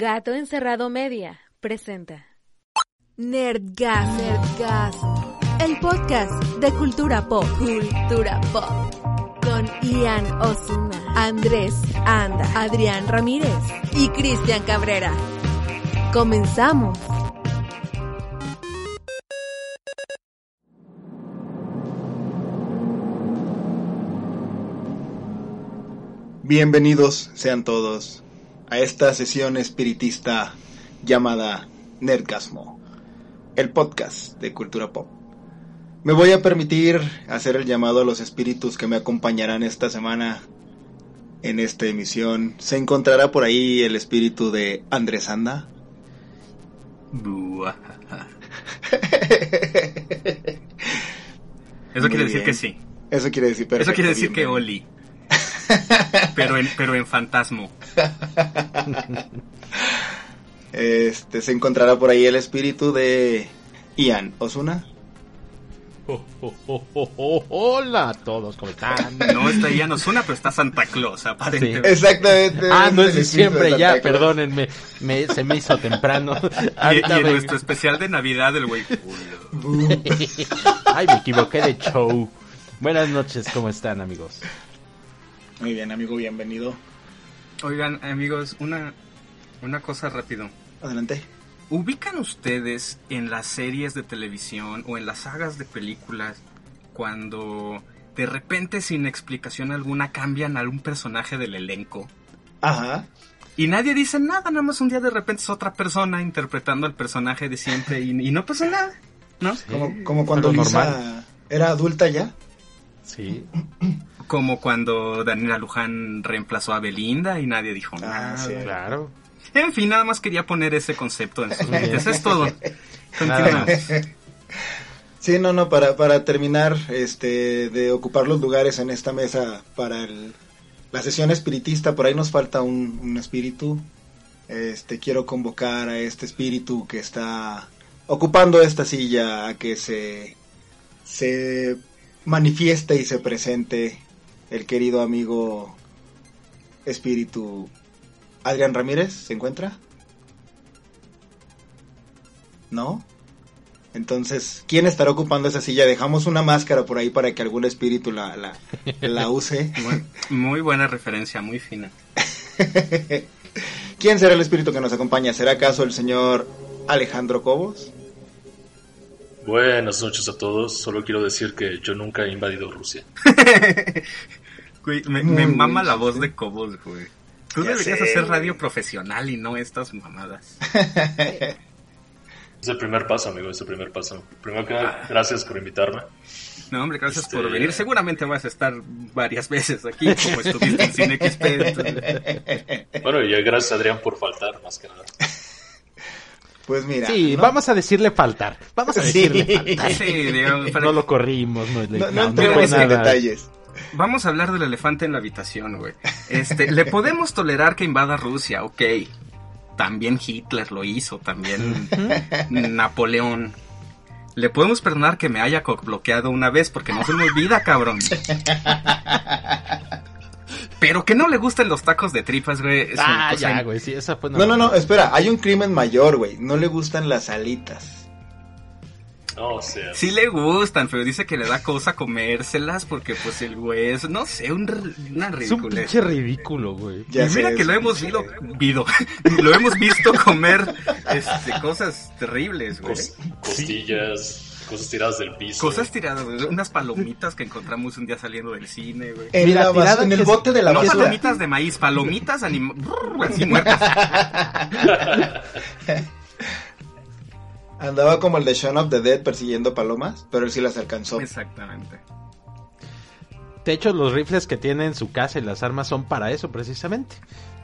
Gato Encerrado Media presenta Nerdgas, Nerdgas, el podcast de cultura pop, cultura pop, con Ian Osuna, Andrés Anda, Adrián Ramírez y Cristian Cabrera. Comenzamos. Bienvenidos sean todos a esta sesión espiritista llamada Nerdgasmo, el podcast de cultura pop. Me voy a permitir hacer el llamado a los espíritus que me acompañarán esta semana en esta emisión. Se encontrará por ahí el espíritu de Andrés Anda. Eso Muy quiere decir bien. que sí. Eso quiere decir perfecto, Eso quiere decir que. Oli. Pero en, pero en fantasmo. Este, se encontrará por ahí el espíritu de Ian Osuna. Oh, oh, oh, hola a todos, ¿cómo están? No está ya no suena, pero está Santa Claus, aparentemente. Exactamente. Ah, no es diciembre ya, Claus. perdónenme, me, se me hizo temprano. Y, en nuestro especial de Navidad, el güey. Ay, me equivoqué de show. Buenas noches, ¿cómo están, amigos? Muy bien, amigo, bienvenido. Oigan, amigos, una, una cosa rápido. Adelante. ¿Ubican ustedes en las series de televisión o en las sagas de películas cuando de repente sin explicación alguna cambian a algún personaje del elenco? Ajá. Y nadie dice nada, nada más un día de repente es otra persona interpretando al personaje de siempre y, y no pasa nada, ¿no? Como, como cuando Lisa normal. era adulta ya. Sí. Como cuando Daniela Luján reemplazó a Belinda y nadie dijo nada. sí. Claro. En fin, nada más quería poner ese concepto en sus mentes, es todo. Nada Continuamos. Sí, no, no, para, para terminar este, de ocupar los lugares en esta mesa para el- la sesión espiritista, por ahí nos falta un, un espíritu. Este, quiero convocar a este espíritu que está ocupando esta silla a que se, se manifieste y se presente el querido amigo espíritu Adrián Ramírez. ¿Se encuentra? ¿No? Entonces, ¿quién estará ocupando esa silla? Dejamos una máscara por ahí para que algún espíritu la, la, la use. Muy, muy buena referencia, muy fina. ¿Quién será el espíritu que nos acompaña? ¿Será acaso el señor Alejandro Cobos? Buenas noches a todos. Solo quiero decir que yo nunca he invadido Rusia. Güey, me, buen mama la voz de Cobos, güey. Tú Ya deberías sé, hacer güey. radio profesional y no estas mamadas. Es el primer paso, amigo, es el primer paso. Primero que nada, gracias por invitarme. No, hombre, gracias Este- por venir. Seguramente vas a estar varias veces aquí, como estuviste en Cine XP. entonces- Bueno, y gracias Adrián por faltar, más que nada. Pues mira. Sí, ¿no? vamos a decirle faltar. Vamos a Sí. decirle faltar. Sí, digamos, para- No lo corrimos, no, le- No, no en nada. detalles. Vamos a hablar del elefante en la habitación, güey. Este, le podemos tolerar que invada Rusia, ok. También Hitler lo hizo, también Napoleón. Le podemos perdonar que me haya bloqueado una vez porque no se me olvida, cabrón. Pero que no le gusten los tacos de tripas, güey. es una Ah, cosa ya, güey, sí, esa fue No, no, no, espera, hay un crimen mayor, güey. No le gustan las alitas. No, o sea, Sí le gustan, pero dice que le da cosa comérselas porque pues el güey es, no sé, un, una Es un pinche ridículo, güey. Ya y mira sé, que lo hemos visto, vido, lo hemos visto comer este, cosas terribles, güey. cos- costillas, cosas tiradas del piso. Cosas tiradas, güey, unas palomitas que encontramos un día saliendo del cine, güey. En, Mira, la en el bote de la No basura. palomitas de maíz, palomitas anim- así muertas. Andaba como el de Shaun of the Dead persiguiendo palomas, pero él sí las alcanzó. Exactamente. De hecho, los rifles que tiene en su casa y las armas son para eso, precisamente.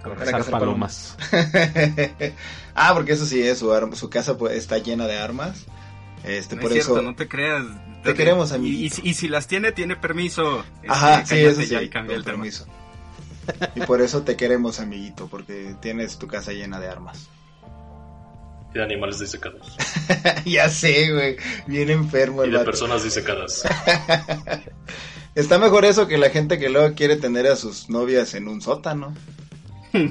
Para cazar palomas. ah, porque eso sí es, su, arma- su casa pues, está llena de armas. Este, No por es eso... cierto, no te creas. Te queremos, Y, y, amiguito. si- y si las tiene, tiene permiso. Este, Ajá, sí, eso sí, ya y con el tema. permiso. Y por eso te queremos, amiguito, porque tienes tu casa llena de armas. Y de animales disecados. ya sé, güey, bien enfermo Y el de vato. personas disecadas. Está mejor eso que la gente que luego quiere tener a sus novias en un sótano.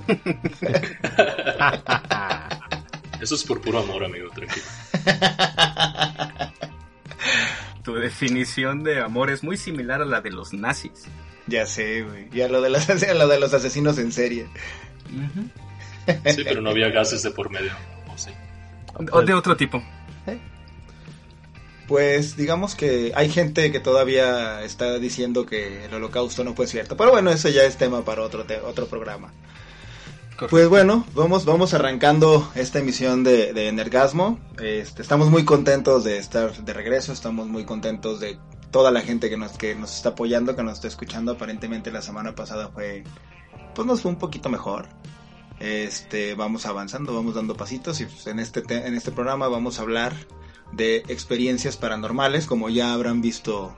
Eso es por puro amor, amigo, tranquilo. Tu definición de amor es muy similar a la de los nazis. Ya sé, güey. Ya lo de, las, a lo de los asesinos en serie. Sí, pero no había gases de por medio. ¿o sí? O de otro tipo. Pues digamos que hay gente que todavía está diciendo que el holocausto no fue cierto. Pero bueno, eso ya es tema para otro, te- otro programa. Pues bueno, vamos, vamos arrancando esta emisión de, de Energasmo. Este, estamos muy contentos de estar de regreso, estamos muy contentos de toda la gente que nos, que nos está apoyando, que nos está escuchando. Aparentemente la semana pasada fue, pues nos fue un poquito mejor. Este, vamos avanzando, vamos dando pasitos y pues, en este, te- en este programa vamos a hablar de experiencias paranormales, como ya habrán visto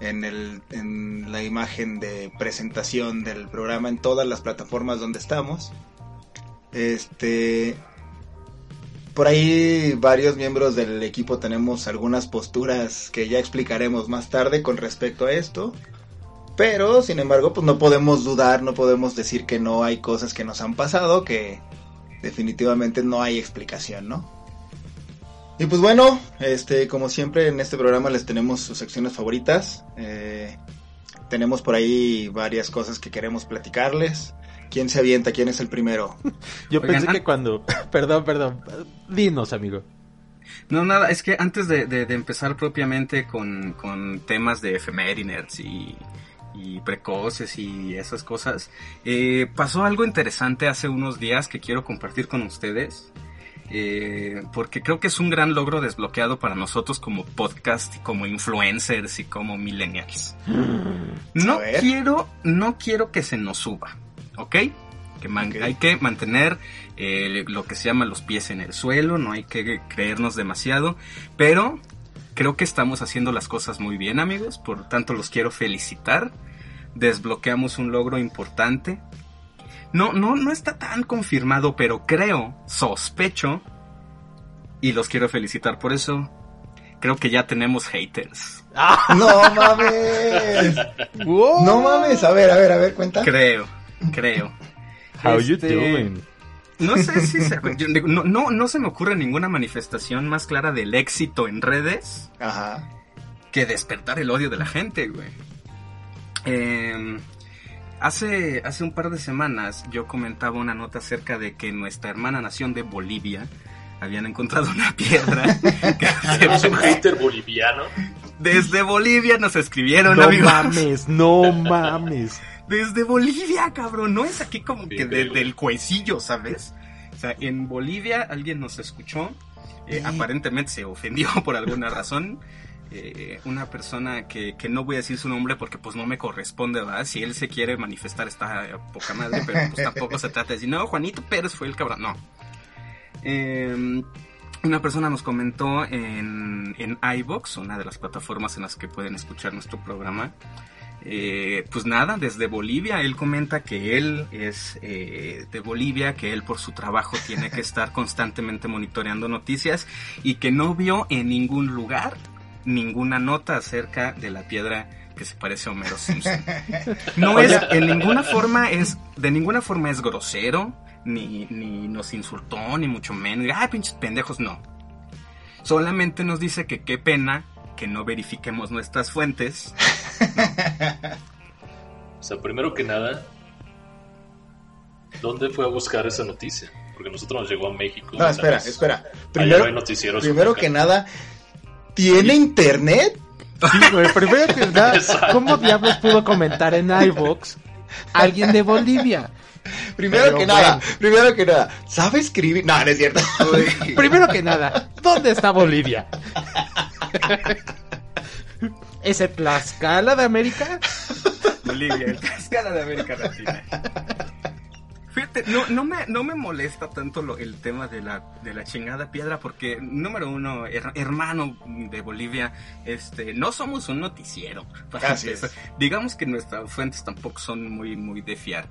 en, el, en la imagen de presentación del programa en todas las plataformas donde estamos. Este, por ahí varios miembros del equipo tenemos algunas posturas que ya explicaremos más tarde con respecto a esto. Pero, sin embargo, pues no podemos dudar, no podemos decir que no hay cosas que nos han pasado, que definitivamente no hay explicación, ¿no? Y pues bueno, este, como siempre en este programa les tenemos sus secciones favoritas. Eh, tenemos por ahí varias cosas que queremos platicarles. ¿Quién se avienta? ¿Quién es el primero? Yo Oigan, pensé que cuando... Perdón, perdón. Dinos, amigo. No, nada, es que antes de, de- de empezar propiamente con, con temas de efemérides y, y precoces y esas cosas, eh, pasó algo interesante hace unos días que quiero compartir con ustedes. Eh, porque creo que es un gran logro desbloqueado para nosotros como podcast, y como influencers y como millennials. No A ver. quiero, no quiero que se nos suba, ¿ok? Que man- Ok. hay que mantener eh, lo que se llama los pies en el suelo, no hay que creernos demasiado, pero creo que estamos haciendo las cosas muy bien, amigos, por tanto los quiero felicitar. Desbloqueamos un logro importante. No, no, no está tan confirmado, pero creo, sospecho, y los quiero felicitar por eso. Creo que ya tenemos haters. ¡No mames! Wow. ¡No mames! A ver, a ver, a ver, cuenta. Creo, creo. How you Este, doing? No sé si se, no, no, no se me ocurre ninguna manifestación más clara del éxito en redes Ajá. que despertar el odio de la gente, güey. Eh, hace, hace un par de semanas yo comentaba una nota acerca de que nuestra hermana nación de Bolivia habían encontrado una piedra. Tenemos un hater boliviano. Desde Bolivia nos escribieron, No amigos. mames, no mames. Desde Bolivia, cabrón. No es aquí como que Bien, de- bien. del cuecillo, ¿sabes? O sea, en Bolivia alguien nos escuchó. eh, aparentemente se ofendió por alguna razón. Eh, una persona que, que no voy a decir su nombre porque pues no me corresponde, ¿verdad? Si él se quiere manifestar está poca madre, pero pues tampoco se trata de decir, no, Juanito Pérez fue el cabrón. No. Eh, una persona nos comentó en, en iVox, una de las plataformas en las que pueden escuchar nuestro programa. Eh, pues nada, desde Bolivia, él comenta que él es eh, de Bolivia, que él por su trabajo tiene que estar constantemente monitoreando noticias y que no vio en ningún lugar ninguna nota acerca de la piedra que se parece a Homero Simpson. No es, en ninguna forma es, de ninguna forma es grosero, ni, ni nos insultó, ni mucho menos. Ah, pinches pendejos, no. Solamente nos dice que qué pena que no verifiquemos nuestras fuentes. O sea, primero que nada, ¿dónde fue a buscar esa noticia? Porque nosotros nos llegó a México. No, espera, espera. Primero, hay noticieros primero que nada, ¿tiene internet? Sí, güey, primero que nada. ¿cómo diablos pudo comentar en iVox alguien de Bolivia? Primero Pero que nada, primero que nada, ¿sabe escribir? No, no es cierto. Primero que nada, ¿dónde está Bolivia? ¿Ese Tlaxcala de América? Bolivia, el Tlaxcala de América Latina. Fíjate, no, no, me, no me molesta tanto lo- el tema de la, de la chingada piedra porque, número uno, her- hermano de Bolivia, este, no somos un noticiero. Así es. Digamos que nuestras fuentes tampoco son muy, muy de fiar.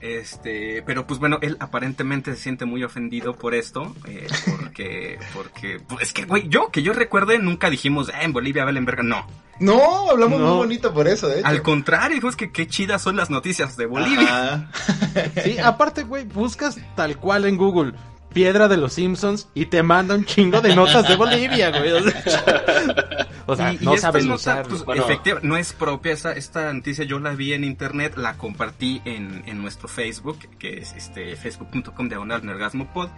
Este, pero pues bueno, él aparentemente se siente muy ofendido por esto, eh, porque, porque, pues es que, güey, yo, que yo recuerde, nunca dijimos, "Ah, en Bolivia valen verga, no. No, hablamos No. muy bonito por eso, de hecho. Al contrario, dijimos que qué chidas son las noticias de Bolivia. Ajá. Sí, aparte, güey, buscas tal cual en Google piedra de los Simpsons y te manda un chingo de notas de Bolivia, güey. O sea, o sea, Y- y no esta saben nota, usarlo. pues, Bueno. no es propia esa, esta noticia, yo la vi en internet, la compartí en, en nuestro Facebook, que es este facebook.com diagonal nergasmopod,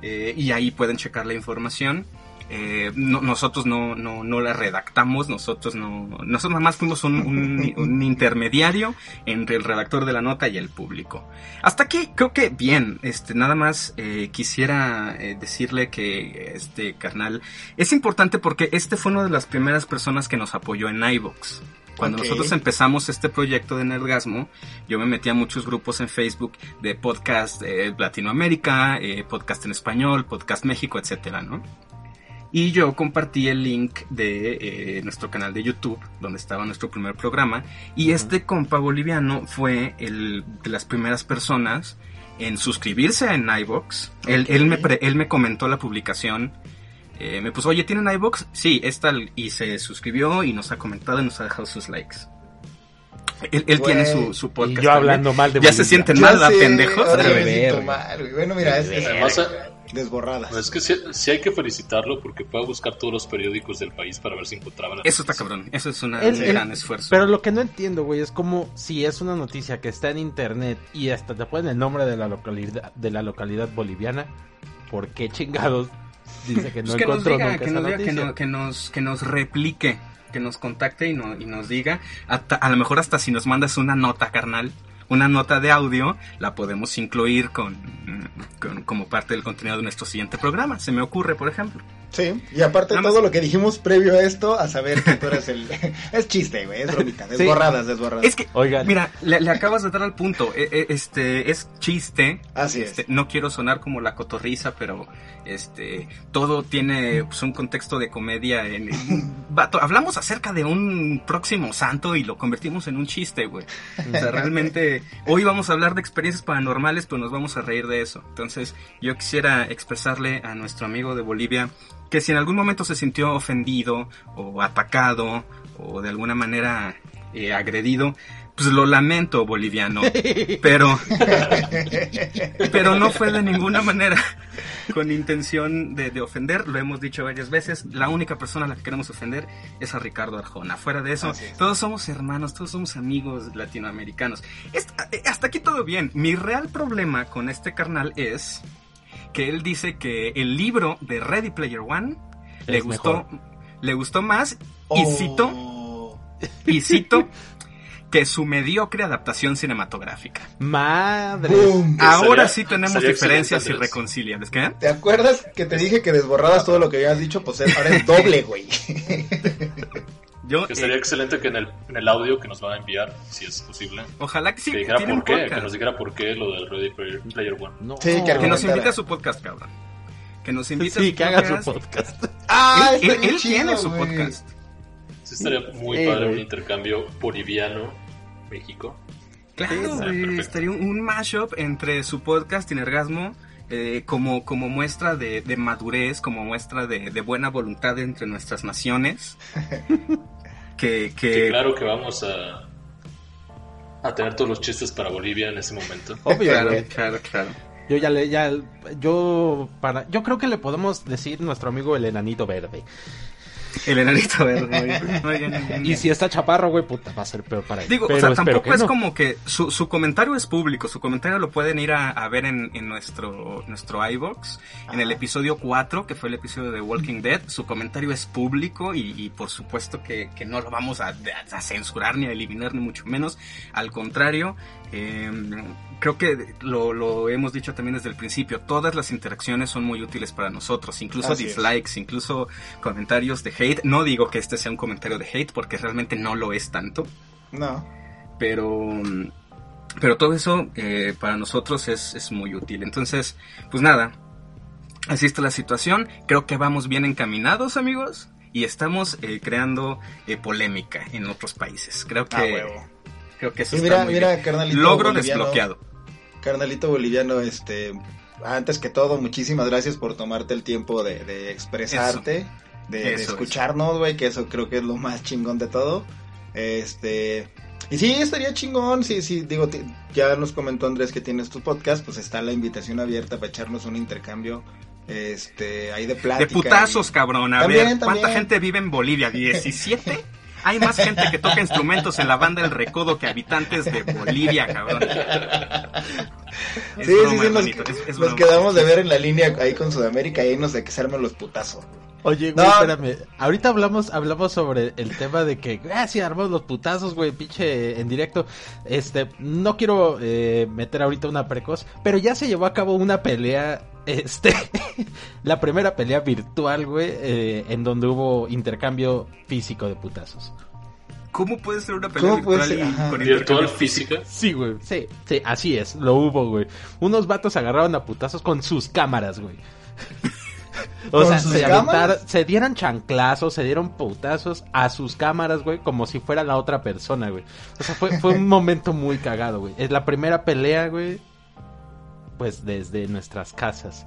eh, y ahí pueden checar la información. Eh, no- nosotros no, no, no la redactamos, nosotros no, nosotros nada más fuimos un, un- un intermediario entre el redactor de la nota y el público. Hasta aquí creo que bien, este, nada más eh, quisiera eh, decirle que este carnal es importante porque este fue una de las primeras personas que nos apoyó en iVoox. Cuando nosotros empezamos este proyecto de Nerdgasmo, yo me metí a muchos grupos en Facebook de podcast eh, Latinoamérica, podcast en español, podcast México, etcétera, ¿no? Y yo compartí el link de eh, nuestro canal de YouTube, donde estaba nuestro primer programa. Y este compa boliviano fue el de las primeras personas en suscribirse en iVox. Él, él, me pre- él me comentó la publicación. eh, me puso, oye, ¿tienen iVox? Sí, es tal. Y se suscribió y nos ha comentado y nos ha dejado sus likes. Él, tiene su, su Y podcast. yo también. hablando mal de Ya Bolivia. se sienten mal, ¿verdad, sé, pendejos? Bueno, mira, es, es Además, desborradas. es que sí, sí hay que felicitarlo porque puede buscar todos los periódicos del país para ver si encontraba la Eso está cabrón. Eso es una- El- un el- gran esfuerzo. Pero lo que no entiendo, güey, es como si es una noticia que está en internet y hasta te ponen el nombre de la localidad, de la localidad boliviana, ¿por qué chingados dice que no Pues que nos encontró diga, nunca que esa nos, diga que, noticia? no- que nos, que nos replique, que nos contacte y, no- y nos diga, hasta- a lo mejor hasta si nos mandas una nota, carnal, una nota de audio, la podemos incluir con, con- como parte del contenido de nuestro siguiente programa. Se me ocurre, por ejemplo. Sí, y aparte Nada todo más- lo que dijimos previo a esto, a saber que tú eres el... es chiste, güey, es bromita, Sí. desborradas, desborradas. Es que, Oigan, mira, le, le acabas de dar al punto. E- e- Este, es chiste. Así es. Este, no quiero sonar como la cotorriza, pero este todo tiene pues, un contexto de comedia. En, Vato, hablamos acerca de un próximo santo y lo convertimos en un chiste, güey. O sea, realmente hoy vamos a hablar de experiencias paranormales, pero nos vamos a reír de eso. Entonces, yo quisiera expresarle a nuestro amigo de Bolivia que si en algún momento se sintió ofendido o atacado o de alguna manera eh, agredido, pues lo lamento, boliviano. Pero, pero no fue de ninguna manera con intención de, de ofender. Lo hemos dicho varias veces. La única persona a la que queremos ofender es a Ricardo Arjona. Fuera de eso, es. todos somos hermanos, todos somos amigos latinoamericanos. Est- eh, hasta aquí todo bien. Mi real problema con este carnal es que él dice que el libro de Ready Player One le gustó, le gustó más y Oh. cito, y cito que su mediocre adaptación cinematográfica. madre. Boom. Ahora sí tenemos sería diferencias irreconciliables. ¿Qué? ¿Te acuerdas que te dije que desborrabas todo lo que habías dicho? Pues ahora es doble, güey. Yo, Que eh, sería excelente que en el, en el audio que nos va a enviar, si es posible, ojalá que sí, que dijera por qué, que nos dijera por qué lo del Ready Player, Player One. No. Sí, que Que nos invite a su podcast, cabrón. Que nos invite Sí, a su que haga podcast. su podcast. Ah, él él- estaría él chido, tiene su podcast. Sí, estaría muy padre un intercambio boliviano-México. Claro, güey, estaría un, un mashup entre su podcast y Nergasmo eh, como, como muestra de, de madurez, como muestra de, de buena voluntad entre nuestras naciones. que, que, Que claro que vamos a, a tener todos los chistes para Bolivia en ese momento. Obvio, claro, claro. Yo ya le, ya, yo para, yo creo que le podemos decir nuestro amigo el enanito verde. El enanito verde. bien. Y si está chaparro, güey, puta, va a ser peor para él. Digo, Pero o sea, tampoco es no. como que su, su comentario es público, su comentario lo pueden ir a, a ver en, en nuestro, nuestro iVox, en el episodio 4, que fue el episodio de Walking Dead, su comentario es público y, y por supuesto que, que no lo vamos a, a censurar ni a eliminar ni mucho menos, al contrario, eh, creo que lo, lo hemos dicho también desde el principio, todas las interacciones son muy útiles para nosotros, incluso Así es. dislikes, incluso comentarios de hate, no digo que este sea un comentario de hate porque realmente no lo es tanto, No. pero pero todo eso eh, para nosotros es, es muy útil entonces pues nada así está la situación creo que vamos bien encaminados amigos y estamos eh, creando eh, polémica en otros países creo que Ah, huevo. Creo que eso está mira, muy mira, bien. carnalito logro boliviano. desbloqueado Carnalito boliviano, este, antes que todo, muchísimas gracias por tomarte el tiempo de, de expresarte, de, de Eso es. escucharnos, güey, que eso creo que es lo más chingón de todo. Este, y sí, estaría chingón, sí, sí, digo, ya nos comentó Andrés que tienes tu podcast, pues está la invitación abierta para echarnos un intercambio, este, ahí de plática. De putazos, y- cabrón. A También, ver, ¿cuánta también. gente vive en Bolivia? ¿17? Hay más gente que toca instrumentos en la banda El Recodo que habitantes de Bolivia, cabrón. Es Sí, broma, sí, sí, nos, hermanito, es- es nos broma. quedamos de ver en la línea ahí con Sudamérica y ahí nos de que se armen los putazos. Oye, güey, No. espérame. Ahorita hablamos, hablamos sobre el tema de que, ah, sí, armamos los putazos, güey, pinche en directo. Este, no quiero eh, meter ahorita una precoz, pero ya se llevó a cabo una pelea, este, la primera pelea virtual, güey, eh, en donde hubo intercambio físico de putazos. ¿Cómo puede ser una pelea ¿Cómo puede virtual ser? y con Virtual física. Sí, güey, sí, sí, así es, lo hubo, güey. Unos vatos agarraron a putazos con sus cámaras, güey. O ¿Con sea, se, aventaron- se dieron chanclazos, se dieron putazos a sus cámaras, güey, como si fuera la otra persona, güey. O sea, fue, fue un momento muy cagado, güey. Es la primera pelea, güey, pues desde nuestras casas.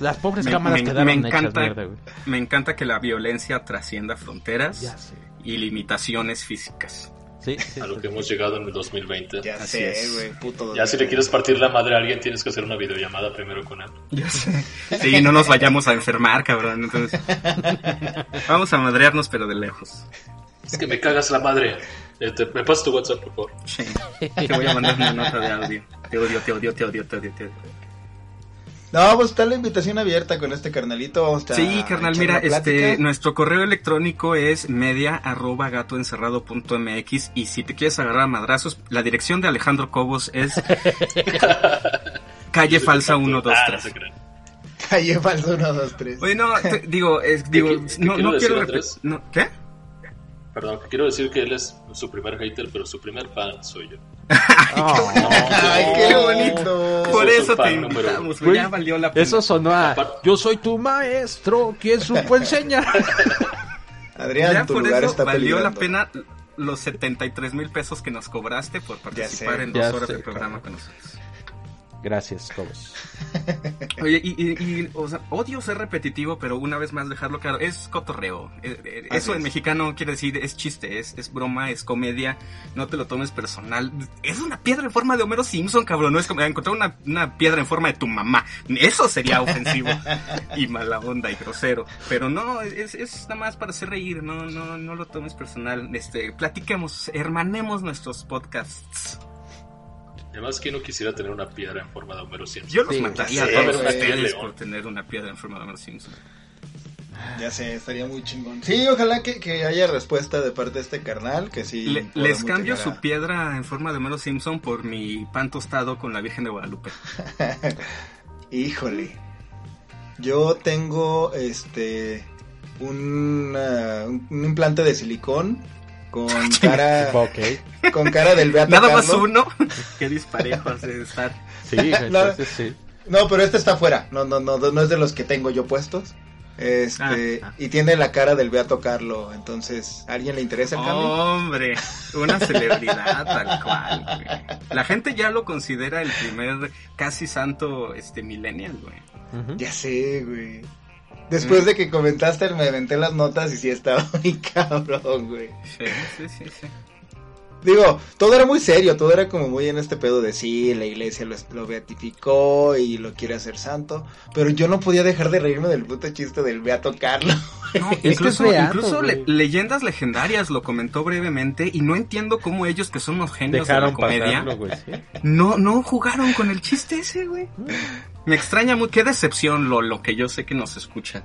Las pobres Me- cámaras me- quedaron me hechas encanta- mierda, güey. Me encanta que la violencia trascienda fronteras y limitaciones físicas. Sí, sí, A lo sí. que hemos llegado en el 2020. Ya Así sé, es. güey, puto. Ya si le quieres partir la madre a alguien, tienes que hacer una videollamada primero con él. Sí, no nos vayamos a enfermar, cabrón. Entonces, vamos a madrearnos, pero de lejos. Es que me cagas la madre. Eh, te- me pasas tu WhatsApp, por favor. Sí. Te voy a mandar una nota de audio. Te odio, te odio, te odio, te odio, te odio. No, pues está la invitación abierta con este carnalito. Vamos a Sí, carnal, mira, este, nuestro correo electrónico es media arroba gatoencerrado.mx y si te quieres agarrar a madrazos, la dirección de Alejandro Cobos es calle falsa Ah, no 123. se crean. Calle falso 1, 2, 3. Oye, no, te- digo, es- digo, ¿Qué- qué no, quiero no decir, quiero... Andrés? no, ¿Qué? Perdón, que quiero decir que él es su primer hater, pero su primer fan soy yo. Ay, qué bonito. Por eso te invitamos, güey, ya valió la pena. Eso sonó a Yo soy tu maestro, ¿quién supo enseñar? Adrián, ya tu por lugar eso está valió la peligrando. pena los 73 mil pesos que nos cobraste por participar sé, en dos horas sé, de programa cabrón. con nosotros. Gracias, Cobos. Oye, y, y- y, o sea, odio ser repetitivo, pero una vez más dejarlo claro, es cotorreo. Eh, eh, Eso en mexicano quiere decir es chiste, es, es broma, es comedia, no te lo tomes personal. Es una piedra en forma de Homero Simpson, cabrón, no es como encontrar una, una piedra en forma de tu mamá. Eso sería ofensivo y mala onda y grosero. Pero no, es, es nada más para hacer reír, no, no, no lo tomes personal. Este, platiquemos, hermanemos nuestros podcasts. Además, que no quisiera tener una piedra en forma de Homero Simpson? Yo los Sí, mataría a sí, por tener una piedra en forma de Homero Simpson. Ya sé, estaría muy chingón. Sí, ojalá que, que haya respuesta de parte de este carnal, que sí. Le- les cambio su piedra en forma de Homero Simpson por mi pan tostado con la Virgen de Guadalupe. Híjole. Yo tengo este un, ah, un implante de silicón con cara ok. con cara del Beato Nada más uno. Qué disparejo hace de estar. Sí, entonces sí. No, pero este está fuera. No, no, no, no es de los que tengo yo puestos. Este, Ah, ah. y tiene la cara del Beato Carlo. Entonces, ¿a alguien le interesa el cambio? Hombre, una celebridad tal cual. güey. La gente ya lo considera el primer casi santo este millennial, güey. Ya sé, güey. Después Mm. de que comentaste, me aventé las notas y sí estaba muy cabrón, güey. Sí, sí, sí, sí. Digo, todo era muy serio, todo era como muy en este pedo de sí, la iglesia lo, lo beatificó y lo quiere hacer santo. Pero yo no podía dejar de reírme del puto chiste del Beato Carlo. No, incluso es beato, incluso le- leyendas legendarias lo comentó brevemente y no entiendo cómo ellos que son unos genios Dejaron de la comedia pasarlo, güey. sí. no no jugaron con el chiste ese, güey. Me extraña mucho, qué decepción lo, lo que yo sé que nos escucha.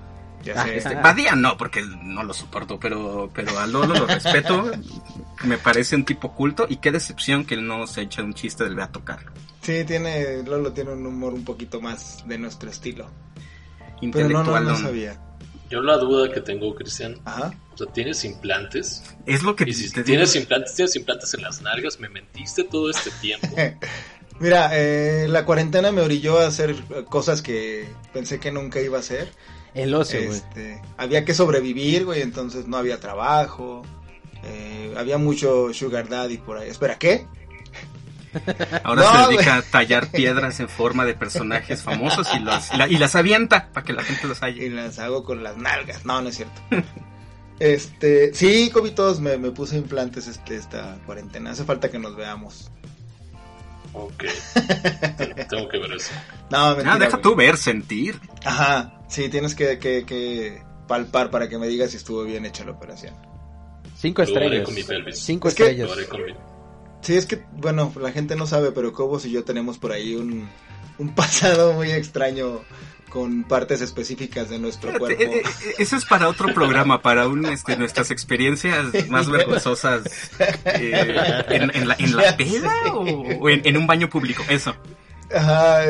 Ya Ah, sé. Este, Badía no, porque no lo soporto, pero, pero a Lolo lo respeto. Me parece un tipo culto y qué decepción que él no se echa un chiste del Beato Carlo. Sí, tiene, Lolo tiene un humor un poquito más de nuestro estilo. Pero no, Intelectual. no, no sabía. Yo la duda que tengo, Cristian, Ajá. o sea, ¿tienes implantes? Es lo que Y si te tienes digo. implantes, tienes implantes en las nalgas, me mentiste todo este tiempo. Mira, eh, la cuarentena me orilló a hacer cosas que pensé que nunca iba a hacer. El ocio, güey. Este, había que sobrevivir, güey, entonces no había trabajo. eh, había mucho sugar daddy por ahí. Espera, ¿qué? Ahora No, se dedica güey. a tallar piedras en forma de personajes famosos y, los, la- y las avienta para que la gente los y halle. las hago con las nalgas. No, no es cierto. Este, sí, cobitos, me, me puse implantes este, esta cuarentena. Hace falta que nos veamos. Ok. Tengo que ver eso. No, mentira, Ah, deja güey. tú ver, sentir. Ajá, sí, tienes que, que, que palpar para que me digas si estuvo bien hecha la operación. Cinco estrellas. con mi pelvis. Cinco Es que- estrellas. Haré con mi... Sí, es que, bueno, la gente no sabe, pero Cobos y yo tenemos por ahí un, un pasado muy extraño con partes específicas de nuestro cuerpo. eh, eh, Eso es para otro programa, para un, este, nuestras experiencias más vergonzosas eh, en, en la, en la peda o, o en, en un baño público. Eso. Ajá,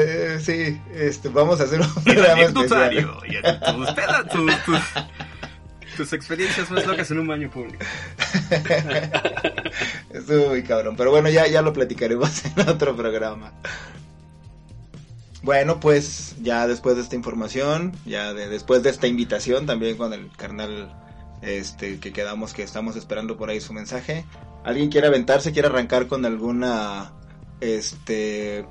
sí, este, vamos a hacer un programa especial. tus, tus- tus- tus experiencias más locas en un baño público. Estuvo muy cabrón, pero bueno, ya, ya lo platicaremos en otro programa. Bueno, pues ya después de esta información, ya de, después de esta invitación también con el carnal este que quedamos que estamos esperando por ahí su mensaje. ¿Alguien quiere aventarse, quiere arrancar con alguna este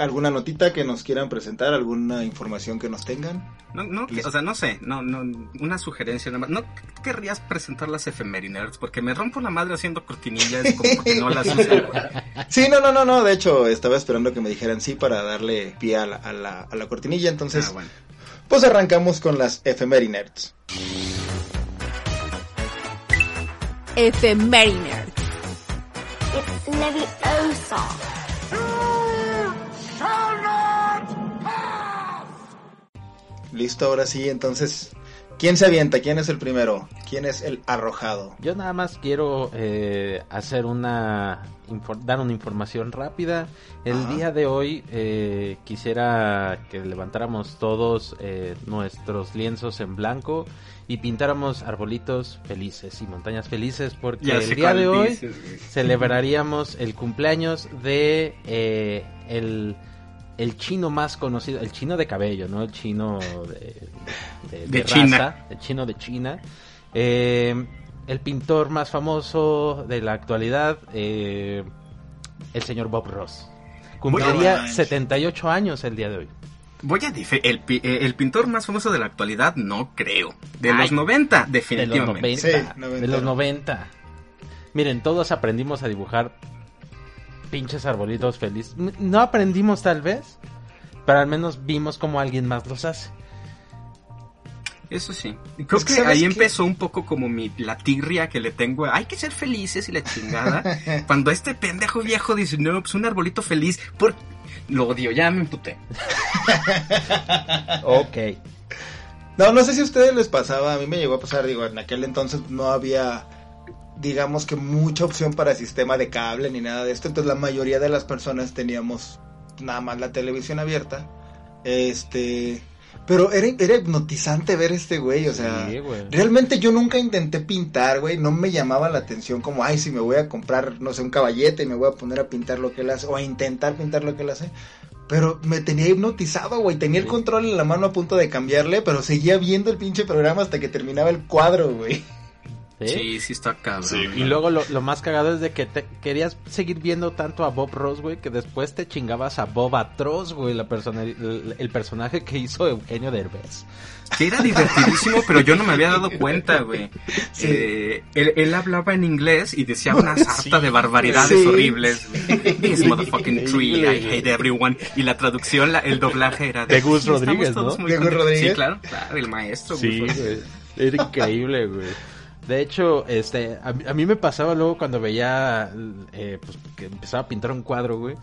alguna notita que nos quieran presentar, alguna información que nos tengan? No, no, o sea, no sé, no, no, una sugerencia nada más. No querrías presentar las efemérides porque me rompo la madre haciendo cortinillas como porque no las uso. Sí, no, no, no, no, de hecho estaba esperando que me dijeran sí para darle pie a la, a la, a la cortinilla, entonces Ah, bueno. Pues arrancamos con las efemérides. Efemérides. It's Leviosa. Listo, ahora sí, entonces, ¿quién se avienta? ¿Quién es el primero? ¿Quién es el arrojado? Yo nada más quiero eh, hacer una dar una información rápida. El Ajá. día de hoy eh, quisiera que levantáramos todos eh, nuestros lienzos en blanco y pintáramos arbolitos felices y montañas felices porque Ya el día de hoy dices, celebraríamos el cumpleaños de eh, el el chino más conocido, el chino de cabello, ¿no? El chino de, de- de De raza, China. el chino de China. Eh, el pintor más famoso de la actualidad, eh, el señor Bob Ross. Cumpliría manches. 78 años el día de hoy. Voy a el, eh, el pintor más famoso de la actualidad, no creo. De Ay, los 90, De los definitivamente. 90. Sí, de noventero. los 90. Miren, todos aprendimos a dibujar pinches arbolitos felices. No aprendimos tal vez, pero al menos vimos cómo alguien más los hace. Eso sí. Creo Es que que ¿sabes ahí qué? empezó un poco como mi la tirria que le tengo. Hay que ser felices y la chingada. Cuando este pendejo viejo dice, no, pues un arbolito feliz. Por... Lo odio, ya me emputé. Ok. No, no sé si a ustedes les pasaba, a mí me llegó a pasar, digo, en aquel entonces no había, digamos que mucha opción para sistema de cable ni nada de esto, entonces la mayoría de las personas teníamos nada más la televisión abierta, este, pero era, era hipnotizante ver este güey, o sea, Sí, güey. realmente yo nunca intenté pintar, güey, no me llamaba la atención como, ay, si me voy a comprar, no sé, un caballete y me voy a poner a pintar lo que él hace, o a intentar pintar lo que él hace, pero me tenía hipnotizado, güey. Tenía el control en la mano a punto de cambiarle, pero seguía viendo el pinche programa hasta que terminaba el cuadro, güey. ¿Sí? Sí, sí está cabrón. Sí. Y luego lo, lo más cagado es de que te querías seguir viendo tanto a Bob Ross, güey, que después te chingabas a Bob Atroz, güey, la persona, el, el personaje que hizo Eugenio Derbez. Sí, era divertidísimo, pero yo no me había dado cuenta, güey. Sí. Eh, él, él hablaba en inglés y decía una sarta de barbaridades Sí. horribles. This motherfucking tree, I hate everyone. Y la traducción, la- el doblaje era De Gus "Sí, estamos Rodríguez, todos ¿no? muy De Gus contentos". Rodríguez. Sí, claro, claro, el maestro. Sí, güey. Era increíble, güey. De hecho, este, a, mí- a mí me pasaba luego cuando veía, eh, pues, que empezaba a pintar un cuadro, güey.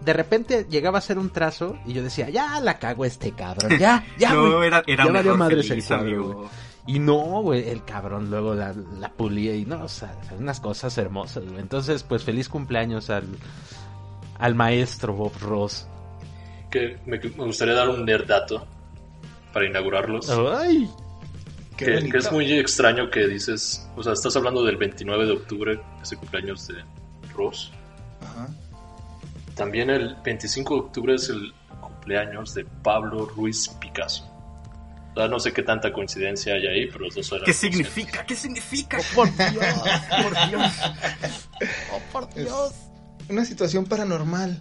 De repente llegaba a ser un trazo y yo decía, ya la cago este cabrón, ya, ya, no, güey. era, era ya valió error madres feliz, el cuadro, amigo. güey. Y no, güey, el cabrón luego la, la pulía y no, o sea, unas cosas hermosas, güey. Entonces, pues feliz cumpleaños al, al maestro Bob Ross. Que me, me gustaría dar un nerd dato para inaugurarlos. Ay, que, es muy extraño que dices, o sea, estás hablando del 29 de octubre, ese cumpleaños de Ross. Ajá. También el 25 de octubre es el cumpleaños de Pablo Ruiz Picasso. O sea, no sé qué tanta coincidencia hay ahí, pero los dos eran ¿Qué significa? ¿Qué significa? por Dios, por Dios. Es- una situación paranormal.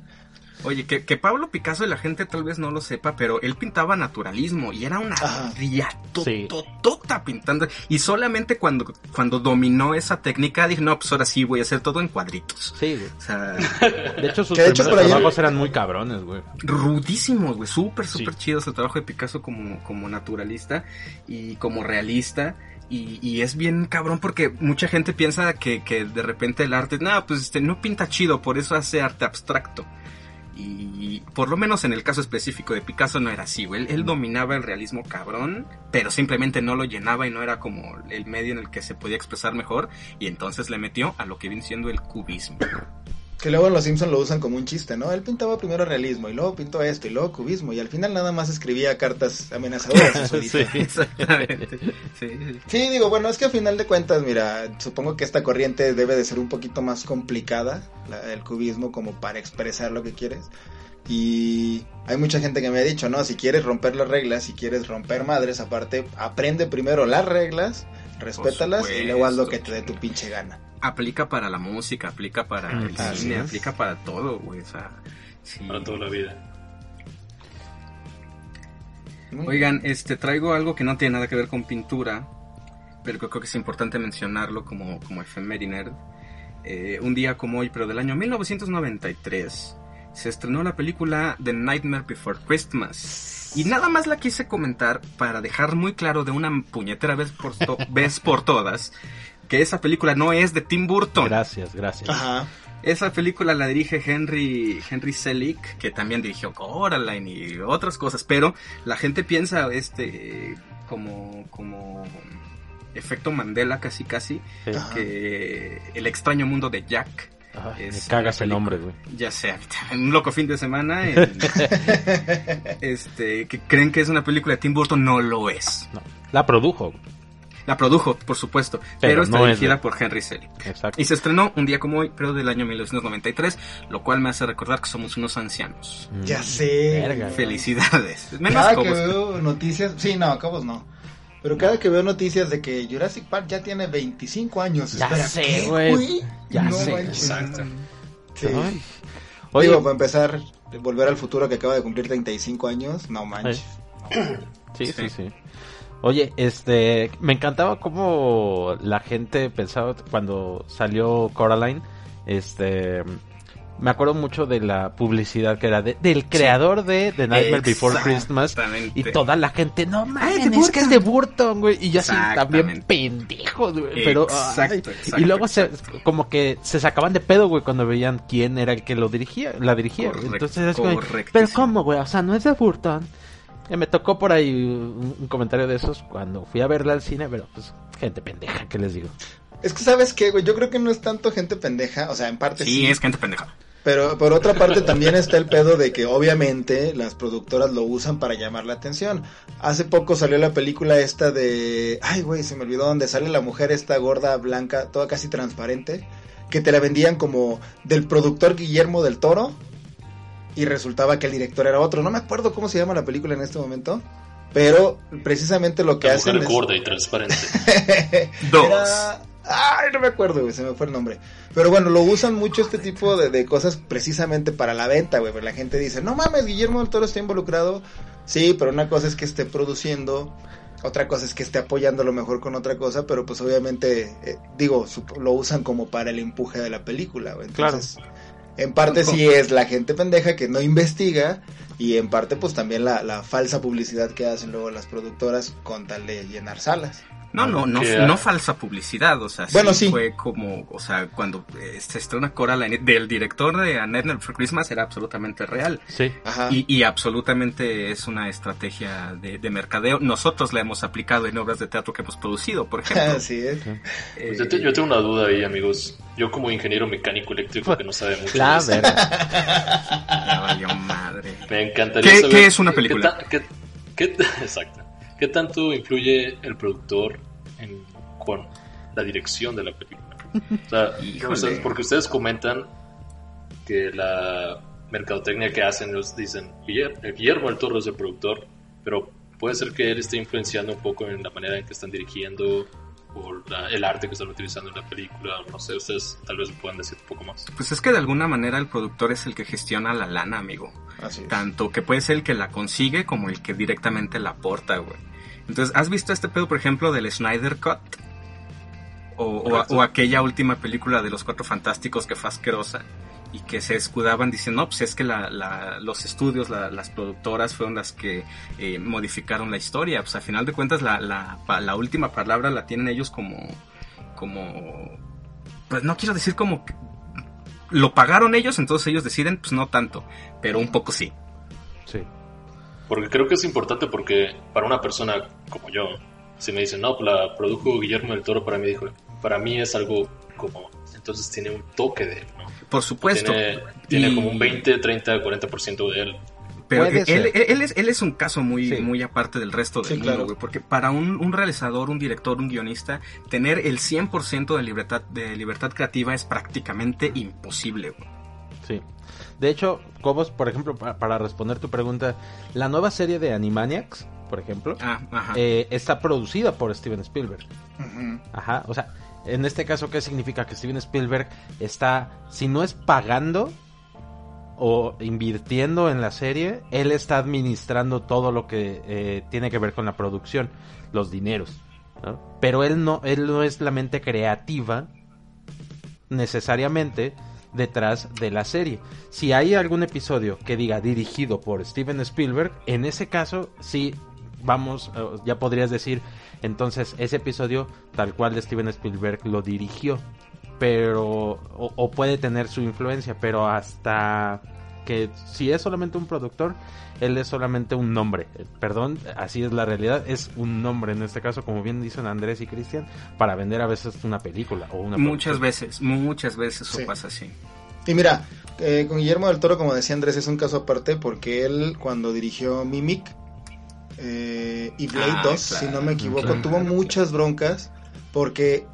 Oye, que, que Pablo Picasso y la gente tal vez no lo sepa, pero él pintaba naturalismo y era una Ajá. riatototota pintando. Y solamente cuando, cuando dominó esa técnica dije, no, pues ahora sí voy a hacer todo en cuadritos. Sí, güey. O sea, De hecho, sus hecho primeros ahí- trabajos eran muy cabrones, güey. rudísimos, güey, súper, súper Sí. chidos el trabajo de Picasso como, como naturalista y como realista. Y, y es bien cabrón porque mucha gente piensa que, que de repente el arte, no, pues este, no pinta chido, por eso hace arte abstracto. Y por lo menos en el caso específico de Picasso no era así, güey. Él, él dominaba el realismo cabrón, pero simplemente no lo llenaba y no era como el medio en el que se podía expresar mejor. Y entonces le metió a lo que viene siendo el cubismo. Que luego en Los Simpsons lo usan como un chiste, ¿no? Él pintaba primero realismo y luego pintó esto y luego cubismo y al final nada más escribía cartas amenazadoras. Sí. Exactamente. Sí, sí. Sí, digo, bueno, es que a final de cuentas, mira, supongo que esta corriente debe de ser un poquito más complicada, la- el cubismo, como para expresar lo que quieres. Y hay mucha gente que me ha dicho, no, si quieres romper las reglas, si quieres romper madres, aparte, aprende primero las reglas, respétalas y luego haz lo que te dé tu pinche gana. aplica para la música, aplica para el así cine, es. aplica para todo, güey. O sea, sí. Para toda la vida. Oigan, este traigo algo que no tiene nada que ver con pintura, pero que creo que es importante mencionarlo como, como efeméride. Eh, un día como hoy, pero del año 1993, se estrenó la película The Nightmare Before Christmas. Y nada más la quise comentar para dejar muy claro de una puñetera vez por, to- vez por todas que esa película no es de Tim Burton. Gracias, gracias. Ajá. Esa película la dirige Henry, Henry Selick, que también dirigió Coraline y otras cosas, pero la gente piensa este como, como efecto Mandela casi casi, Sí. Ajá. que el extraño mundo de Jack, Ay, Es me cagas el nombre, güey. ya sea un loco fin de semana, en- este, que creen que es una película de Tim Burton, no lo es. No, la produjo. La produjo, por supuesto, pero, Pero está no es dirigida de- por Henry Selick. Exacto. Y se estrenó un día como hoy, pero del año 1993, lo cual me hace recordar que somos unos ancianos. Mm. Ya sé. Verga. Felicidades. Menos Cada que veo noticias, sí, no, Cobos no. Pero cada que veo noticias de que Jurassic Park ya tiene 25 años. Ya espera, sé, ¿qué, güey. Ya no sé. manches. Exacto. Sí. Oye, Digo, para empezar, Volver al Futuro que acaba de cumplir 35 años, no manches. Sí, sí, Sí. sí. Oye, este, me encantaba cómo la gente pensaba cuando salió Coraline, este, me acuerdo mucho de la publicidad que era de- del creador de The Nightmare Before Christmas y toda la gente, no mames, de es que es de Burton, güey, y yo así también pendejos, güey, pero Exacto, y luego se, como que se sacaban de pedo, güey, cuando veían quién era el que lo dirigía, la dirigía, entonces es como, pero cómo, güey, o sea, no es de Burton. Eh, Me tocó por ahí un, un comentario de esos cuando fui a verla al cine, pero pues gente pendeja, ¿qué les digo? Es que, ¿sabes qué, güey? Yo creo que no es tanto gente pendeja, o sea, en parte sí. Sí, es gente pendeja. Pero por otra parte también está el pedo de que obviamente las productoras lo usan para llamar la atención. Hace poco salió la película esta de... Ay, güey, se me olvidó donde sale la mujer esta gorda, blanca, toda casi transparente, que te la vendían como del productor Guillermo del Toro y resultaba que el director era otro. No me acuerdo cómo se llama la película en este momento, pero precisamente lo que La hacen mujer es... gorda y transparente. Dos. Era- Ay, no me acuerdo, güey, se me fue el nombre. Pero bueno, lo usan mucho este tipo de, de cosas precisamente para la venta, güey. La gente dice, no mames, Guillermo del Toro está involucrado. Sí, pero una cosa es que esté produciendo, otra cosa es que esté apoyando a lo mejor con otra cosa, pero pues obviamente, eh, digo, lo usan como para el empuje de la película, güey. Entonces, en parte sí es la gente pendeja que no investiga y en parte pues también la, la falsa publicidad que hacen luego las productoras con tal de llenar salas. No, no, no, Que- no falsa publicidad, o sea, Bueno, sí, sí. fue como, o sea, cuando eh, se estrena Coraline del director de A Nightmare Before Christmas era absolutamente real. Sí. Ajá. Y, y absolutamente es una estrategia de, de mercadeo. Nosotros la hemos aplicado en obras de teatro que hemos producido, por ejemplo. Así es. Eh, Pues yo, te- yo tengo una duda ahí, amigos. Yo como ingeniero mecánico eléctrico que no sabe mucho. La de madre. Me encantaría ¿Qué- saber qué es una película? ta- qué- qué- exacto. ¿Qué tanto influye el productor en, con la dirección de la película? O sea, Híjole. o sea, porque ustedes comentan que la mercadotecnia que hacen, ellos dicen, "Guiller- eh, Guillermo del Toro es el productor, pero puede ser que él esté influenciando un poco en la manera en que están dirigiendo o la- el arte que están utilizando en la película, no sé, ustedes tal vez puedan decir un poco más. Pues es que de alguna manera el productor es el que gestiona la lana, amigo. Así es. Tanto que puede ser el que la consigue como el que directamente la aporta, güey. Entonces, ¿has visto este pedo, por ejemplo, del Snyder Cut? O, o- aquella última película de los Cuatro Fantásticos que fue asquerosa y que se escudaban diciendo, no, pues es que la- la- los estudios, la- las productoras fueron las que eh, modificaron la historia. Pues al final de cuentas la, última palabra la tienen ellos como, como, pues no quiero decir como que lo pagaron ellos, entonces ellos deciden, pues no tanto, pero un poco sí. Sí. Porque creo que es importante porque para una persona como yo, si me dicen, no, pues la produjo Guillermo del Toro, para mí, dijo, para mí es algo como, entonces tiene un toque de él, ¿no? Por supuesto. Tiene, tiene Y- como un 20, 30, 40% de él. Pero él, él- él es, él es un caso muy, Sí. muy aparte del resto del Sí, mundo, claro. güey, porque para un, un realizador, un director, un guionista, tener el 100% de libertad, de libertad creativa es prácticamente imposible. güey. De hecho, Cobos, por ejemplo, pa- para responder tu pregunta, la nueva serie de Animaniacs, por ejemplo, Ah, eh, está producida por Steven Spielberg. Ajá, o sea, en este caso, ¿qué significa? Que Steven Spielberg está, si no es pagando o invirtiendo en la serie, él está administrando todo lo que eh, tiene que ver con la producción, los dineros. ¿no? Pero él no, él no es la mente creativa necesariamente detrás de la serie. Si hay algún episodio que diga dirigido por Steven Spielberg, en ese caso sí vamos, eh, ya podrías decir, entonces ese episodio tal cual de Steven Spielberg lo dirigió, pero o, o puede tener su influencia, pero hasta que si es solamente un productor, él es solamente un nombre. Eh, Perdón, así es la realidad, es un nombre en este caso, como bien dicen Andrés y Cristian, para vender a veces una película o una muchas producción. veces, muchas veces eso Sí. pasa así. Y mira, eh, con Guillermo del Toro, como decía Andrés, es un caso aparte porque él cuando dirigió Mimic eh, y Blade Ah, 2, claro, si no me equivoco, claro, tuvo muchas broncas porque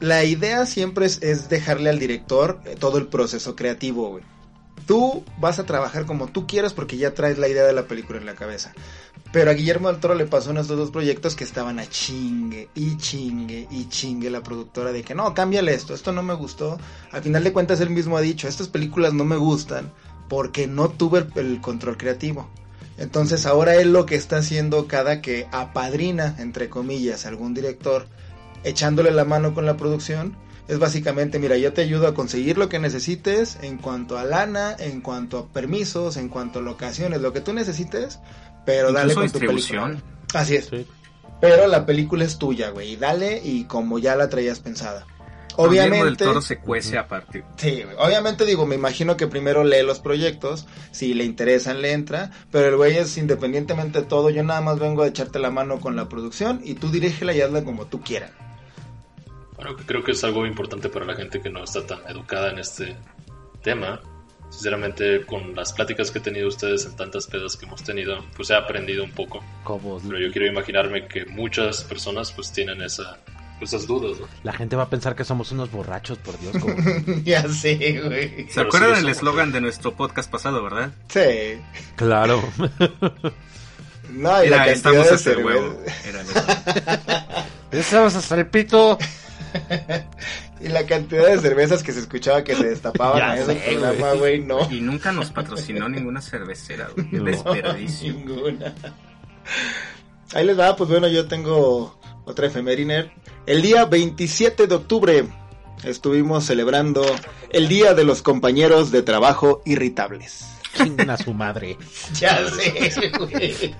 la idea siempre es, es dejarle al director eh, todo el proceso creativo, güey. Tú vas a trabajar como tú quieras porque ya traes la idea de la película en la cabeza. Pero a Guillermo del Toro le pasó en estos dos proyectos que estaban a chingue y chingue y chingue la productora de que no, cámbiale esto, esto no me gustó. Al final de cuentas él mismo ha dicho, estas películas no me gustan porque no tuve el, control creativo. Entonces ahora él lo que está haciendo cada que apadrina, entre comillas, algún director, echándole la mano con la producción, es básicamente, mira, yo te ayudo a conseguir lo que necesites en cuanto a lana, en cuanto a permisos, en cuanto a locaciones, lo que tú necesites, pero dale con tu distribución. película. Así es. Sí. Pero la película es tuya, güey, y dale y como ya la traías pensada. Obviamente, Toro se cuece aparte. sí, güey, obviamente digo, me imagino que primero lee los proyectos, si le interesan le entra, pero el güey es independientemente de todo, yo nada más vengo a echarte la mano con la producción y tú dirígela y hazla como tú quieras. Bueno, que creo que es algo importante para la gente que no está tan educada en este tema. Sinceramente, con las pláticas que he tenido ustedes en tantas pedas que hemos tenido, pues he aprendido un poco. Cobos. Pero yo quiero imaginarme que muchas personas pues tienen esa, esas dudas, ¿no? La gente va a pensar que somos unos borrachos, por Dios. Cobos. ya sé, güey. ¿Se Pero acuerdan del eslogan de nuestro podcast pasado, verdad? Sí. claro. No, y la cantidad estamos de hasta el huevo. cerveza. Era eslogan. Estamos hasta el pito. Y la cantidad de cervezas que se escuchaba que se destapaban Ya a ese sé, programa, güey, no. Y nunca nos patrocinó ninguna cervecera, güey. No. desperdicio. Ninguna. Ahí les va, pues bueno, yo tengo otra efeméride. El día 27 de octubre estuvimos celebrando el Día de los Compañeros de Trabajo Irritables. Chingan a su madre. Ya sé, güey.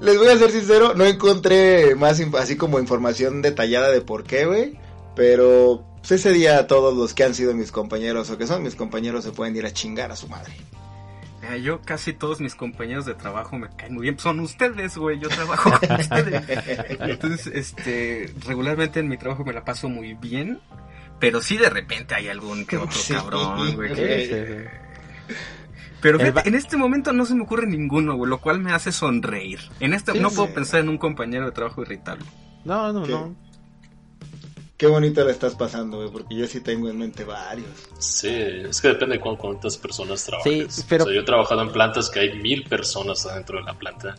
Les voy a ser sincero, no encontré más así como información detallada de por qué, güey. Pero pues, ese día todos los que han sido mis compañeros o que son mis compañeros se pueden ir a chingar a su madre. Eh, yo casi todos mis compañeros de trabajo me caen muy bien. Son ustedes, güey. Yo trabajo con ustedes. Entonces, este, regularmente en mi trabajo me la paso muy bien. Pero sí de repente hay algún que otro Sí, cabrón, güey. que- güey. Pero fíjate, en este momento no se me ocurre ninguno, güey, lo cual me hace sonreír. En este Sí, no sí. puedo pensar en un compañero de trabajo irritable. No, no, ¿Qué? no. Qué bonito la estás pasando, güey, porque yo sí tengo en mente varios. Sí, es que depende de cu- cuántas personas trabajes. Sí, pero- O sea, yo he trabajado en plantas que hay mil personas adentro de la planta.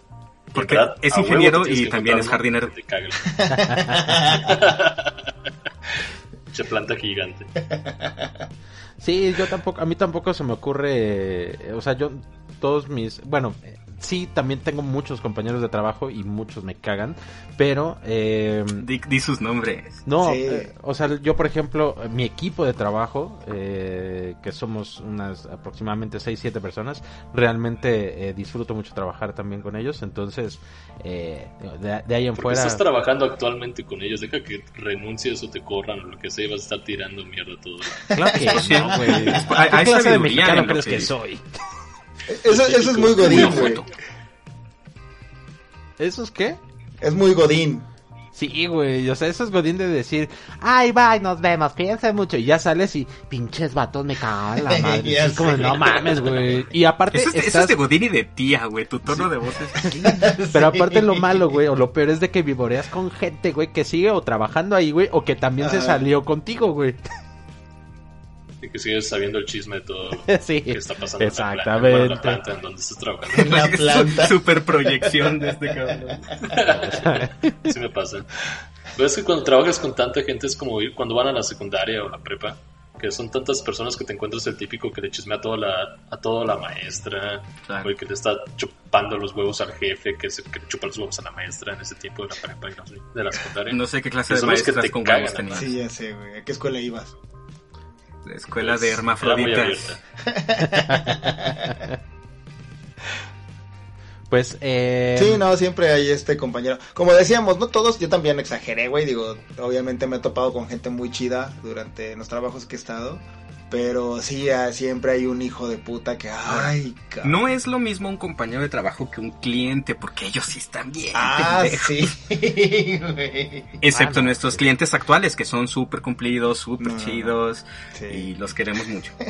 Porque verdad, es ingeniero y también es jardinero. te Che planta gigante. Sí, yo tampoco, a mí tampoco se me ocurre, eh, o sea, yo, todos mis, bueno, sí, también tengo muchos compañeros de trabajo y muchos me cagan, pero, eh, Di, di sus nombres. no, Sí. eh, o sea, yo por ejemplo, mi equipo de trabajo, eh, que somos unas aproximadamente 6, 7 personas, realmente eh, disfruto mucho trabajar también con ellos, entonces, eh, de, de ahí en fuera... estás trabajando actualmente con ellos. Deja que renuncies o te corran o lo que sea y vas a estar tirando mierda todo. Claro que no, güey. Hay- ¿Qué clase de mexicano crees que que- soy? Eso, eso es muy Muy godín, güey. ¿Eso es qué? Es muy godín. Sí, güey, o sea, eso es godín de decir, ay, bye, nos vemos, piensa mucho, y ya sales y, pinches vatos, me cagan la madre. Es como, no mames, güey. Y aparte, Eso es, de- eso estás- es de Godín y de tía, güey. Tu tono de voz es... pero aparte lo malo, güey, o lo peor es de que vivoreas con gente, güey, que sigue o trabajando ahí, güey, o que también se salió contigo, güey. Y que sigues sabiendo el chisme de todo Sí, que está pasando exactamente. en la planta, bueno, la planta en donde estás trabajando. En la planta. Super proyección de este cabrón. Sí me pasa. Pero es que cuando trabajas con tanta gente es como ir cuando van a la secundaria o la prepa, que son tantas personas que te encuentras el típico que le chismea a toda la, a toda la maestra, Claro. o el que le está chupando los huevos al jefe, que, se, que le chupa los huevos a la maestra en ese tiempo de la prepa y la- de la secundaria. No sé qué clase Que de los que maestras te con cagan, huevos tenías. Sí, ya sé, güey. ¿A qué escuela ibas? La escuela Pues, de hermafroditas. Pues, eh... Sí, no, siempre hay este compañero. Como decíamos, no todos, yo también exageré, güey. Digo, obviamente me he topado con gente muy chida durante los trabajos que he estado. Pero sí, siempre hay un hijo de puta que, ay, cabrón. No es lo mismo un compañero de trabajo que un cliente, porque ellos sí están bien. Ah, pendejos. sí, güey. Excepto nuestros clientes actuales, que son súper cumplidos, súper No, no, no. chidos, Sí. y los queremos mucho.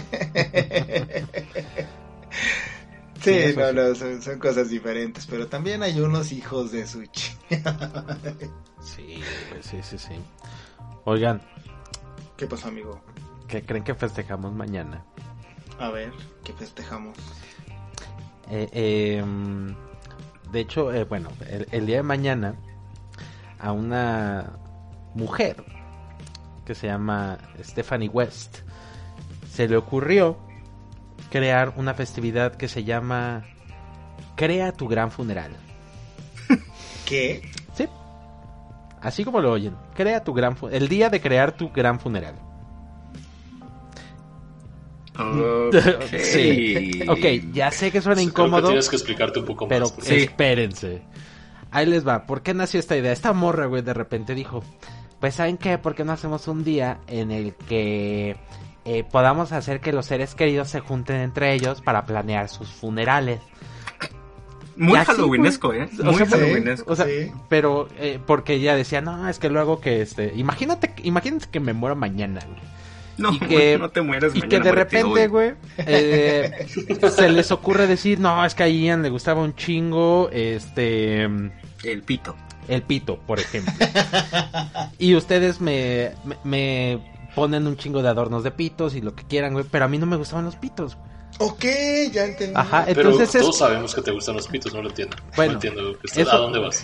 Sí, no, no, son, son cosas diferentes. Pero también hay unos hijos de su ch... Sí, sí, sí, sí. Oigan, ¿Qué pasó, amigo? ¿Qué creen que festejamos mañana? A ver, ¿qué festejamos? Eh, eh, de hecho, eh, bueno, el, el día de mañana a una mujer que se llama Stephanie West se le ocurrió crear una festividad que se llama Crea tu gran funeral. ¿Qué? Sí. Así como lo oyen, crea tu gran el día de crear tu gran funeral. Sí. Ok, ya sé que suena que incómodo. tienes que explicarte un poco Pero más. porque- Sí. espérense. Ahí les va. ¿Por qué nació esta idea? Esta morra, güey, de repente dijo, pues ¿saben qué? ¿Por qué no hacemos un día en el que eh, podamos hacer que los seres queridos se junten entre ellos para planear sus funerales? Muy así, halloweenesco. ¿eh? O Muy sea, halloweenesco. O sea, Sí. pero eh, porque ella decía, no, es que luego que este, imagínate, imagínate que me muero mañana, güey. No, y que- no te mueres Y que de repente, güey, eh, se les ocurre decir, no, es que a Ian le gustaba un chingo, este, El pito. el pito, por ejemplo. y ustedes me, me, me ponen un chingo de adornos de pitos y lo que quieran, güey, pero a mí no me gustaban los pitos. Ok, ya entendí. Ajá, Pero entonces todos es, sabemos que te gustan los pitos, no lo entiendo. Bueno, no entiendo. estás- eso- ¿A dónde vas?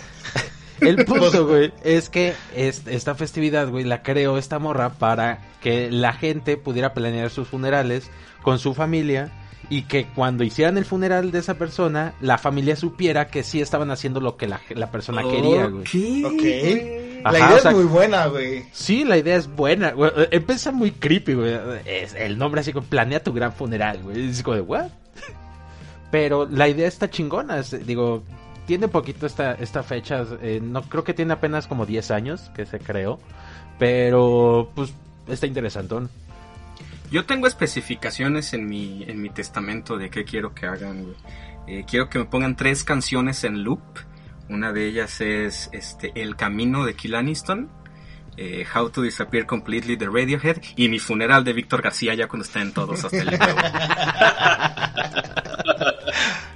El punto, güey, es que es- esta festividad, güey, la creó esta morra para que la gente pudiera planear sus funerales con su familia y que cuando hicieran el funeral de esa persona, la familia supiera que sí estaban haciendo lo que la, la persona quería, güey. Ok. Ajá, la idea o sea- es muy buena, güey. Sí, la idea es buena, güey. Eh, Empieza muy creepy, güey. Es el nombre así como planea tu gran funeral, güey. Es como de, ¿what? Pero la idea está chingona. es- digo, tiene poquito esta, esta fecha. eh, no creo que tiene apenas como 10 años que se creó. Pero, pues, está interesantón. Yo tengo especificaciones en mi, en mi testamento de qué quiero que hagan, güey. Eh, quiero que me pongan tres canciones en loop. Una de ellas es este El Camino de Kill Aniston, eh, How to Disappear Completely de Radiohead y mi funeral de Víctor García ya cuando estén todos hasta el.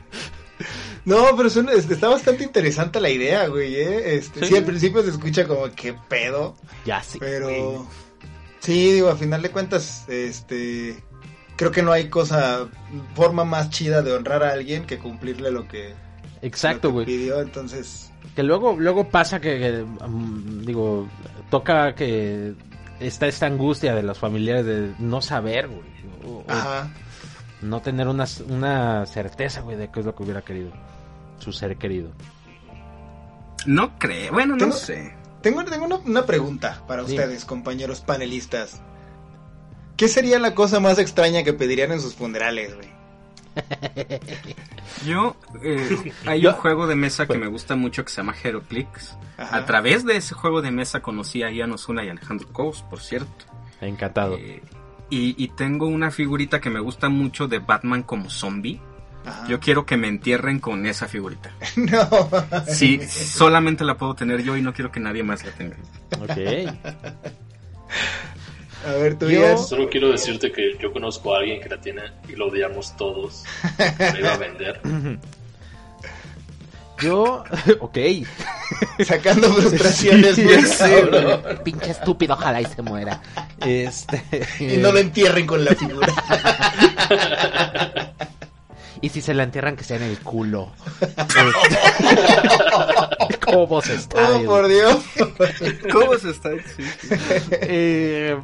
No, pero este, está bastante interesante la idea, güey, ¿eh? Este, Sí. sí. al principio se escucha como que pedo, Ya sí. pero... Sí, digo, a final de cuentas, este... Creo que no hay cosa, forma más chida de honrar a alguien que cumplirle lo que, Exacto, lo que güey. pidió, entonces... Que luego, luego pasa que, que, mm, digo, toca que está esta angustia de los familiares de no saber, güey. o Ajá. No tener una, una certeza, güey, de qué es lo que hubiera querido. Su ser querido. No creo, bueno, no Tengo- sé. Tengo, tengo una, una pregunta para ustedes, compañeros panelistas. ¿Qué sería la cosa más extraña que pedirían en sus funerales, güey? Yo, eh, hay un juego de mesa que me gusta mucho que se llama Heroclix. Ajá. A través de ese juego de mesa conocí a Ian Osuna y Alejandro Cous, por cierto. Encantado. Eh, y, y tengo una figurita que me gusta mucho de Batman como zombie. Ajá. Yo quiero que me entierren con esa figurita. No. Sí, solamente la puedo tener yo y no quiero que nadie más la tenga. Ok. A ver, tú Yo-. Solo quiero decirte que yo conozco a alguien que la tiene y lo odiamos todos. La iba a vender. Yo, ok. Sacando frustraciones, Sí, cabrón. Pinche estúpido, ojalá y se muera. Este. Y no lo entierren con la figura. Y si se la entierran, que sea en el culo. Este, ¿Cómo se está? Oh, por Dios. ¿Cómo se está? Sí. Eh,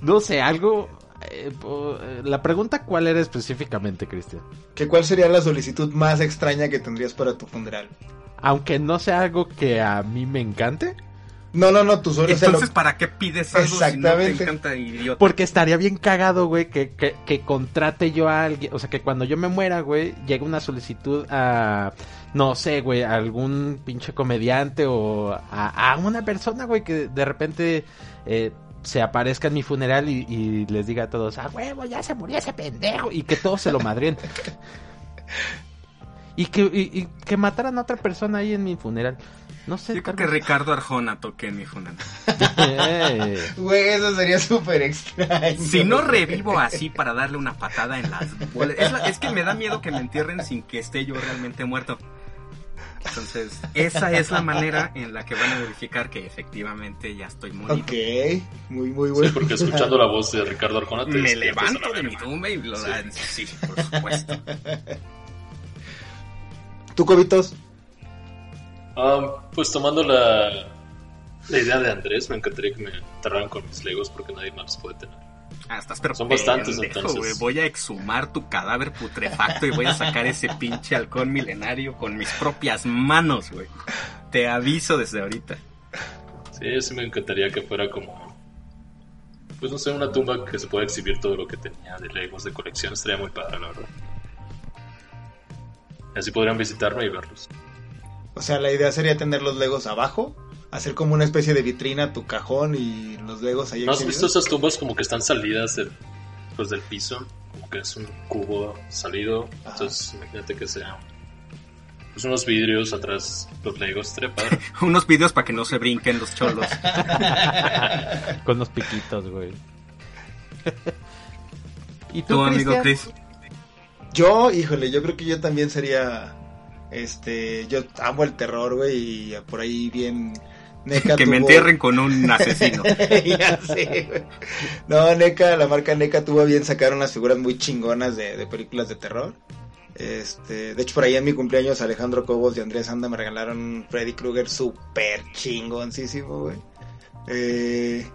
no sé, algo. Eh, eh, la pregunta, ¿cuál era específicamente, Cristian? ¿Que ¿Cuál sería la solicitud más extraña que tendrías para tu funeral? Aunque no sea algo que a mí me encante, No, no, no, tú solo lo... Entonces, ¿para qué pides algo si no te Exactamente. encanta, idiota? porque estaría bien cagado, güey, que, que, que contrate yo a alguien. O sea, que cuando yo me muera, güey, llegue una solicitud a. No sé, güey, a algún pinche comediante o a, a una persona, güey, que de repente. eh, se aparezca en mi funeral y, y les diga a todos, ah, huevo, ya se murió ese pendejo, y que todos se lo madrien. y que, y, y que mataran a otra persona ahí en mi funeral. No sé, Yo creo que Ricardo Arjona toque en mi funeral. Güey, eso sería súper extraño. Si no revivo así para darle una patada en las bolas. Es, la- es que me da miedo que me entierren sin que esté yo realmente muerto. Entonces, esa es la manera en la que van a verificar que efectivamente ya estoy morido. Ok, muy, muy Sí, bueno. porque escuchando la voz de Ricardo Arjona te Me levanto de mi tumba y lo Sí. dan. Sí, por supuesto. ¿Tú, Cobitos? Ah, pues tomando la, la idea de Andrés, me encantaría que me enterraran con mis legos porque nadie más los puede tener. Ah, estás pero Son bastantes, pendejo, entonces. güey. Voy a exhumar tu cadáver putrefacto y voy a sacar ese pinche halcón milenario con mis propias manos, güey. Te aviso desde ahorita. Sí, sí me encantaría que fuera como... Pues no sé, una tumba que se pueda exhibir todo lo que tenía de legos de colección. Estaría muy padre, la verdad. Así podrían visitarme y verlos. O sea, la idea sería tener los legos abajo, hacer como una especie de vitrina a tu cajón y los legos ahí ¿No has visto esas tumbas como que están salidas del, pues, del piso? Como que es un cubo salido. Ajá. Entonces imagínate que sea... Pues unos vidrios atrás, los legos, padre. Unos videos para que no se brinquen los cholos. con los piquitos, güey. ¿Y Tu amigo? Chris. Yo, híjole, yo creo que yo también sería, este, yo amo el terror, güey, y por ahí bien... NECA Que me entierren con un asesino. ya sé, güey. No, NECA, la marca NECA tuvo bien sacar unas figuras muy chingonas de, de películas de terror. Este, de hecho, por ahí en mi cumpleaños, Alejandro Cobos y Andrés Anda me regalaron un Freddy Krueger súper chingoncísimo, güey. Eh,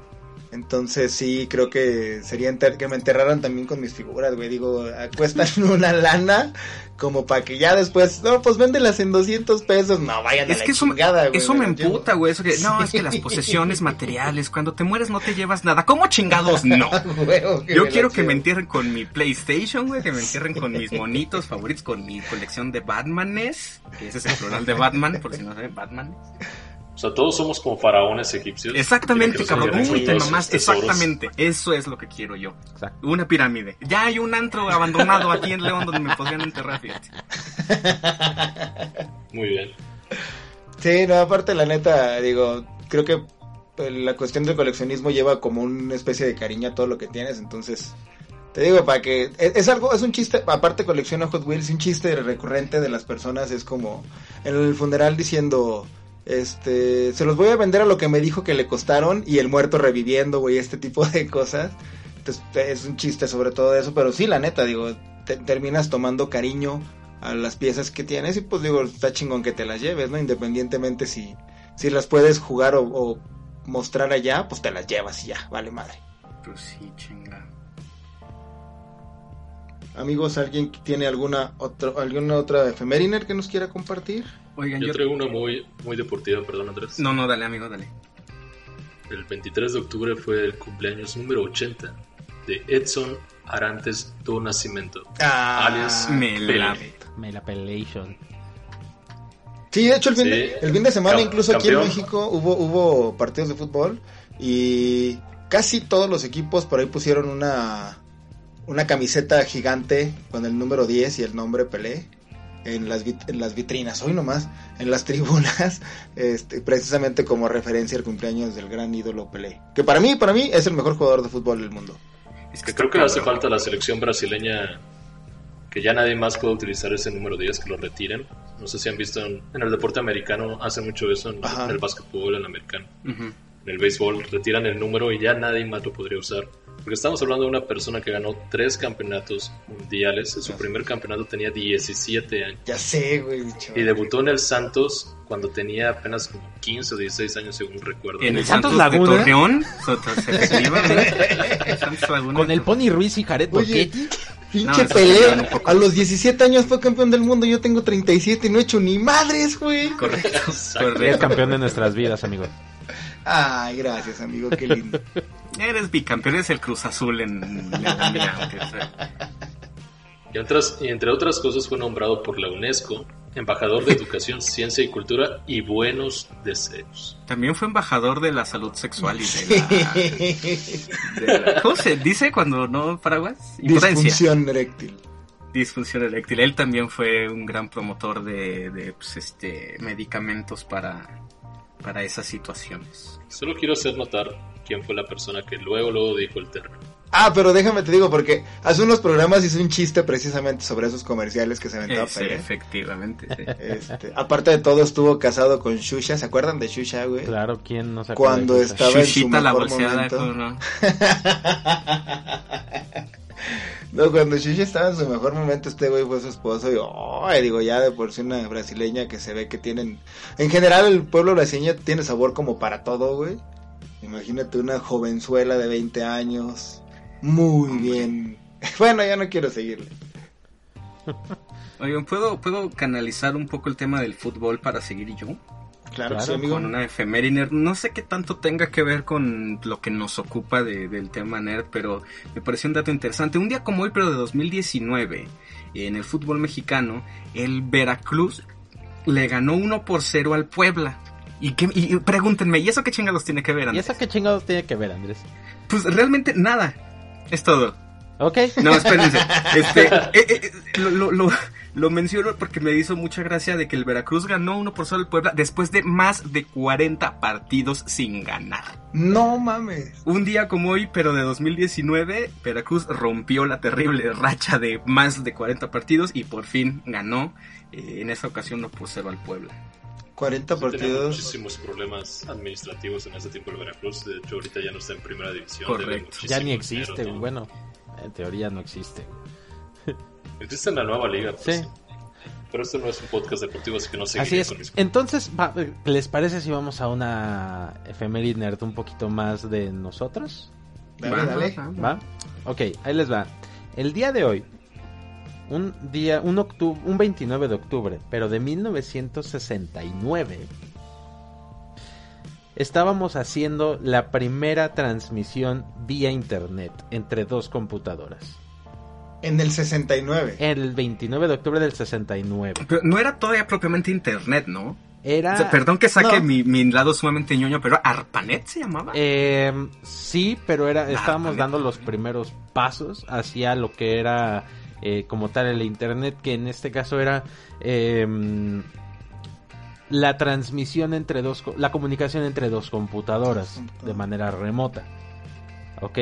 entonces, sí, creo que sería enter- que me enterraran también con mis figuras, güey. Digo, cuestan una lana como para que ya después, no, pues véndelas en 200 pesos. No, vayan a Es la que eso, chingada, güey. eso me emputa, güey. Eso que, no, es que las posesiones materiales, cuando te mueres no te llevas nada. ¿Cómo chingados? No. Huevo, Yo quiero que me entierren con mi PlayStation, güey, que me entierren con mis monitos favoritos, con mi colección de Batmanes, que ese es el plural de Batman, por si no saben, Batman. O sea, todos somos como faraones egipcios. Exactamente, cabrón. Uy, te mamás, exactamente. Eso es lo que quiero yo. Exacto. Una pirámide. Ya hay un antro abandonado aquí en León donde me podrían enterrar, fíjate. Muy bien. Sí, no, aparte la neta, digo, creo que eh, la cuestión del coleccionismo lleva como una especie de cariño a todo lo que tienes, entonces te digo para que es, es algo, es un chiste, aparte colecciono Hot Wheels, un chiste recurrente de las personas es como en el funeral diciendo este, se los voy a vender a lo que me dijo que le costaron y el muerto reviviendo, güey, este tipo de cosas. Entonces es un chiste sobre todo eso, pero sí, la neta, digo, te- terminas tomando cariño a las piezas que tienes y pues digo, está chingón que te las lleves, ¿no? Independientemente si, si las puedes jugar o, o mostrar allá, pues te las llevas y ya, vale madre. Pues sí, chinga. Amigos, ¿alguien tiene alguna otra, alguna otra efemériner que nos quiera compartir? Oigan, Yo yo... traigo una muy, muy deportiva, perdón Andrés. No, no, dale, amigo, dale. El 23 de octubre fue el cumpleaños número 80 de Edson Arantes do Nascimento. Ah, Alias me la- Pelé. Me la pelation. Sí, de hecho el fin, Sí. de, el fin de semana Cam- incluso aquí en campeón. México hubo, hubo partidos de fútbol y casi todos los equipos por ahí pusieron una, una camiseta gigante con el número 10 y el nombre Pelé en las, vit- en las vitrinas, hoy nomás, en las tribunas, este, precisamente como referencia al cumpleaños del gran ídolo Pelé. Que para mí, para mí es el mejor jugador de fútbol del mundo. Es Que creo que le hace falta a la selección brasileña que ya nadie más puede utilizar ese número 10, que lo retiren. No sé si han visto en, en el deporte americano, hacen mucho eso en, el básquetbol, en el americano. En el béisbol retiran el número y ya nadie más lo podría usar. Porque estamos hablando de una persona que ganó tres campeonatos mundiales. Su primer campeonato tenía 17 años. Ya sé, güey. chaval. Y debutó en el Santos cuando tenía apenas como 15 o 16 años, según recuerdo. En el Santos Santos, de Laguna? Torreón, efectivamente. El Santos Laguna. Con el Pony Ruiz y Jared Borghetti. Pinche No, a los 17 años fue campeón del mundo, yo tengo 37 y no he hecho ni madres, güey. Correcto. exacto. Es Correcto. campeón de nuestras vidas, amigo. Ay, gracias, amigo, qué lindo. Eres bicampeón, eres el Cruz Azul en. Y, otras- y entre otras cosas fue nombrado por la UNESCO embajador de Educación, Ciencia y Cultura y Buenos Deseos. También fue embajador de la salud sexual y de la... de la- ¿Cómo se dice cuando no paraguas? Impotencia. Disfunción eréctil. Disfunción eréctil. Él también fue un gran promotor de, de, pues, este, medicamentos para, para esas situaciones. Solo quiero hacer notar quién fue la persona que luego luego dijo el término. Ah, pero déjame te digo, porque hace unos programas hice un chiste precisamente sobre esos comerciales que se aventaba Ese, Pelé. efectivamente. sí. Este, aparte de todo, estuvo casado con Shusha. ¿Se acuerdan de Shusha, güey? Claro, ¿quién no se acuerda Cuando de estaba en su la mejor bolseada. momento. ¿cómo no? No, cuando Shusha estaba en su mejor momento, este güey fue su esposo. Y, ay, digo, ya de por sí una brasileña que se ve que tienen. En general, el pueblo brasileño tiene sabor como para todo, güey. Imagínate una jovenzuela de 20 años. Muy bien. Bueno, ya no quiero seguirle. Oigan, ¿puedo, ¿puedo canalizar un poco el tema del fútbol para seguir yo? Claro, Claro, sí, amigo. Con una efeméride. No sé qué tanto tenga que ver con lo que nos ocupa de- del tema nerd, pero me pareció un dato interesante. Un día como hoy, pero de 2019, en el fútbol mexicano, el Veracruz le ganó 1 por 0 al Puebla. Y, qué- y- y pregúntenme, ¿y eso qué chingados tiene que ver, ¿Y Andrés? eso qué chingados tiene que ver, Andrés? Pues realmente nada. Es todo. Ok. No, espérense. Este, eh, eh, lo, lo, lo, lo menciono porque me hizo mucha gracia de que el Veracruz ganó 1 por 0 al Puebla después de más de 40 partidos sin ganar. No mames. Un día como hoy, pero de 2019, Veracruz rompió la terrible racha de más de 40 partidos y por fin ganó eh, en esa ocasión 1 por 0 al Puebla. 40 Sí, tenía partidos. muchísimos problemas administrativos en ese tiempo el Veracruz. De hecho, ahorita ya no está en primera división. Correcto. Ya ni existe, dinero, ¿no? bueno, en teoría no existe. Existe en la nueva liga. pues, Sí. Pero esto no es un podcast deportivo, así que no seguiré Así es. con mis- Entonces, va- ¿les parece si vamos a una efeméride nerd un poquito más de nosotros? Dale, Va, dale. ¿Va? Ok, ahí les va. El día de hoy, un día, un, octu- un 29 de octubre, pero de 1969, estábamos haciendo la primera transmisión vía internet entre dos computadoras. En el 69. El 29 de octubre del 69. Pero no era todavía propiamente internet, ¿no? Era... O sea, perdón que saque no. mi, mi lado sumamente ñoño, pero ¿Arpanet se llamaba? Eh, sí, pero era, estábamos dando los primeros pasos hacia lo que era eh, como tal el internet, que en este caso era eh, la transmisión entre dos, la comunicación entre dos computadoras de manera remota. ¿Ok?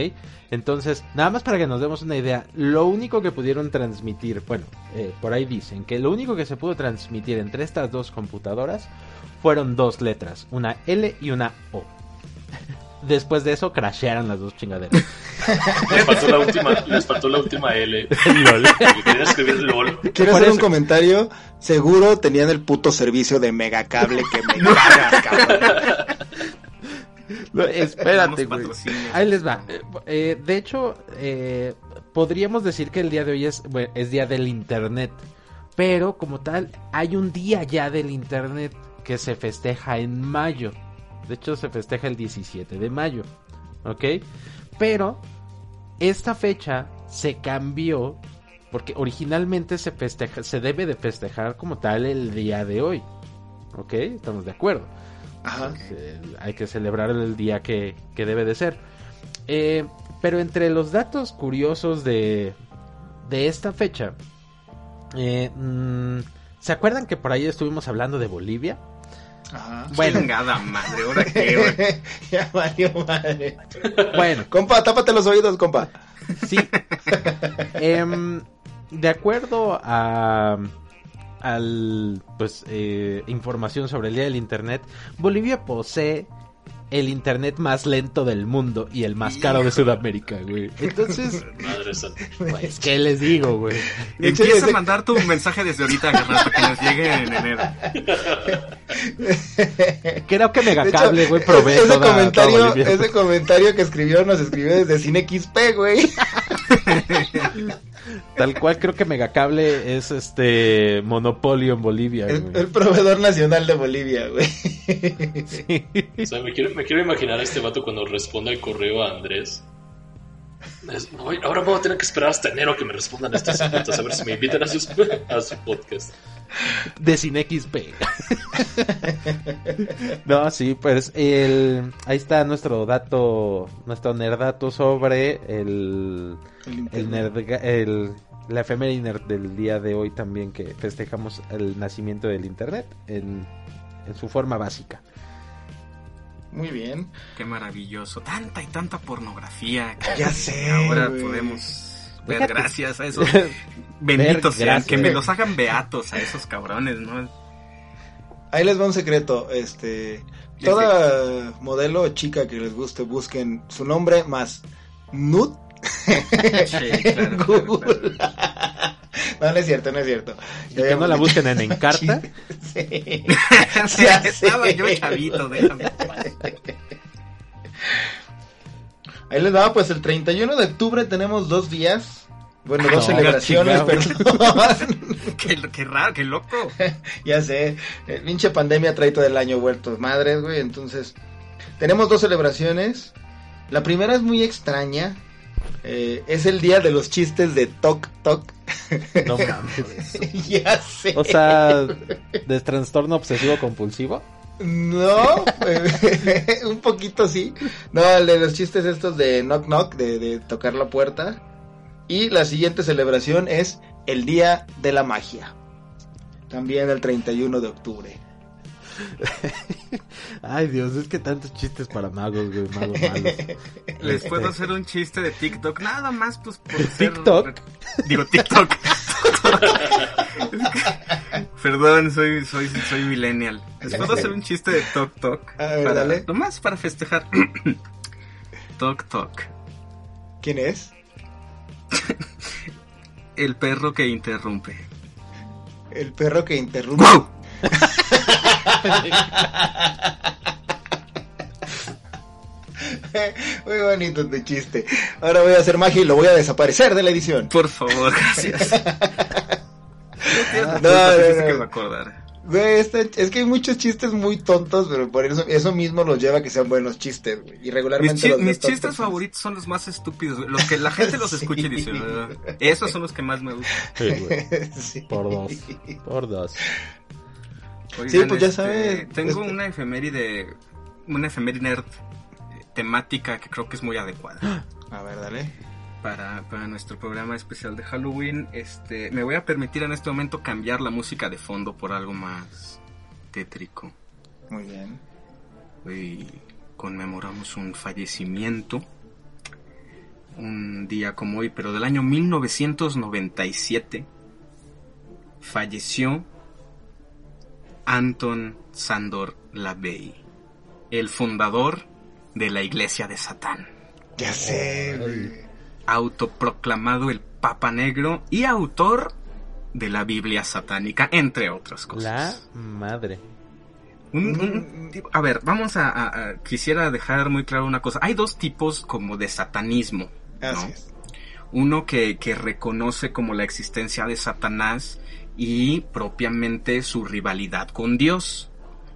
Entonces, nada más para que nos demos una idea, lo único que pudieron transmitir, bueno, eh, por ahí dicen que lo único que se pudo transmitir entre estas dos computadoras fueron dos letras, una L y una O. Después de eso, crashearon las dos chingaderas. Les faltó la última, les faltó la última L. LOL. Porque quería escribir LOL. Quiero hacer un eso- comentario. Seguro tenían el puto servicio de megacable que me caga, cabrón. No, espérate, güey. Ahí les va. Eh, eh, de hecho, eh, podríamos decir que el día de hoy es, bueno, es día del Internet. Pero como tal, hay un día ya del Internet que se festeja en mayo. De hecho, se festeja el 17 de mayo. ¿Ok? Pero esta fecha se cambió porque originalmente se festeja, se debe de festejar como tal el día de hoy. ¿Ok? Estamos de acuerdo. Ajá. Hay que celebrar el día que, que debe de ser. Eh, pero entre los datos curiosos de, de esta fecha, eh, mm, ¿se acuerdan que por ahí estuvimos hablando de Bolivia? Ajá. Bueno. Chingada madre, ¿ahora qué, güey? ya valió madre. Bueno, Compa, tápate los oídos, compa. sí. Em, de acuerdo a al pues eh, información sobre el día del internet, Bolivia posee el internet más lento del mundo y el más caro de Sudamérica, güey. Entonces, Madre santa. pues, ¿qué les digo, güey? Empieza a mandar tu mensaje desde ahorita, para que nos llegue en enero. Creo que Megacable, güey, provee ese toda- comentario, ese comentario que escribió nos escribió desde Cine XP, güey. Tal cual creo que Megacable es este monopolio en Bolivia, El, güey. el proveedor nacional de Bolivia, güey. Sí. O sea, me quiero, me quiero imaginar a este vato cuando responda el correo a Andrés. Es, "No, ahora voy a tener que esperar hasta enero que me respondan estos sujetos a ver si me invitan a, sus- a su podcast. De CineXP. no, sí, pues el ahí está nuestro dato, nuestro nerdato sobre el el nerd, el la efeméride nerd del día de hoy también que festejamos el nacimiento del internet en, en su forma básica. Muy bien. Qué maravilloso. Tanta y tanta pornografía. que Ya sé, Ahora podemos ver Déjate. gracias a esos benditos sean. gracias. Que me los hagan beatos a esos cabrones, ¿no? Ahí les va un secreto, este, Sí, toda modelo o chica que les guste, busquen su nombre más Nut Sí, claro, claro, Google. claro. No, no es cierto, no es cierto. Y que no la busquen en Encarta. Sí. Sí, Ya Estaba yo chavito, déjame. Ahí les va, pues el 31 de octubre tenemos dos días, bueno, dos No, celebraciones, perdón. Qué, qué raro, qué loco. ya sé, el pinche pandemia trae todo el año vueltos madres, güey, entonces tenemos dos celebraciones. La primera es muy extraña, eh, es el día de los chistes de Tok Tok. No mames. ya sé. O sea, de trastorno obsesivo compulsivo. No, eh, un poquito sí. No, el de los chistes estos de knock knock, de, de tocar la puerta. Y la siguiente celebración es el Día de la Magia. También el 31 de octubre. Ay, Dios, es que tantos chistes para magos, güey, magos malos. Les puedo hacer un chiste de TikTok, nada más pues por ser... ¿TikTok? Digo TikTok. Perdón, soy, soy, soy millennial. Les puedo hacer un chiste de Tok Tok. A ver, para, dale. Nomás para festejar. Tok Tok. ¿Quién es? El perro que interrumpe. El perro que interrumpe. ¡Guau! Muy bonito tu chiste. Ahora voy a hacer magia y lo voy a desaparecer de la edición. Por favor, gracias. No, no, no, no. que me acordara. Güey, está- es que hay muchos chistes muy tontos, pero por eso, eso mismo los lleva a que sean buenos chistes, güey. Y regularmente Mis, chi- los de mis Tok chistes favoritos son los más estúpidos, güey. Los que la gente los escucha y dice, Sí. "Ah". esos son los que más me gustan. sí, güey, Sí. Por dos. Por dos. Oigan, pues ya este, sabes, Tengo este- una efeméride, una efeméride nerd eh, temática que creo que es muy adecuada A ver, dale. Para, para nuestro programa especial de Halloween. Este, me voy a permitir en este momento cambiar la música de fondo por algo más tétrico. Muy bien. Hoy conmemoramos un fallecimiento, un día como hoy, pero del año 1997, falleció Anton Sandor Lavey, el fundador de la Iglesia de Satán, Ya sé, güey. Autoproclamado el Papa Negro y autor de la Biblia satánica, entre otras La cosas. madre. Un- a ver, vamos a, a- a- Quisiera dejar muy claro una cosa. Hay dos tipos como de satanismo. ¿no? Es. Uno que, que reconoce como la existencia de Satanás y propiamente su rivalidad con Dios.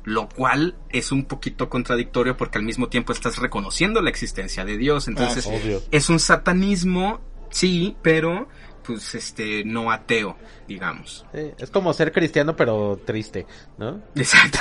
Lo cual es un poquito contradictorio porque al mismo tiempo estás reconociendo la existencia de Dios. Entonces, Ah, es un satanismo, sí, pero pues este no ateo, digamos. Sí, es como ser cristiano pero triste, ¿no? Exacto.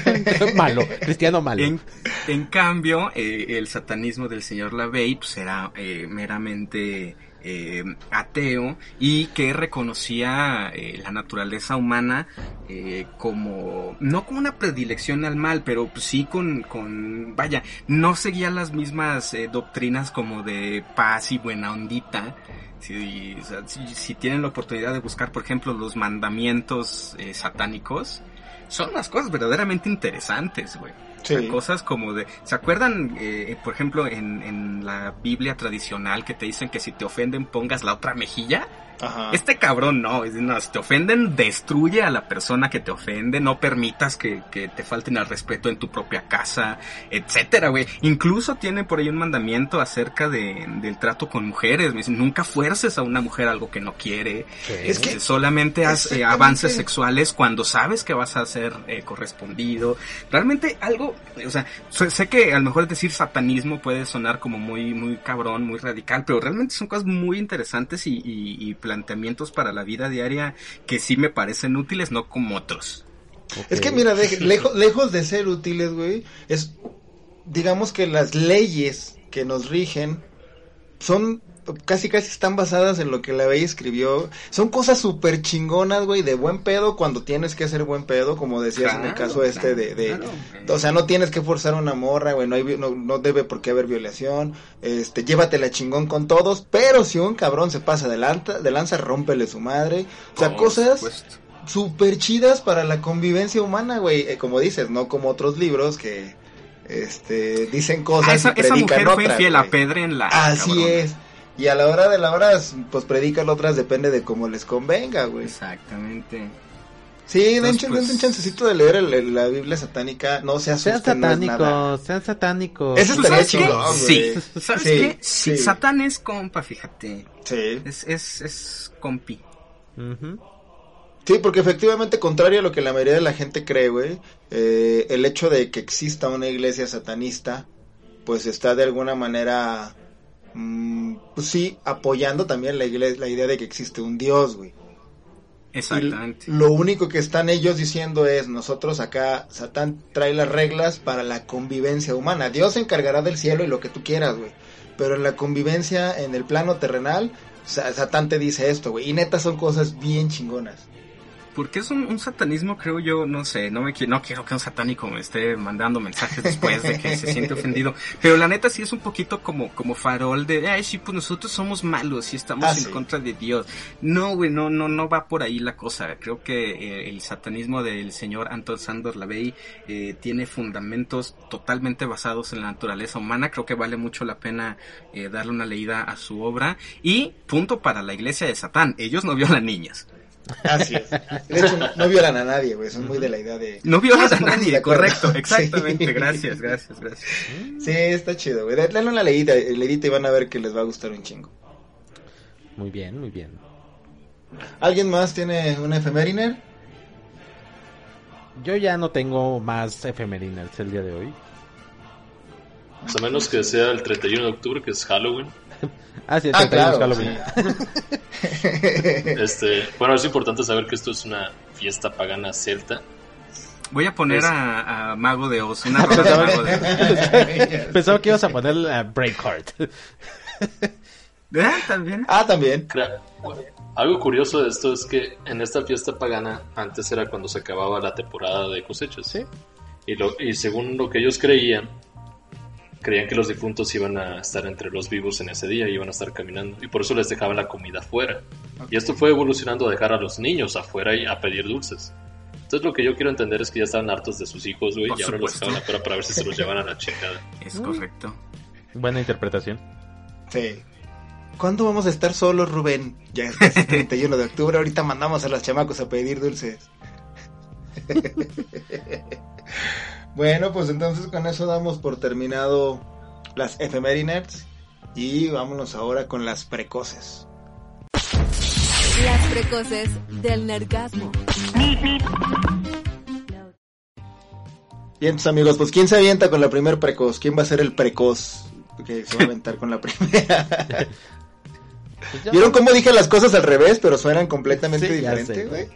malo, cristiano malo. En, en cambio, eh, el satanismo del señor Lavey pues, era eh, meramente eh, ateo y que reconocía eh, la naturaleza humana eh, como, no como una predilección al mal, pero pues, sí con, con, vaya, no seguía las mismas eh, doctrinas como de paz y buena ondita. Si, si- si tienen la oportunidad de buscar, por ejemplo, los mandamientos eh, satánicos, son unas cosas verdaderamente interesantes, güey. O sea, Sí. cosas como de... ¿Se acuerdan, eh, por ejemplo, en, en la Biblia tradicional que te dicen que si te ofenden pongas la otra mejilla? Ajá. Este cabrón no, es, no, si te ofenden, destruye a la persona que te ofende, no permitas que, que te falten al respeto en tu propia casa, etcétera, güey. Incluso tiene por ahí un mandamiento acerca de, del trato con mujeres, me dicen, nunca fuerces a una mujer algo que no quiere, Es que- solamente haz eh, avances sexuales cuando sabes que vas a ser eh, correspondido. Realmente algo, o sea, sé, sé que a lo mejor decir satanismo puede sonar como muy, muy cabrón, muy radical, pero realmente son cosas muy interesantes y, y- y planteamientos para la vida diaria que sí me parecen útiles, no como otros. Es que mira, de- lejos, lejos de ser útiles, güey, es, digamos que las leyes que nos rigen son, casi casi están basadas en lo que la ley escribió. Son cosas súper chingonas, güey, de buen pedo cuando tienes que ser buen pedo, como decías en el Claro, caso este de, de- claro. o sea, no tienes que forzar una morra, güey, no, hay no, no debe por qué haber violación, este, llévatela chingón con todos, pero si un cabrón se pasa de lanza, de lanza, rómpele su madre, o sea, cosas súper chidas para la convivencia humana, güey. Eh, como dices, no como otros libros que este dicen Ah, cosas esa, y esa mujer fue otras. infiel a. Pedro en la... Así es. Y a la hora de la hora, pues predican otras, depende de cómo les convenga, güey. Exactamente. Sí, den, Entonces, chan- pues- dense un chancecito de leer el- el- la Biblia satánica. No se Sean asusten, no es satánicos, sean satánicos. Eso Pues, estaría ¿sabes qué? chingón, Sí. güey. ¿Sabes Sí, qué? Sí, sí. Satán es compa, fíjate. Sí. Es, es, es compi. Sí, porque efectivamente, contrario a lo que la mayoría de la gente cree, güey, eh, el hecho de que exista una iglesia satanista, pues está de alguna manera, pues sí, apoyando también la, igle- la idea de que existe un Dios, güey. Exactamente. Y lo único que están ellos diciendo es, nosotros acá, Satán trae las reglas para la convivencia humana. Dios se encargará del cielo y lo que tú quieras, güey. Pero en la convivencia, en el plano terrenal, Sa- Satán te dice esto, güey. Y neta son cosas bien chingonas. Porque es un, un satanismo, creo yo, no sé, no me qui- no quiero que un satánico me esté mandando mensajes después de que se siente ofendido. Pero la neta sí es un poquito como, como farol de, ay, sí, pues nosotros somos malos y estamos Ah, en sí. contra de Dios. No, güey, no, no, no va por ahí la cosa. Creo que eh, el satanismo del señor Anton Sandor Lavey eh, tiene fundamentos totalmente basados en la naturaleza humana. Creo que vale mucho la pena eh, darle una leída a su obra. Y punto para la iglesia de Satán. Ellos no violan niñas. Así es. De hecho, no, no violan a nadie, güey. Son muy de la idea de... No violan a nadie, correcto, exactamente, Sí. gracias, gracias, gracias. Sí, está chido, güey. Dale una leída, leída y van a ver que les va a gustar un chingo. Muy bien, muy bien. ¿Alguien más tiene una efemériner? Yo ya no tengo más efemerinas el día de hoy. Pues a menos que sea el 31 de octubre, que es Halloween. Ah, sí, Ah, 31 es claro. Halloween. sí. Este, bueno, es importante saber que esto es una fiesta pagana celta. Voy a poner a, a Mago de Oz, una rola de Mago de Oz. Pensaba que ibas a poner la Breakheart. Ah, también. ah, también. Algo curioso de esto es que en esta fiesta pagana antes era cuando se acababa la temporada de cosechas. Sí. Y, lo, y según lo que ellos creían, creían que los difuntos iban a estar entre los vivos en ese día, iban a estar caminando. Y por eso les dejaban la comida afuera. Y esto fue evolucionando a dejar a los niños afuera y a pedir dulces. Entonces lo que yo quiero entender es que ya estaban hartos de sus hijos, güey, y ahora los dejaban afuera para ver si se los llevan a la chingada. Es correcto. Buena interpretación. Sí. ¿Cuándo vamos a estar solos, Rubén? Ya es casi 31 de octubre. Ahorita mandamos a los chamacos a pedir dulces. Bueno, pues entonces con eso damos por terminado las efemérides y vámonos ahora con las precoces. Las precoces del nergasmo. Bien, entonces, amigos, pues ¿quién se avienta con la primer precoz? ¿Quién va a ser el precoz que se va a aventar con la primera? Pues yo- ¿Vieron cómo dije las cosas al revés, pero suenan completamente Sí, diferentes, güey?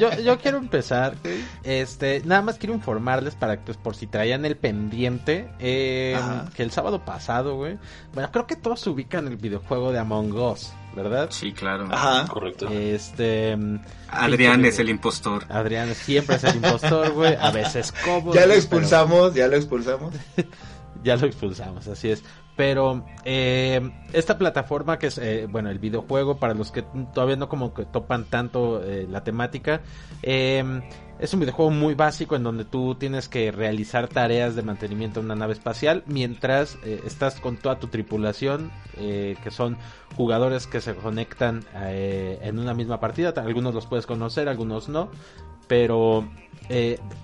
Yo, yo quiero empezar, este, nada más quiero informarles para que, pues, por si traían el pendiente, eh, Ajá. que el sábado pasado, güey, bueno, creo que todos se ubican el videojuego de Among Us, ¿verdad? Sí, claro. Ajá. Correcto. Este, mm, Adrián es el impostor. Adrián siempre es el impostor, güey, a veces como. Ya lo expulsamos, ya lo expulsamos. Ya lo expulsamos, así es. Pero eh, esta plataforma que es, eh, bueno, el videojuego, para los que todavía no como que topan tanto eh, la temática, eh, es un videojuego muy básico en donde tú tienes que realizar tareas de mantenimiento en una nave espacial mientras eh, estás con toda tu tripulación, que son jugadores que se conectan en una misma partida. Algunos los puedes conocer, algunos no. Pero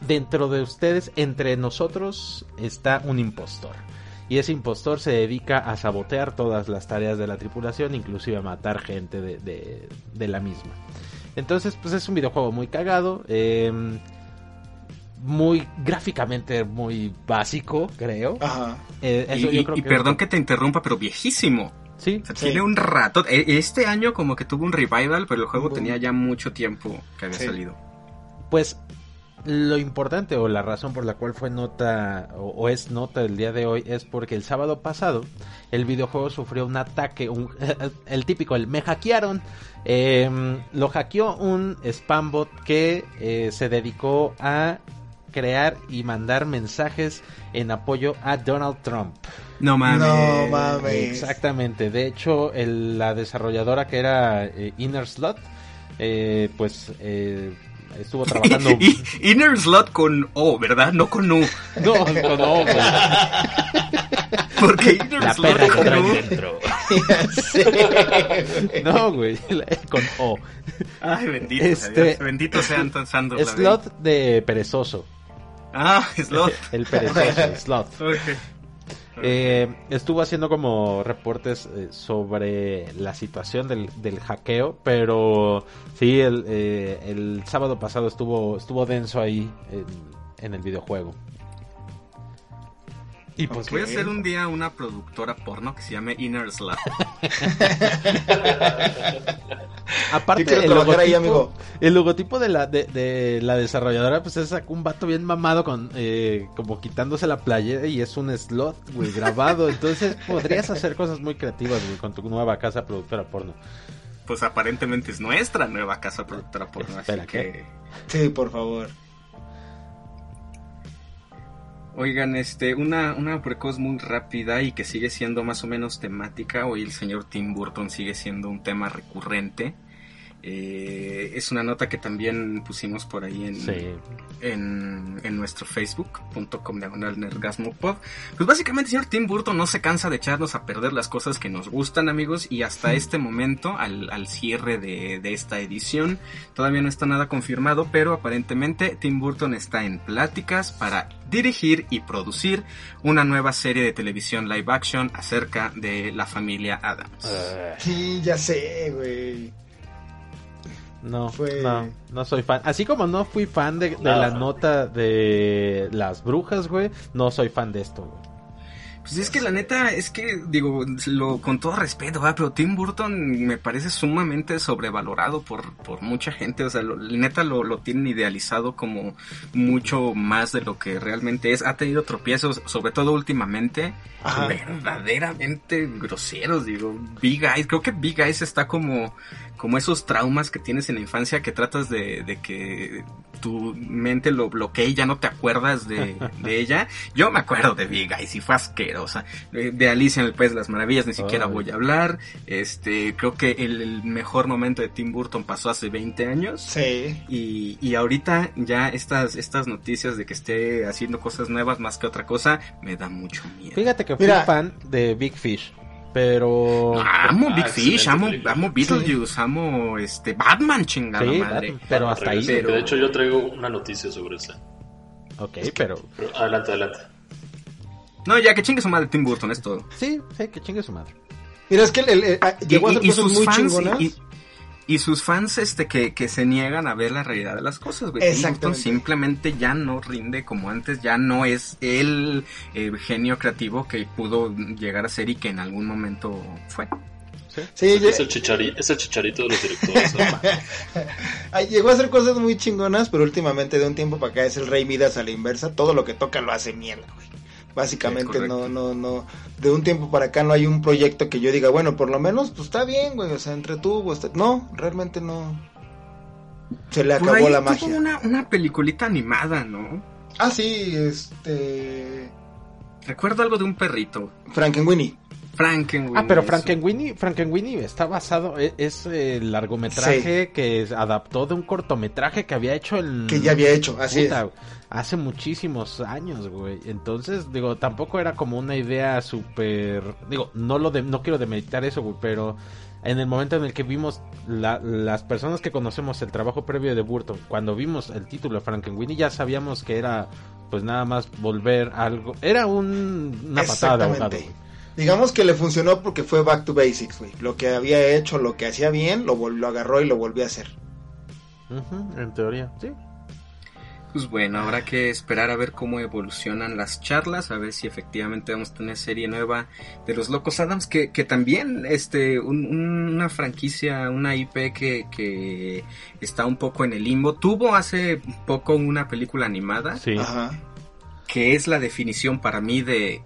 dentro de ustedes, entre nosotros, está un impostor. Y ese impostor se dedica a sabotear todas las tareas de la tripulación, inclusive a matar gente de, de- de la misma. Entonces, pues es un videojuego muy cagado. eh, muy gráficamente muy básico, creo. Ajá. Eh, Y, eso yo y- creo y que- perdón que te interrumpa, pero viejísimo. Sí, O sea, Sí. tiene un rato. e- Este año como que tuvo un revival, pero el juego Boom. tenía ya mucho tiempo que había Sí. salido. Pues lo importante o la razón por la cual fue nota o, o es nota el día de hoy es porque el sábado pasado el videojuego sufrió un ataque, un- el típico, el me hackearon. Eh, lo hackeó un spambot que eh, se dedicó a crear y mandar mensajes en apoyo a Donald Trump. No mames. No mames. Exactamente. De hecho, el- la desarrolladora que era eh, Inner Slot, eh, pues eh, estuvo trabajando. Y- Inner Slot con O, ¿verdad? No con U. no, no, no, güey. Porque Inner La Slot perra con trae U. dentro. Sí. No, güey, con O. Ay, bendito Este- sea Dios. Bendito sean tan santos. la ley. Slot de perezoso. Ah, Slot. El perezoso, Slot. Ok. Eh, estuvo haciendo como reportes eh, sobre la situación del, del hackeo, pero sí, el, eh, el sábado pasado estuvo, estuvo denso ahí en, en el videojuego. Y pues Voy a hacer un día una productora porno que se llame Inner Slot. Aparte, el ahí, logotipo, amigo. el logotipo de la, de, de la desarrolladora, pues es un vato bien mamado con eh, como quitándose la playera y es un slot, güey, grabado. Entonces podrías hacer cosas muy creativas, güey, con tu nueva casa productora porno. Pues aparentemente es nuestra nueva casa productora porno. Espera, así que... Sí, por favor. Oigan, este, una, una precoz muy rápida y que sigue siendo más o menos temática. Hoy el señor Tim Burton sigue siendo un tema recurrente. Eh, es una nota que también pusimos por ahí en, Sí. en, en nuestro facebook.com diagonal nergasmopod. Pues básicamente el señor Tim Burton no se cansa de echarnos a perder las cosas que nos gustan amigos y hasta este momento, al, al cierre de, de esta edición, todavía no está nada confirmado, pero aparentemente Tim Burton está en pláticas para dirigir y producir una nueva serie de televisión live action acerca de la familia Adams. Sí, ya sé, güey. No, Fue- no, no soy fan. Así como no fui fan de, de la nota de las brujas, güey, no soy fan de esto, güey. Pues es que la neta, es que, digo, lo, con todo respeto, ¿verdad? pero Tim Burton me parece sumamente sobrevalorado por, por mucha gente. O sea, lo, neta lo, lo tienen idealizado como mucho más de lo que realmente es. Ha tenido tropiezos, sobre todo últimamente, Ajá. verdaderamente groseros. Digo, Big Eyes, creo que Big Eyes está como, como esos traumas que tienes en la infancia que tratas de, de que tu mente lo bloquee y ya no te acuerdas de, de ella. Yo me acuerdo de Big Eyes y fue asquerosa. De, de Alicia en el País de las Maravillas ni siquiera Ay. voy a hablar. Este, creo que el, el mejor momento de Tim Burton pasó hace 20 años. Sí. Y, y ahorita ya estas, estas noticias de que esté haciendo cosas nuevas más que otra cosa, me da mucho miedo. Fíjate que fui Mira. fan de Big Fish. Pero... amo Ah, Big Fish, excelente amo, amo Beetlejuice, amo este Batman, chingada Sí, madre. Batman, pero hasta ahí. Pero- De hecho, yo traigo una noticia sobre eso. Ok, pero... Pero adelante, adelante. No, ya que chingue su madre Tim Burton, es todo. Sí, sí, que chingue su madre. Mira, es que el- el- el- ah, llegó a hacer cosas muy fans, chingonas. y, y sus fans este que, que se niegan a ver la realidad de las cosas, güey. Exactamente. simplemente ya no rinde como antes, ya no es el eh, genio creativo que pudo llegar a ser y que en algún momento fue. Sí, Es lle- el, chichari- es el chicharito de los directores. llegó a hacer cosas muy chingonas, pero últimamente de un tiempo para acá es el rey Midas a la inversa. Todo lo que toca lo hace mierda, güey. Básicamente Es no, no, no. De un tiempo para acá no hay un proyecto que yo diga, bueno, por lo menos, pues está bien, güey. O sea, entretuvo. Está... No, realmente no. Se le Por acabó ahí la tuvo magia. Una, una peliculita animada, ¿no? Ah, sí, este. Recuerdo algo de un perrito. Frankenweenie. Frankenweenie. Ah, pero. Frankenweenie, Frankenweenie está basado, e- es, el largometraje que se adaptó de un cortometraje que había hecho el... Que ya había hecho, así Puta, Hace muchísimos años, güey. Entonces, digo, tampoco era como una idea súper... Digo, no lo de, no quiero demeritar eso, güey, pero en el momento en el que vimos la- las personas que conocemos el trabajo previo de Burton, cuando vimos el título de Frankenweenie ya sabíamos que era pues nada más volver algo... Era un, una patada de. Digamos que le funcionó porque fue back to basics, güey. Lo que había hecho, lo que hacía bien, lo, lo agarró y lo volvió a hacer. En teoría, sí. Pues bueno, habrá que esperar a ver cómo evolucionan las charlas, a ver si efectivamente vamos a tener serie nueva de los Locos Adams, que, que también este un- un- una franquicia, una IP que, que está un poco en el limbo. Tuvo hace poco una película animada, Sí. Ajá. que es la definición para mí de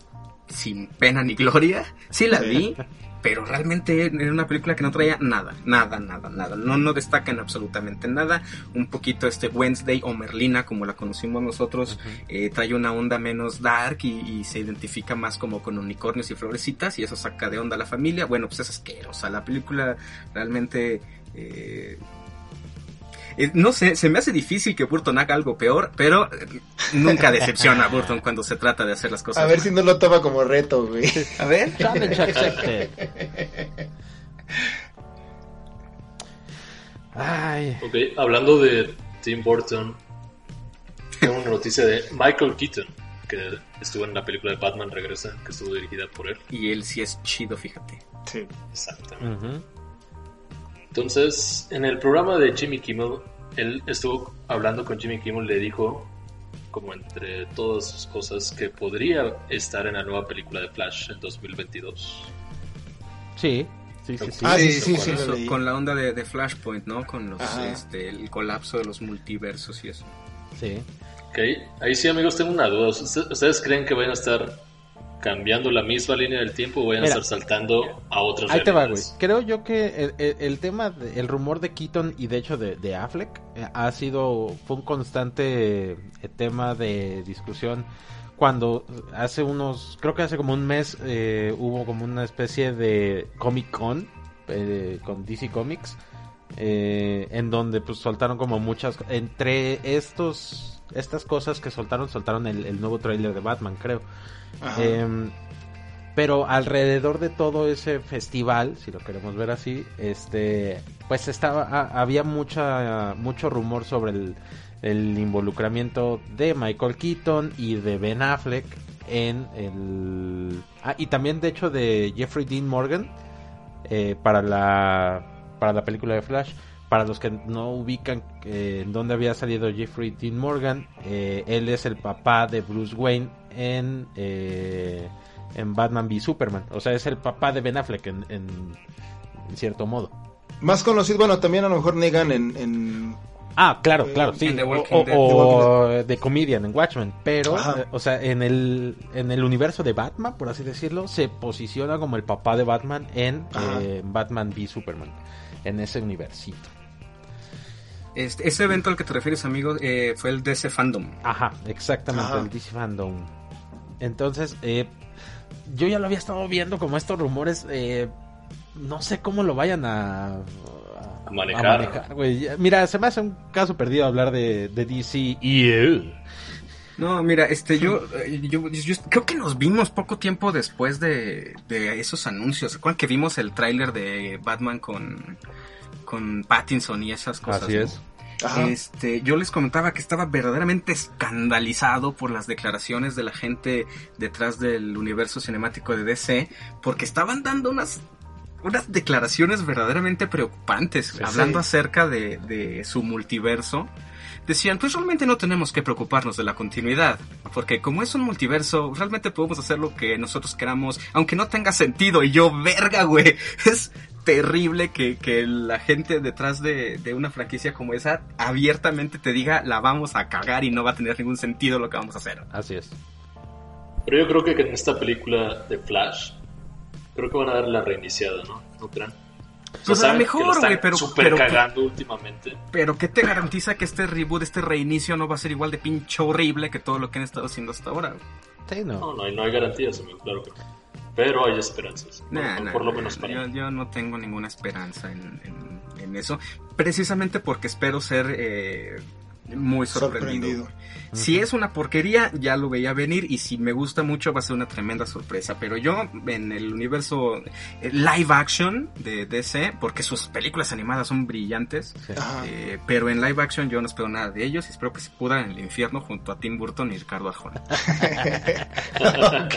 sin pena ni gloria. Sí la Sí. vi, pero realmente era una película que no traía nada, nada, nada, nada. No, no destaca en absolutamente nada. Un poquito este Wednesday o Merlina, como la conocimos nosotros, eh, trae una onda menos dark y, y se identifica más como con unicornios y florecitas y eso saca de onda a la familia. Bueno, pues es asquerosa. La película realmente... eh, eh, no sé, se me hace difícil que Burton haga algo peor, pero eh, nunca decepciona a Burton cuando se trata de hacer las cosas. A ver mal. si no lo toma como reto, güey. A ver. Accepted. Ay, Ok, hablando de Tim Burton, tengo una noticia de Michael Keaton, que estuvo en la película de Batman Regresa, que estuvo dirigida por él. Y él sí es chido, fíjate. Sí. Exactamente. ujú. Entonces, en el programa de Jimmy Kimmel, él estuvo hablando con Jimmy Kimmel, le dijo, como entre todas sus cosas, que podría estar en la nueva película de Flash en 2022. sí, sí, sí, sí. Ah, sí, ¿se sí, sí, Eso, con la onda de, de Flashpoint, ¿no? Con los, Ajá. este, el colapso de los multiversos y eso. sí. Ok, ahí sí amigos, tengo una duda. ¿Usted- ¿Ustedes creen que vayan a estar cambiando la misma línea del tiempo o vayan Mira, a estar saltando a otras Ahí te va, güey. Creo yo que el, el- el tema, de- el rumor de Keaton y de hecho de, de Affleck eh, ha sido, fue un constante eh, tema de discusión cuando hace unos, creo que hace como un mes eh, hubo como una especie de Comic Con eh, con DC Comics eh, en donde pues soltaron como muchas, entre estos, estas cosas que soltaron, soltaron el, el nuevo tráiler de Batman, creo. Em, pero alrededor de todo ese festival, si lo queremos ver así, este, pues estaba, ha- había mucha, mucho rumor sobre el, el involucramiento de Michael Keaton y de Ben Affleck en el, ah, y también de hecho de Jeffrey Dean Morgan eh, para la, para la película de Flash. Para los que no ubican eh, en dónde había salido Jeffrey Dean Morgan, eh, él es el papá de Bruce Wayne en, eh, en Batman v Superman. O sea, es el papá de Ben Affleck en, en, en cierto modo. Más conocido, bueno, también a lo mejor Negan en, en Ah, claro, claro, sí. en The O, Walking o- Dead. o de Comedian en Watchmen. Pero, eh, o sea, en el, en el universo de Batman, por así decirlo, se posiciona como el papá de Batman en eh, Batman v Superman. En ese universito. Este, ese evento al que te refieres, amigo, eh, fue el DC Fandom. Ajá, exactamente, Ajá. el DC Fandom. Entonces, eh, yo ya lo había estado viendo como estos rumores. eh, no sé cómo lo vayan a, A manejar. güey. Mira, se me hace un caso perdido hablar de, de DC y No, mira, este, yo, eh, yo, yo creo que nos vimos poco tiempo después de, de esos anuncios. ¿Se acuerdan que vimos el tráiler de Batman con, con Pattinson y esas cosas? Así ¿no? es. Ajá. Este, yo les comentaba que estaba verdaderamente escandalizado por las declaraciones de la gente detrás del universo cinemático de DC, porque estaban dando unas unas declaraciones verdaderamente preocupantes, hablando acerca de, de su multiverso. Decían, pues realmente no tenemos que preocuparnos de la continuidad, porque como es un multiverso, realmente podemos hacer lo que nosotros queramos, aunque no tenga sentido. Y yo, verga, güey, es terrible que, que la gente detrás de, de una franquicia como esa abiertamente te diga, la vamos a cagar y no va a tener ningún sentido lo que vamos a hacer. Así es. Pero yo creo que en esta película de Flash, creo que van a dar la reiniciada, ¿no? ¿No crean? O sea, Pues a lo saben que mejor, güey, pero- Super pero- cagando últimamente. Pero ¿qué te garantiza que este reboot, este reinicio no va a ser igual de pinche horrible que todo lo que han estado haciendo hasta ahora? güey? Sí, no. No, no hay, no hay garantías, amigo, claro que no. Pero hay esperanzas. Nah, Bueno, nah, por lo menos para yo, yo no tengo ninguna esperanza en, en- en eso, precisamente porque espero ser eh, muy sorprendido. Sorprendido. Si es una porquería, ya lo veía venir y si me gusta mucho va a ser una tremenda sorpresa. Pero yo en el universo eh, live action de DC, porque sus películas animadas son brillantes, eh, pero en live action yo no espero nada de ellos y espero que se pudran en el infierno junto a Tim Burton y Ricardo Arjona. ok,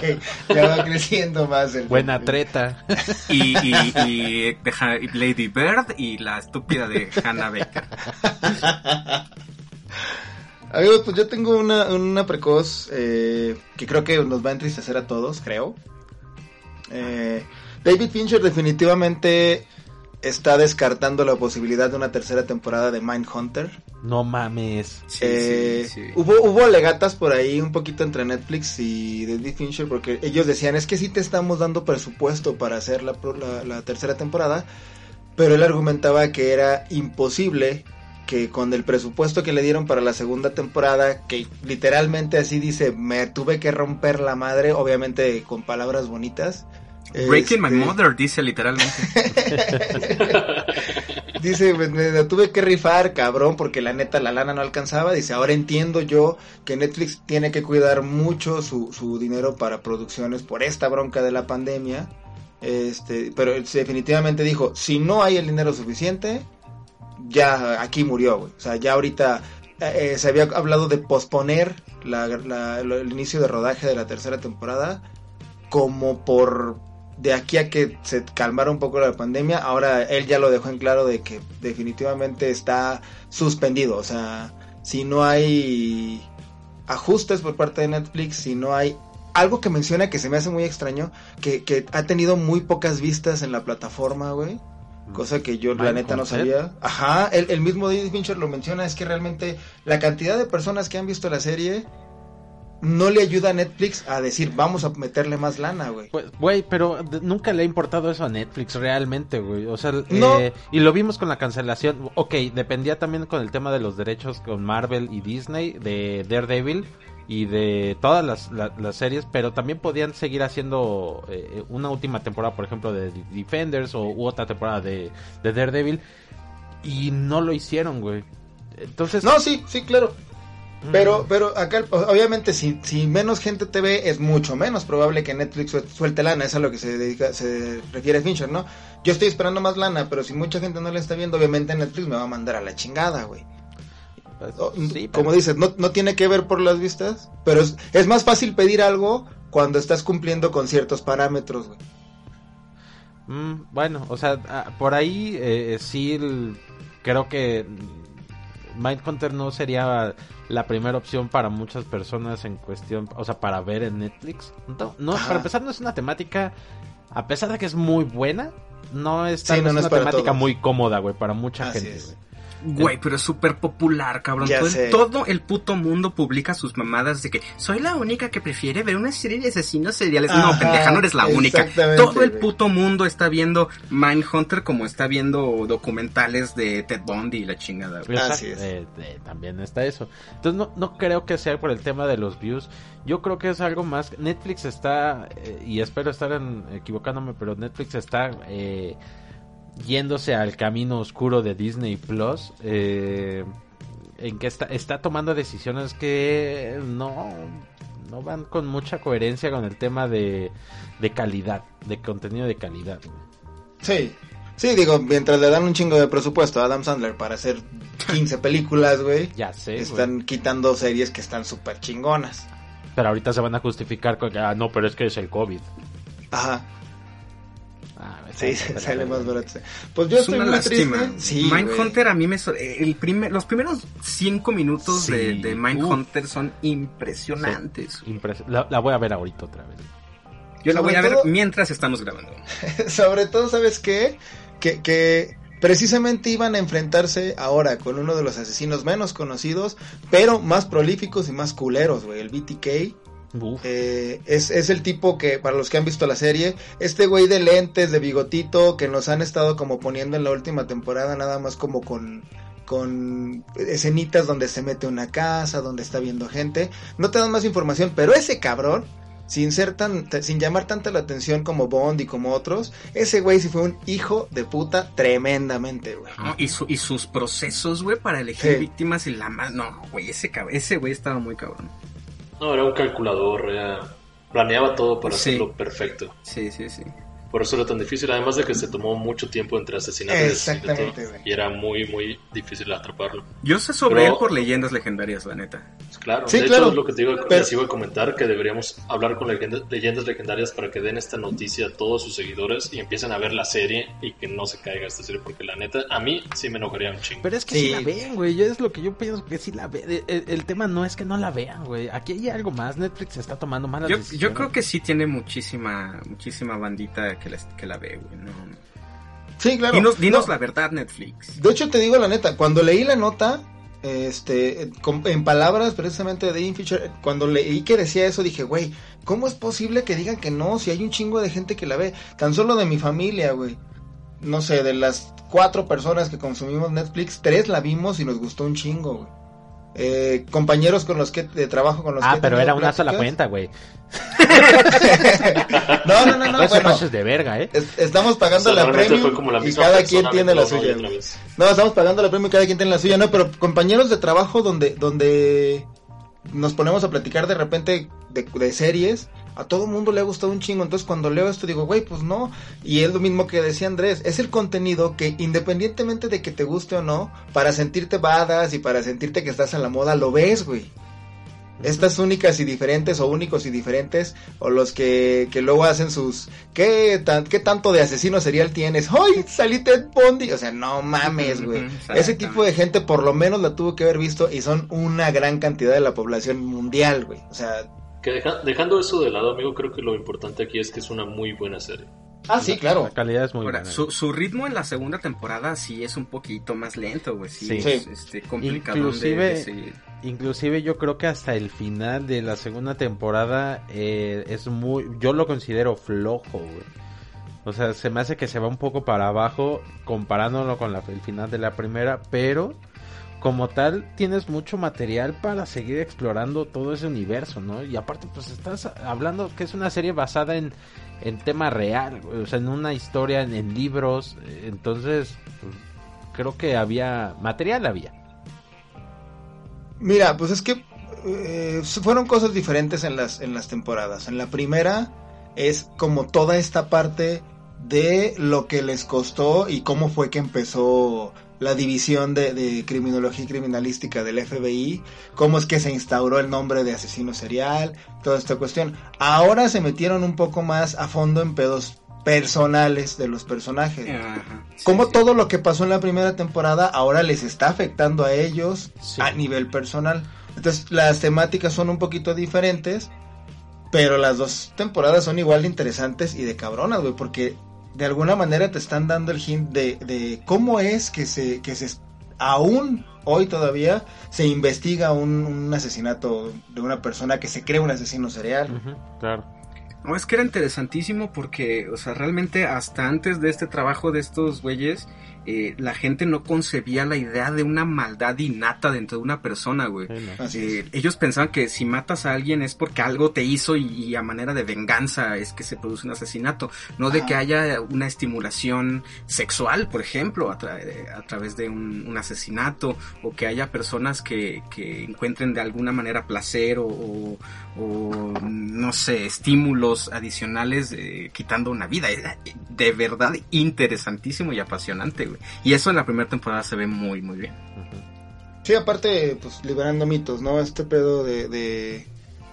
ya va creciendo más el... Buena treta. Y, y, y y Lady Bird y la estúpida de Hannah Baker. Amigos, pues yo tengo una, una precoz eh, que creo que nos va a entristecer a todos, creo. Eh, David Fincher definitivamente está descartando la posibilidad de una tercera temporada de Mindhunter. No mames. Sí, Eh, sí, sí. Hubo, hubo alegatas por ahí un poquito entre Netflix y David Fincher porque ellos decían es que sí te estamos dando presupuesto para hacer la, pro- la- la tercera temporada, pero él argumentaba que era imposible que con el presupuesto que le dieron para la segunda temporada, que literalmente así dice, me tuve que romper la madre, obviamente con palabras bonitas. Breaking my Este, mother, dice literalmente. Dice, me, me tuve que rifar, cabrón, porque la neta la lana no alcanzaba. Dice, ahora entiendo yo que Netflix tiene que cuidar mucho su, su dinero para producciones por esta bronca de la pandemia. Este, pero definitivamente dijo, si no hay el dinero suficiente, ya aquí murió, güey. O sea, ya ahorita eh, se había hablado de posponer la- el inicio de rodaje de la tercera temporada como por de aquí a que se calmara un poco la pandemia, ahora él ya lo dejó en claro de que definitivamente está suspendido, o sea, si no hay ajustes por parte de Netflix, si no hay algo que menciona que se me hace muy extraño, que, que ha tenido muy pocas vistas en la plataforma, güey. Cosa que yo la neta no sabía. Ajá, el, el mismo David Fincher lo menciona, es que realmente la cantidad de personas que han visto la serie no le ayuda a Netflix a decir vamos a meterle más lana, güey. Pues, Güey, pero nunca le ha importado eso a Netflix realmente, güey. O sea, No. eh, y lo vimos con la cancelación. Ok, dependía también con el tema de los derechos con Marvel y Disney, de Daredevil y de todas las, la- las series, pero también podían seguir haciendo eh, una última temporada, por ejemplo, de Defenders o u otra temporada de, de Daredevil. Y no lo hicieron, güey. Entonces... No, sí, sí, claro. mm, Pero, pero acá, obviamente, si, si menos gente te ve, es mucho menos probable que Netflix suel- suelte lana. Es a lo que se dedica, se refiere Fincher, ¿no? Yo estoy esperando más lana, pero si mucha gente no la está viendo, obviamente Netflix me va a mandar a la chingada, güey. Pues, O- sí, Como pero- dices, no, no tiene que ver por las vistas, pero es, es más fácil pedir algo cuando estás cumpliendo con ciertos parámetros, güey. Mm, bueno, o sea, ah, por ahí eh, sí el- creo que Mindhunter no sería la primera opción para muchas personas en cuestión, o sea, para ver en Netflix. No, para empezar no es una temática, a pesar de que es muy buena, no es, Sí, no, es una temática todos. muy cómoda, güey, para mucha Así gente. güey. Güey, pero es súper popular, cabrón. Ya todo, el- sé. todo el puto mundo publica sus mamadas de que soy la única que prefiere ver una serie de asesinos seriales. no, Ajá, pendeja, no eres la única. Todo el puto mundo está viendo Mindhunter como está viendo documentales de Ted Bundy y la chingada. güey. Así Exacto, es. eh, eh, también está eso. Entonces no, no creo que sea por el tema de los views. Yo creo que es algo más. Netflix está, eh, y espero estar en- equivocándome, pero Netflix está eh, yéndose al camino oscuro de Disney Plus. eh, en que está, está tomando decisiones que no, no van con mucha coherencia con el tema de, de calidad, de contenido de calidad. Sí. Sí, digo, mientras le dan un chingo de presupuesto a Adam Sandler para hacer 15 películas, güey, Ya sé, están quitando series que están súper chingonas. Pero ahorita se van a justificar con que, ah, no, pero es que es el COVID. Ajá. Ah, Sí, sale más barato. Pues yo Es estoy una muy lástima. triste. Sí, Mindhunter a mí me... so- El primer, los primeros cinco minutos Sí, de, de. Mindhunter son impresionantes. Impres- La, la voy a ver ahorita otra vez. Yo la voy a ver todo- mientras estamos grabando. Sobre todo, ¿sabes qué? Que, que precisamente iban a enfrentarse ahora con uno de los asesinos menos conocidos, pero más prolíficos y más culeros, güey, el BTK. Eh, es, es el tipo que, para los que han visto la serie, este güey de lentes, de bigotito, que nos han estado como poniendo en la última temporada, nada más como con, con escenitas donde se mete una casa, donde está viendo gente. No te dan más información, pero ese cabrón, sin ser tan, sin llamar tanta la atención como Bond y como otros, ese güey sí fue un hijo de puta tremendamente, güey. No, y, su- y sus procesos, güey, para elegir Sí. víctimas y la más... No, güey, ese, ese güey estaba muy cabrón. No, era un calculador, era- planeaba todo para Sí. hacerlo perfecto. Sí, sí, sí. Por eso era tan difícil, además de que se tomó mucho tiempo entre asesinatos y Exactamente, asesinato, güey. y era muy, muy difícil atraparlo. Yo sé sobre Pero- él por leyendas legendarias, la neta. Pues claro, Sí, de claro. hecho es lo que te Pero- les iba a comentar, que deberíamos hablar con leyendas, leyendas legendarias para que den esta noticia a todos sus seguidores y empiecen a ver la serie y que no se caiga esta serie, porque la neta, a mí sí me enojaría un chingo. Pero es que sí. Sí. la ven, güey. Yo es lo que yo pienso que sí la ven. El, el tema no es que no la vean, güey. Aquí hay algo más. Netflix está tomando malas Yo, decisiones. yo creo que sí tiene muchísima muchísima bandita que la, que la ve, güey. No, no. Sí, claro. Dinos, dinos No, la verdad, Netflix. De hecho, te digo la neta, cuando leí la nota, este, en- palabras precisamente de Dean Fisher, cuando leí que decía eso, dije, güey, ¿cómo es posible que digan que no? Si hay un chingo de gente que la ve, tan solo de mi familia, güey. No sé, de las cuatro personas que consumimos Netflix, tres la vimos y nos gustó un chingo, güey. Eh, compañeros con los que de trabajo con los que Ah, he pero era una sola cuenta, güey. No, no, no, no, Eso bueno, pases de verga, ¿eh? es- estamos pagando O sea, la premium la y cada quien tiene la suya. No, estamos pagando la premio y cada quien tiene la suya, no, pero compañeros de trabajo donde, donde nos ponemos a platicar de repente de, de series, a todo mundo le ha gustado un chingo, entonces cuando leo esto digo, güey, pues no, y es lo mismo que decía Andrés, es el contenido que independientemente de que te guste o no, para sentirte badass y para sentirte que estás a la moda, lo ves, güey. Estas únicas y diferentes o únicos y diferentes o los que, que luego hacen sus ¿qué, tan, ¿qué tanto de asesino serial tienes? ¡Ay! Salí Ted Bundy. O sea, no mames, güey. Ese tipo de gente por lo menos la tuvo que haber visto y son una gran cantidad de la población mundial, güey. O sea, Que deja- dejando eso de lado, amigo, creo que lo importante aquí es que es una muy buena serie. ah, sí, claro. La calidad es muy Ahora, buena. su, su ritmo en la segunda temporada sí es un poquito más lento, güey. Sí, Sí. es este, complicado Inclusive- de, de seguir. Inclusive yo creo que hasta el final de la segunda temporada eh, es muy... Yo lo considero flojo, güey. O sea, se me hace que se va un poco para abajo comparándolo con la- el final de la primera, pero como tal tienes mucho material para seguir explorando todo ese universo, ¿no? Y aparte pues estás hablando que es una serie basada en, en tema real, o sea, en una historia, en, libros, entonces pues, creo que había material, había. Mira, pues es que eh, fueron cosas diferentes en las, en las temporadas. En la primera es como toda esta parte de lo que les costó y cómo fue que empezó la división de, de criminología y criminalística del FBI, cómo es que se instauró el nombre de asesino serial, toda esta cuestión. Ahora se metieron un poco más a fondo en pedos personales de los personajes. Ajá, sí, Como sí. todo lo que pasó en la primera temporada ahora les está afectando a ellos Sí. a nivel personal. Entonces las temáticas son un poquito diferentes, pero las dos temporadas son igual de interesantes y de cabronas, güey, porque de alguna manera te están dando el hint de, de cómo es que se, que se, aún hoy todavía se investiga un, un asesinato de una persona que se cree un asesino serial. Claro. No, es que era interesantísimo porque, o sea, realmente hasta antes de este trabajo de estos güeyes, eh, la gente no concebía la idea de una maldad innata dentro de una persona, güey. Sí, no. Así Eh, ellos pensaban que si matas a alguien es porque algo te hizo y, y a manera de venganza es que se produce un asesinato, no de que haya una estimulación sexual, por ejemplo, a, tra- eh, a través de un, un asesinato, o que haya personas que, que encuentren de alguna manera placer o, o- o, no sé, estímulos adicionales eh, quitando una vida. Era de verdad interesantísimo y apasionante, güey. Y eso en la primera temporada se ve muy, muy bien. Sí, aparte, pues liberando mitos, ¿no? Este pedo de, de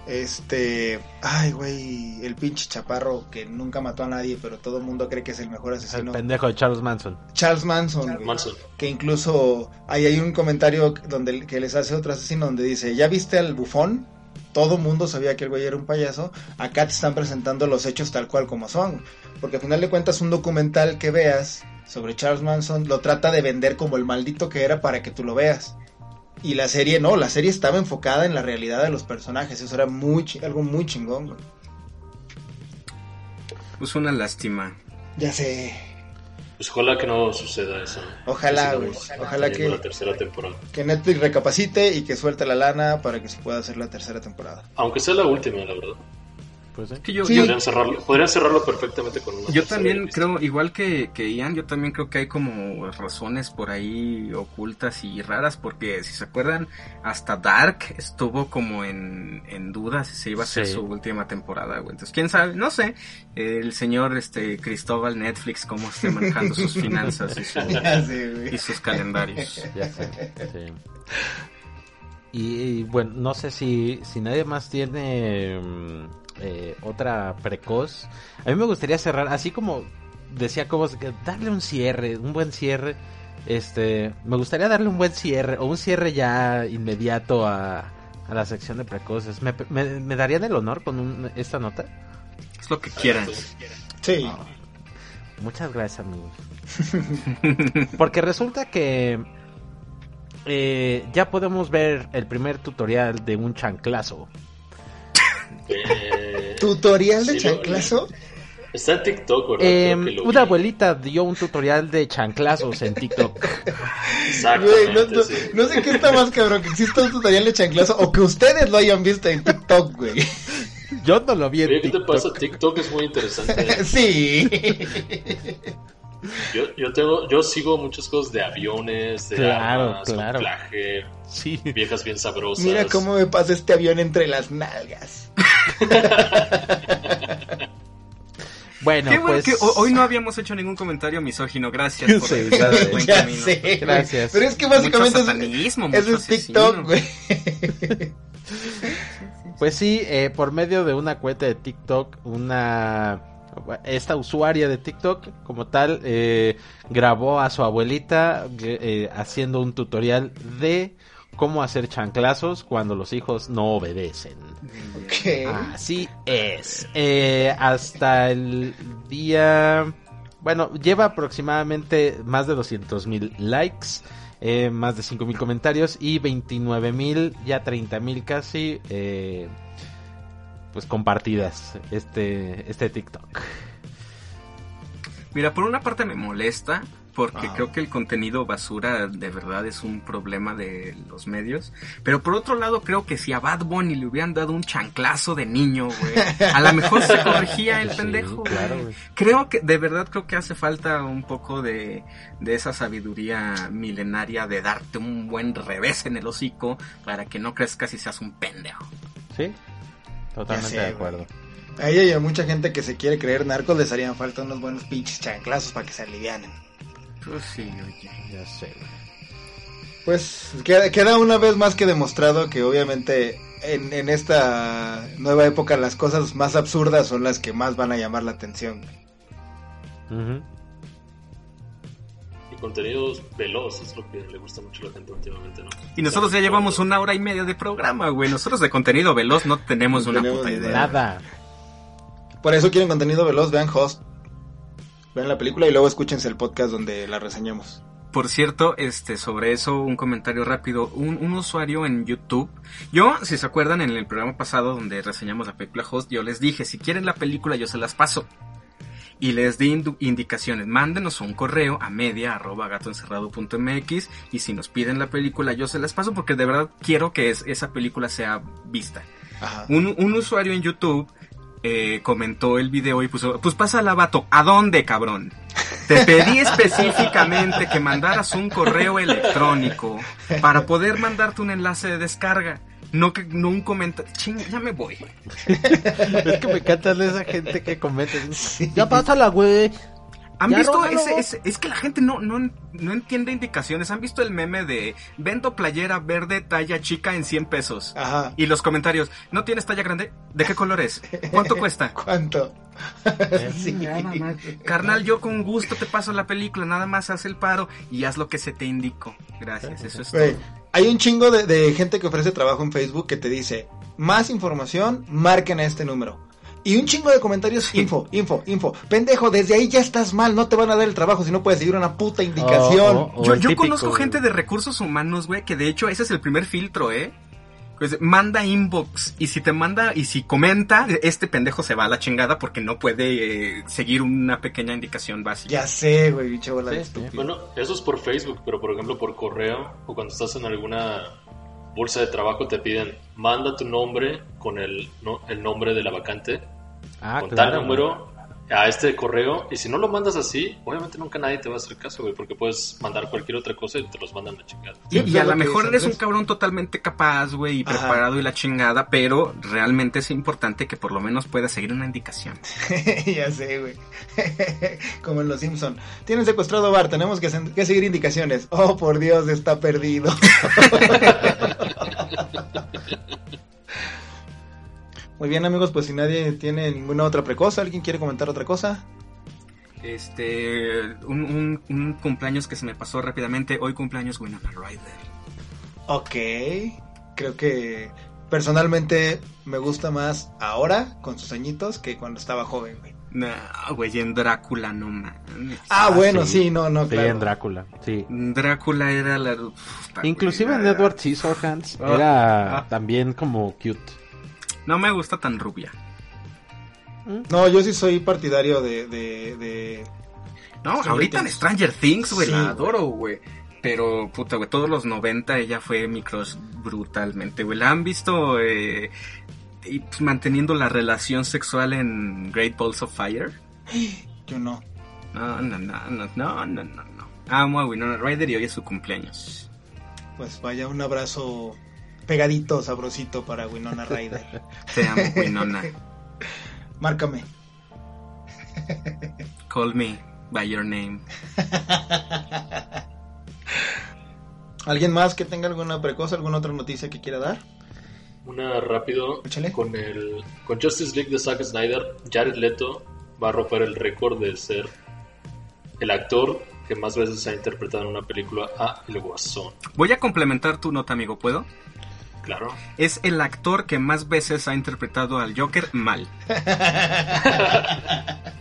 este, ay, güey, el pinche chaparro que nunca mató a nadie, pero todo el mundo cree que es el mejor El asesino. pendejo de Charles Manson. Charles Manson, güey. Manson. que incluso ahí hay un comentario donde que les hace otro asesino donde dice, ¿ya viste al bufón? Todo mundo sabía que el güey era un payaso. Acá te están presentando los hechos tal cual como son. Porque al final de cuentas un documental que veas sobre Charles Manson lo trata de vender como el maldito que era para que tú lo veas. Y la serie no, la serie estaba enfocada en la realidad de los personajes. Eso era muy algo muy chingón, güey. Pues una lástima. Ya sé. Pues ojalá que no suceda eso. Ojalá, güey. Ojalá teniendo que- la tercera temporada. Que Netflix recapacite y que suelte la lana para que se pueda hacer la tercera temporada. Aunque sea la última, la verdad. Pues. Que yo, Sí. yo- Podrían cerrarlo, podrían cerrarlo perfectamente con una Yo también creo, igual que, que Ian, yo también creo que hay como razones por ahí ocultas y raras, porque si se acuerdan, hasta Dark estuvo como en, en duda si se iba a hacer Sí. su última temporada, güey. Entonces, quién sabe, no sé, el señor este Cristóbal Netflix, cómo esté manejando sus finanzas y, su- sus calendarios. Ya sé, sí. Y, y, bueno, no sé si, si nadie más tiene mm, eh, otra precoz. A mí me gustaría cerrar, así como decía Cobos, que darle un cierre, un buen cierre. Este, me gustaría darle un buen cierre, o un cierre ya inmediato a, a la sección de precoces. ¿Me, me, me darían el honor con un- esta nota? Es lo que quieran. Sí. Muchas gracias, amigos. Porque resulta que eh, ya podemos ver el primer tutorial de un chanclazo. Eh, ¿Tutorial de Sí, chanclazo? Está en TikTok, ¿verdad? Eh, Creo que lo una vi. abuelita dio un tutorial de chanclazos en TikTok. Exactamente, no, no- sí. no sé qué está más cabrón, que exista un tutorial de chanclazo o que ustedes lo hayan visto en TikTok, güey. Yo no lo vi en Oye, ¿qué te TikTok. pasa? TikTok es muy interesante. Sí. Yo, yo tengo, yo sigo muchas cosas de aviones, de Claro, armas, claro. camuflaje, Sí. viejas bien sabrosas. Mira cómo me pasa este avión entre las nalgas. Bueno, Qué bueno pues que ho- hoy no habíamos hecho ningún comentario misógino, gracias por Sí, el buen ya camino. sé. Gracias. Pero es que básicamente es TikTok, asesino. güey. Pues sí, eh, por medio de una cuenta de TikTok, una esta usuaria de TikTok como tal eh, grabó a su abuelita eh, haciendo un tutorial de cómo hacer chanclazos cuando los hijos no obedecen. Así es. Eh, hasta el día... Bueno, lleva aproximadamente más de 200 mil likes, eh, más de 5 mil comentarios y 29 mil, ya 30 mil casi, eh, pues compartidas este, este TikTok. Mira, por una parte me molesta porque Ah. creo que el contenido basura de verdad es un problema de los medios. Pero por otro lado creo que si a Bad Bunny le hubieran dado un chanclazo de niño, güey, a lo mejor se corregía el Sí, pendejo. claro, güey. güey. Creo que, de verdad creo que hace falta un poco de, de esa sabiduría milenaria de darte un buen revés en el hocico para que no crezcas y seas un pendejo. Sí, totalmente sé, de güey. acuerdo. A ella y a mucha gente que se quiere creer narcos les harían falta unos buenos pinches chanclazos para que se alivianen. Pues sí, oye. Ya sé, güey. Pues queda, queda una vez más que demostrado que obviamente en, en esta nueva época las cosas más absurdas son las que más van a llamar la atención. Y contenido veloz es lo que le gusta mucho a la gente últimamente, ¿no? Y nosotros ya llevamos una hora y media de programa, güey. Nosotros de contenido veloz no tenemos No una tenemos puta idea. Nada. Por eso quieren contenido veloz, vean Host. Vean la película y luego escúchense el podcast donde la reseñamos. por cierto, este, sobre eso, un comentario rápido. Un, un usuario en YouTube. Yo, si se acuerdan, en el programa pasado donde reseñamos la película Host, yo les dije, si quieren la película, yo se las paso. Y les di indicaciones. Mándenos un correo a media arroba gatoencerrado.mx y si nos piden la película, yo se las paso porque de verdad quiero que es- esa película sea vista. Ajá. Un, un usuario en YouTube eh, comentó el video y puso, pues pásala, vato. ¿A dónde, cabrón? Te pedí específicamente que mandaras un correo electrónico para poder mandarte un enlace de descarga. No que no un comentario. Ching, ya me voy. Es que me encanta de esa gente que comenta. Ya pásala, güey. ¿Han Ya, visto ese, ese- Es que la gente no, no, no entiende indicaciones. ¿Han visto el meme de vendo playera verde talla chica en 100 pesos? Ajá. Y los comentarios, ¿no tienes talla grande? ¿De qué color es? ¿Cuánto cuesta? ¿Cuánto? sí. Carnal, yo con gusto te paso la película, nada más haz el paro y haz lo que se te indicó. Gracias, eso es todo. hay un chingo de, de gente que ofrece trabajo en Facebook que te dice, más información, marquen a este número. Y un chingo de comentarios, info, info, info. Pendejo, desde ahí ya estás mal, no te van a dar el trabajo si no puedes seguir una puta indicación. Oh, oh, Yo, el yo típico, conozco güey. gente de recursos humanos, güey, que de hecho ese es el primer filtro, ¿eh? Pues, manda inbox y si te manda y si comenta, este pendejo se va a la chingada porque no puede eh, seguir una pequeña indicación básica. Ya sé, güey, bicho bola de Sí. Bueno, eso es por Facebook, pero por ejemplo por correo o cuando estás en alguna bolsa de trabajo te piden manda tu nombre con el, no- el nombre de la vacante, Ah, con claro. tal número a este correo y si no lo mandas así, obviamente nunca nadie te va a hacer caso, güey, porque puedes mandar cualquier otra cosa y te los mandan a chingada. Y, a lo mejor eres un cabrón totalmente capaz, güey, y Ajá. preparado y la chingada, pero realmente es importante que por lo menos puedas seguir una indicación. ya sé, güey. Como en Los Simpson. Tienen secuestrado a Bar, tenemos que, que seguir indicaciones. Oh, por Dios, está perdido. Muy bien, amigos, pues si nadie tiene ninguna otra precosa, ¿alguien quiere comentar otra cosa? Este, un, un- un cumpleaños que se me pasó rápidamente. Hoy cumpleaños Winona Ryder. Ok, creo que personalmente me gusta más ahora, con sus añitos, que cuando estaba joven, güey. No, güey, en Drácula no mames. Ah, Ah, bueno, sí. sí, no, no, Sí, claro. en Drácula, sí. Drácula era la... puta, Inclusive güey, en era- Edward Scissorhands Ah, era ah. también como cute. No me gusta tan rubia. No, yo sí soy partidario de... de, de... No, Stranger ahorita en. Stranger Things, güey, Sí, la adoro, güey. Pero, puta, güey, todos los 90 ella fue mi crush brutalmente, güey. ¿La han visto eh, y, pues, manteniendo la relación sexual en Great Balls of Fire? Yo no. No, no, no, no, no, no, no. no. Amo a Winona Ryder y hoy es su cumpleaños. Pues vaya, un abrazo pegadito, sabrosito para Winona Ryder. Te amo, Winona. Márcame. Call me by your name. ¿Alguien más que tenga alguna precosa, alguna otra noticia que quiera dar? Una rápido Échale. con el con Justice League de Zack Snyder, Jared Leto va a romper el récord de ser el actor que más veces ha interpretado en una película a El Guasón. Voy a complementar tu nota, amigo, ¿puedo? Claro. Es el actor que más veces ha interpretado al Joker mal.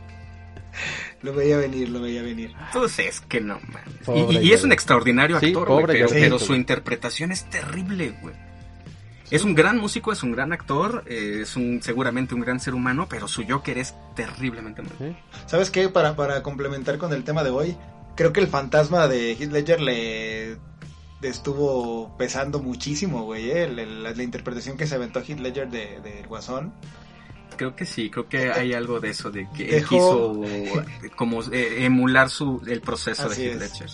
Lo veía venir, lo veía venir. Entonces, es que no. Pobre Y, y es un extraordinario Sí, actor, güey, pobre pero, su interpretación es terrible, güey. Es un gran músico, es un gran actor, eh, es un seguramente un gran ser humano, pero su Joker es terriblemente malo. ¿sí? ¿Sabes qué? Para, para complementar con el tema de hoy, creo que el fantasma de Heath Ledger le estuvo pesando muchísimo, güey, ¿eh? La, la interpretación que se aventó Heath Ledger de, de El Guasón. Creo que sí, creo que hay algo de eso, de que él Dejó- quiso eh, como eh, emular su el proceso Así de Heath es. Ledger.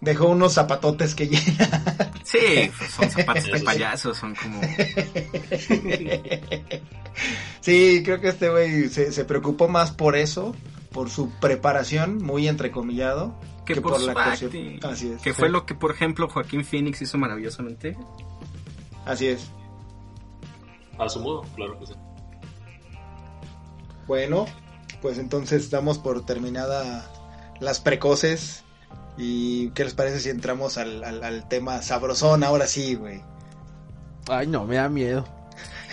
Dejó unos zapatotes que llena. Sí, son zapatos de payaso, son como... sí, creo que este güey se, se preocupó más por eso, por su preparación, muy entrecomillado, Que por su acting. Así es. Que fue lo que, por ejemplo, Joaquín Phoenix hizo maravillosamente. Así es. A su modo, claro que sí. Bueno, pues entonces damos por terminada las precoces. ¿Y qué les parece si entramos al, al, al tema sabrosón ahora sí, güey? Ay, no, me da miedo.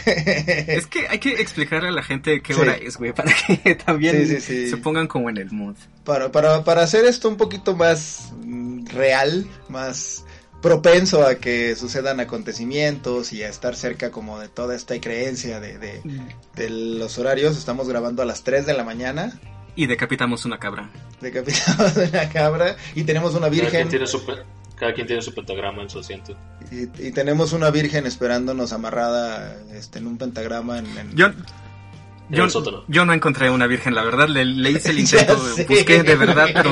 Es que hay que explicarle a la gente qué Sí. hora es, güey, para que también Sí, sí, sí. se pongan como en el mood. Para, para, para hacer esto un poquito más mm, real, más propenso a que sucedan acontecimientos y a estar cerca como de toda esta creencia de, de, de los horarios. Estamos grabando a las 3 de la mañana. Y decapitamos una cabra. Decapitamos una cabra y tenemos una Cada quien, virgen. tiene su, cada quien tiene su pentagrama en su asiento. Y, y tenemos una virgen esperándonos amarrada este, en un pentagrama en, en- Yo, En yo, el sótano. yo no encontré una virgen, la verdad. Le, le hice el intento, busqué de verdad, pero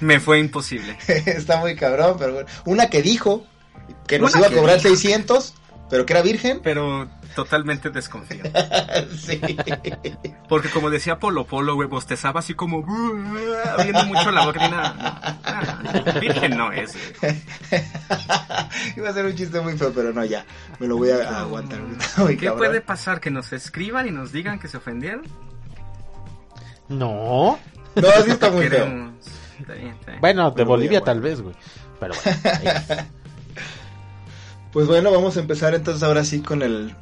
me fue imposible. Está muy cabrón, pero bueno. Una que dijo que nos Una iba a cobrar dijo. 600, pero que era virgen. Pero totalmente desconfío. sí. Porque como decía Polo Polo, güey, bostezaba así como abriendo mucho la boca. y nada, no, no, virgen no es. güey. Iba a ser un chiste muy feo, pero no, ya. Me lo voy a, a aguantar. muy ¿Qué cabrón. puede pasar? ¿Que nos escriban y nos digan que se ofendieron? No. No, sí está muy feo. Está bien, está bien. Bueno, de Pero Bolivia bueno. tal vez, güey. Pero bueno. ahí. Pues bueno, vamos a empezar entonces ahora sí con el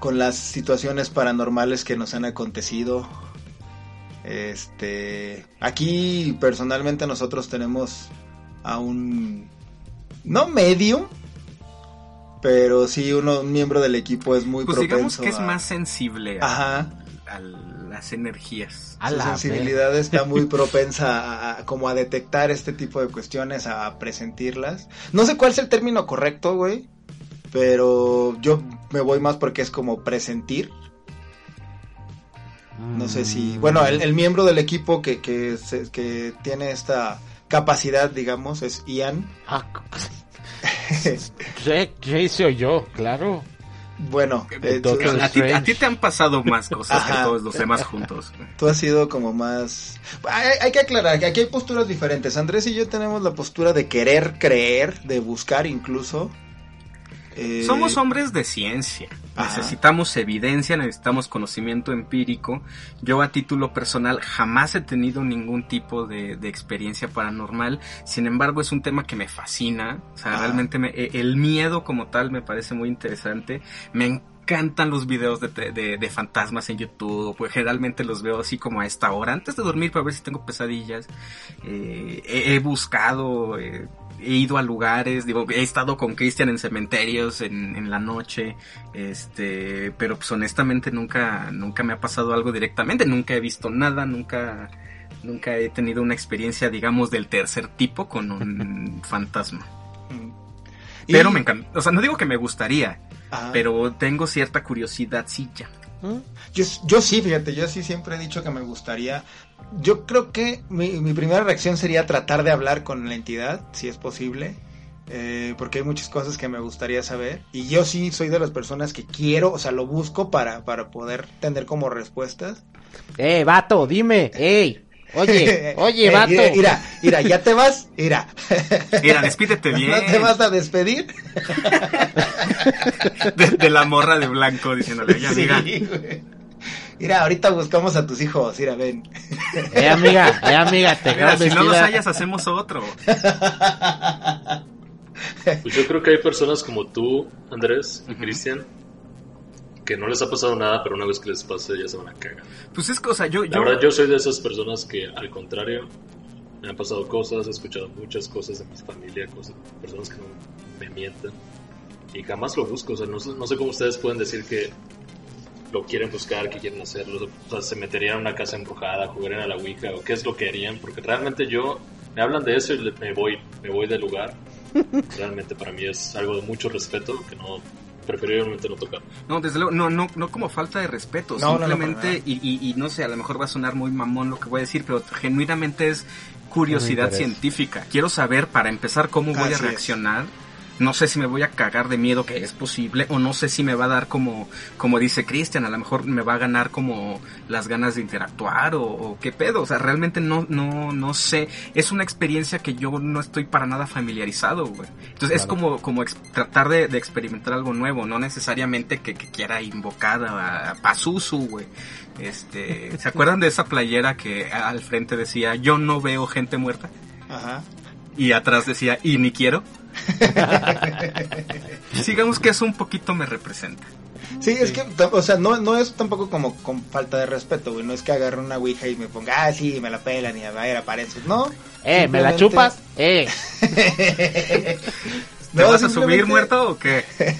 con las situaciones paranormales que nos han acontecido. Este, aquí personalmente nosotros tenemos a un no medium, pero sí uno un miembro del equipo es muy Pues digamos propenso que es a- más sensible a, Ajá, a las energías. A su la sensibilidad está muy propensa a, a- como a detectar este tipo de cuestiones, a presentirlas. No sé cuál es el término correcto, güey, pero yo me voy más porque es como presentir. No sé si, Mm. bueno, el, el miembro del equipo que, que, se- que tiene esta capacidad, digamos, es Ian. Ah, Jay, Jay se oyó, claro. Bueno, eh, tú, A ti, a Strange. ti te han pasado más cosas que todos los demás juntos. tú has sido como más... Hay, hay que aclarar que aquí hay posturas diferentes. Andrés y yo tenemos la postura de querer creer, de buscar incluso. Eh, Somos hombres de ciencia. Ajá. Necesitamos evidencia, necesitamos conocimiento empírico. Yo a título personal jamás he tenido ningún tipo de, de experiencia paranormal. Sin embargo, es un tema que me fascina. O sea, Ajá. realmente me- e- el miedo como tal me parece muy interesante. Me encantan los videos de, de- de fantasmas en YouTube. Pues generalmente los veo así como a esta hora, antes de dormir para ver si tengo pesadillas. Eh, he, he buscado... eh, he ido a lugares, digo, he estado con Cristian en cementerios en, en la noche, este, pero pues honestamente nunca, nunca me ha pasado algo directamente, nunca he visto nada, nunca, nunca he tenido una experiencia, digamos, del tercer tipo con un fantasma. mm. Y- Pero me encanta, o sea, no digo que me gustaría, Ajá. pero tengo cierta curiosidad, sí, ya. Yo, yo sí, fíjate, yo sí siempre he dicho que me gustaría. Yo creo que mi, mi primera reacción sería tratar de hablar con la entidad, si es posible. eh, porque hay muchas cosas que me gustaría saber. Y yo sí soy de las personas que quiero, o sea, lo busco para, para poder tener como respuestas. Eh, vato, dime. Ey. Oye, oye, Eh, vato. Mira, mira, mira, ya te vas, mira. Mira, despídete bien ¿No te vas a despedir? de, de la morra de blanco diciéndole, Sí, güey. Mira, ahorita buscamos a tus hijos, mira, ven. Eh, amiga, eh, amiga, te mira, si no los hallas, hacemos otro. Pues yo creo que hay personas como tú, Andrés y Cristian, que no les ha pasado nada, pero una vez que les pase ya se van a cagar. Pues es cosa, yo, La yo, verdad, yo soy de esas personas que, al contrario, me han pasado cosas, he escuchado muchas cosas de mi familia, cosas, personas que no me mientan, y jamás lo busco. O sea, no, no sé cómo ustedes pueden decir que lo quieren buscar, que quieren hacerlo. O sea, se meterían a una casa embrujada, jugarían a la Ouija, o qué es lo que harían, porque realmente yo, me hablan de eso y me voy, me voy del lugar. Realmente para mí es algo de mucho respeto que no, preferiblemente no tocar. No, desde luego, no, no, no como falta de respeto, No, no, no, simplemente, y, y, y no sé, a lo mejor va a sonar muy mamón lo que voy a decir, pero genuinamente es curiosidad científica. Quiero saber, para empezar, cómo voy a es. No sé si me voy a cagar de miedo, que es posible, o no sé si me va a dar como, como dice Cristian, a lo mejor me va a ganar como las ganas de interactuar o, o qué pedo. O sea, realmente no, no, no sé. Es una experiencia que yo no estoy para nada familiarizado, güey. Entonces es como, como tratar de, de experimentar algo nuevo, no necesariamente que, que quiera invocar a, a Pazuzu, güey. Este, ¿se acuerdan de esa playera que al frente decía yo no veo gente muerta? Ajá. Y atrás decía y ni quiero. Sigamos que eso un poquito me representa. Sí, es que, o sea, no, no es tampoco como con falta de respeto, güey. No es que agarre una ouija y me ponga, ah, sí, me la pelan y a ver, aparece. No. Eh, ¿me la chupas? Eh. ¿Te No, vas a simplemente- subir muerto o qué?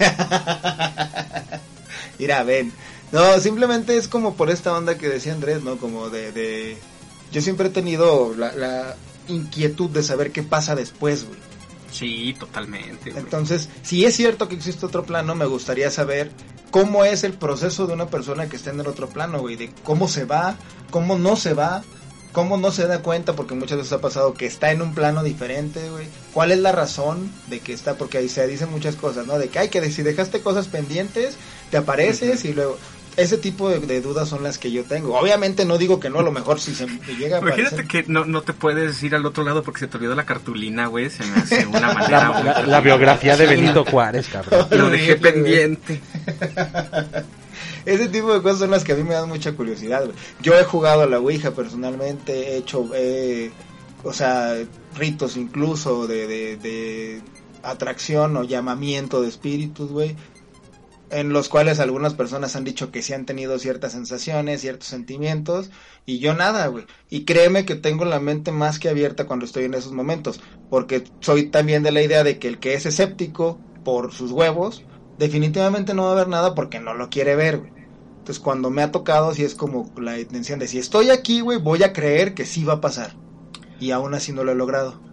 Mira, ven. No, simplemente es como por esta onda que decía Andrés, ¿no? Como de... de... Yo siempre he tenido la, la inquietud de saber qué pasa después, güey. Sí, totalmente. güey. Entonces, si es cierto que existe otro plano, me gustaría saber cómo es el proceso de una persona que está en el otro plano, güey. De cómo se va, cómo no se va, cómo no se da cuenta, porque muchas veces ha pasado que está en un plano diferente, güey. ¿Cuál es la razón de que está? Porque ahí se dicen muchas cosas, ¿no? De que hay que si dejaste cosas pendientes, te apareces y luego... Ese tipo de, de dudas son las que yo tengo. Obviamente no digo que no, a lo mejor si se me llega a Imagínate aparecer... que no, no te puedes ir al otro lado porque se te olvidó la cartulina, güey. Se me hace una manera. La, biografía de Benito Juárez, cabrón. Lo dejé pendiente. Ese tipo de cosas son las que a mí me dan mucha curiosidad. güey. Yo he jugado a la Ouija personalmente, he hecho, eh, o sea, ritos incluso de, de, de atracción o llamamiento de espíritus, güey. En los cuales algunas personas han dicho que sí han tenido ciertas sensaciones, ciertos sentimientos, y yo nada, güey. Y créeme que tengo la mente más que abierta cuando estoy en esos momentos, porque soy también de la idea de que el que es escéptico por sus huevos, definitivamente no va a ver nada porque no lo quiere ver, güey. Entonces cuando me ha tocado, sí es como la intención de si estoy aquí, güey, voy a creer que sí va a pasar. Y aún así no lo he logrado.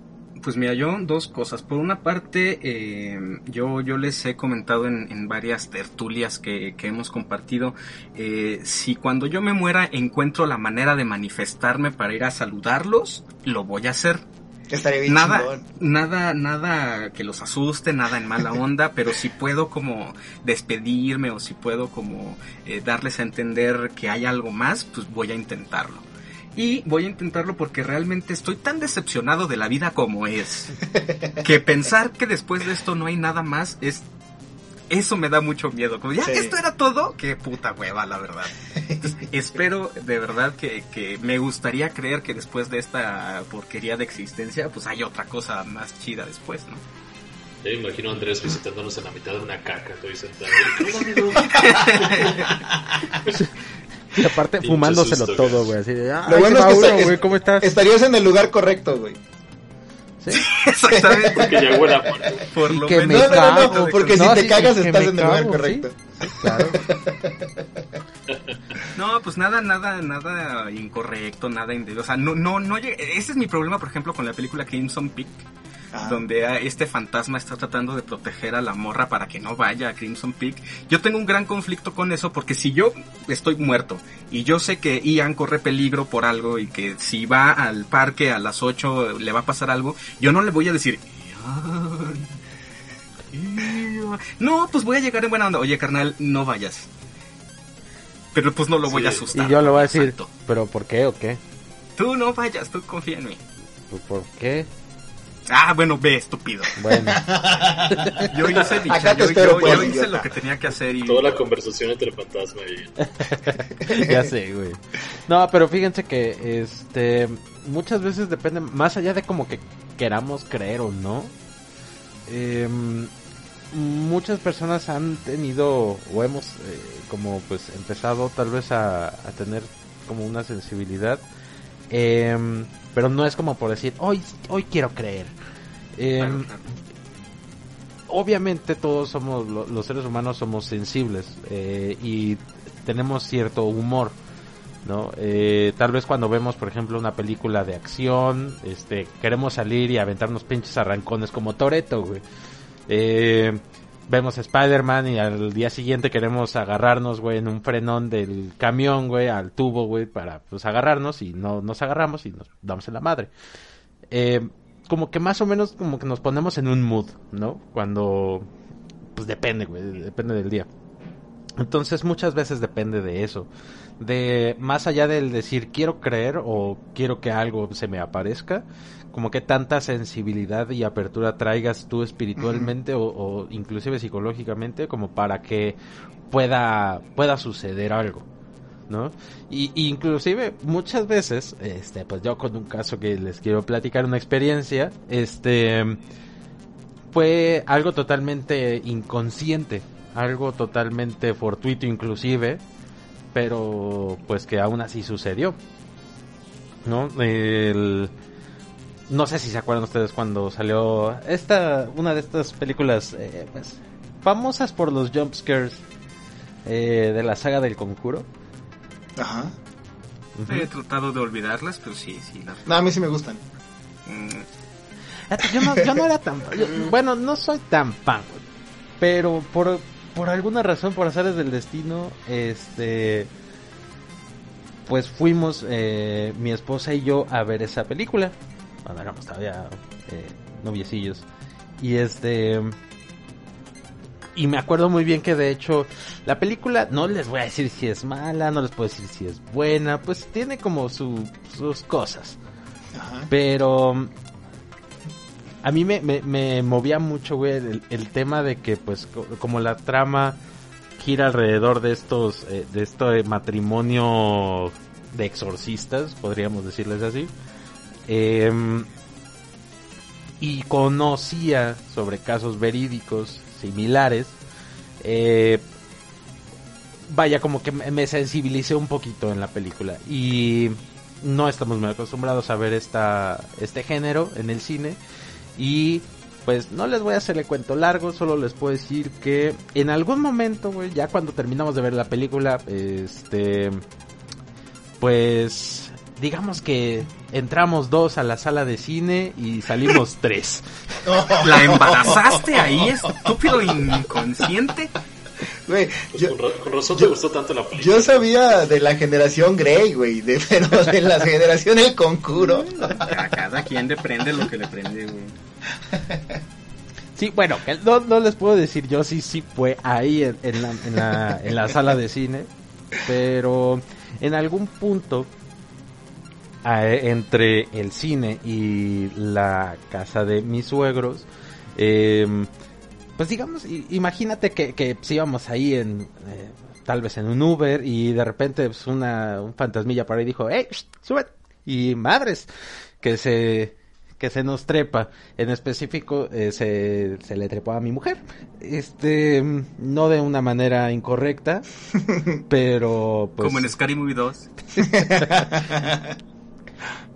Pues mira, yo dos cosas. Por una parte, eh, yo, yo les he comentado en, en varias tertulias que, que hemos compartido, eh, si cuando yo me muera encuentro la manera de manifestarme para ir a saludarlos, lo voy a hacer. Estaría bien Nada, chingón. nada, nada que los asuste, nada en mala onda, pero si puedo como despedirme o si puedo como eh, darles a entender que hay algo más, pues voy a intentarlo. Y voy a intentarlo porque realmente estoy tan decepcionado de la vida como es. Que pensar que después de esto no hay nada más es... Eso me da mucho miedo. Como, ya, Sí. esto era todo. Qué puta hueva, la verdad. Entonces, espero de verdad que, que me gustaría creer que después de esta porquería de existencia, pues hay otra cosa más chida después, ¿no? Ya me imagino a Andrés visitándonos en la mitad de una caca, estoy sentado. Y aparte fumándoselo susto, todo, güey. Así de, ah, Lo bueno es que Mauro, está- güey, ¿cómo estás? Estarías en el lugar correcto, güey. Sí. Exactamente. Porque ya huele a muerto. Por lo que menos. me No, no, porque No, si te sí, cagas estás en el lugar correcto. sí. Claro. No, pues nada, nada, nada incorrecto, nada indebido. O sea, no, no, no llega- Ese es mi problema, por ejemplo, con la película Crimson Peak. Donde este fantasma está tratando de proteger a la morra para que no vaya a Crimson Peak. Yo tengo un gran conflicto con eso porque si yo estoy muerto y yo sé que Ian corre peligro por algo y que si va al parque a las 8 le va a pasar algo, yo no le voy a decir, Ian, Ian". No, pues voy a llegar en buena onda. Oye, carnal, no vayas. Pero pues no lo voy a asustar. Y yo le voy a decir, Exacto. ¿pero por qué o qué? Tú no vayas, tú confía en mí. ¿Por qué? Ah, bueno, ve, estúpido. Bueno, Yo hice mi Acá te yo, espero, yo- pues, yo hice idiota. lo que tenía que hacer y... Toda la conversación entre el fantasma y... ya sé, güey. No, pero fíjense que, este, muchas veces depende, más allá de como que queramos creer o no, em, muchas personas han tenido, o hemos, eh, como pues empezado tal vez a, a tener como una sensibilidad, em, pero no es como por decir, hoy, hoy quiero creer. Em, Claro, claro. obviamente todos somos, lo- los seres humanos somos sensibles eh, y tenemos cierto humor, ¿no? Eh, tal vez cuando vemos, por ejemplo, una película de acción, este, queremos salir y aventarnos pinches arrancones como Toreto, güey. Eh, vemos Spider-Man y al día siguiente queremos agarrarnos, güey, en un frenón del camión, güey, al tubo, güey, para, pues, agarrarnos y no nos agarramos y nos damos en la madre. Eh, como que más o menos como que nos ponemos en un mood, ¿no? Cuando, pues depende, güey, depende del día. Entonces muchas veces depende de eso. De más allá del decir quiero creer o quiero que algo se me aparezca, como que tanta sensibilidad y apertura traigas tú espiritualmente o, o inclusive psicológicamente como para que pueda pueda suceder algo. ¿no? Y, y inclusive muchas veces, este, pues yo con un caso que les quiero platicar una experiencia, este, fue algo totalmente inconsciente, algo totalmente fortuito inclusive, pero pues que aún así sucedió. ¿No? El- no sé si se acuerdan ustedes cuando salió esta una de estas películas eh, pues, famosas por los jump scares eh, de la saga del conjuro. Ajá. He tratado de olvidarlas, pero sí, sí. las- No, a mí sí me gustan. mm, Yo no, yo no era tan yo- bueno, no soy tan fan, pero por, por alguna razón, por azares del destino, este, pues fuimos eh, mi esposa y yo a ver esa película. Cuando éramos todavía eh, noviecillos. Y este, y me acuerdo muy bien que de hecho la película no les voy a decir si es mala, no les puedo decir si es buena, pues tiene como su, sus cosas. Ajá. Pero a mí me, me, me movía mucho, güey, el, el tema de que, pues, co- como la trama gira alrededor de estos, eh, de este matrimonio de exorcistas, podríamos decirles así. Em, y conocía sobre casos verídicos similares. eh, vaya, como que me sensibilicé un poquito en la película. Y no estamos muy acostumbrados a ver esta, este género en el cine. Y pues no les voy a hacer el cuento largo, solo les puedo decir que en algún momento, ya cuando terminamos de ver la película, este, pues digamos que entramos dos a la sala de cine y salimos tres. ¿La embarazaste ahí, estúpido inconsciente? Güey, yo, Con, ra- con razón te gustó tanto la película. yo sabía de la generación Grey, güey, de, pero de la generación El Conjuro. A cada quien le prende lo que le prende, güey. Sí, bueno, no, no les puedo decir yo sí, sí fue ahí en, en la, en, la, en la sala de cine, pero en algún punto entre el cine y la casa de mis suegros, eh, pues digamos, imagínate que, que pues, íbamos ahí en, eh, tal vez en un Uber y de repente pues, una, un fantasmilla por ahí dijo, ¡Ey, sube! Y madres, que se, que se nos trepa. En específico, eh, se, se le trepó a mi mujer. Este, mm, no de una manera incorrecta, pero pues... Como en Scary Movie 2.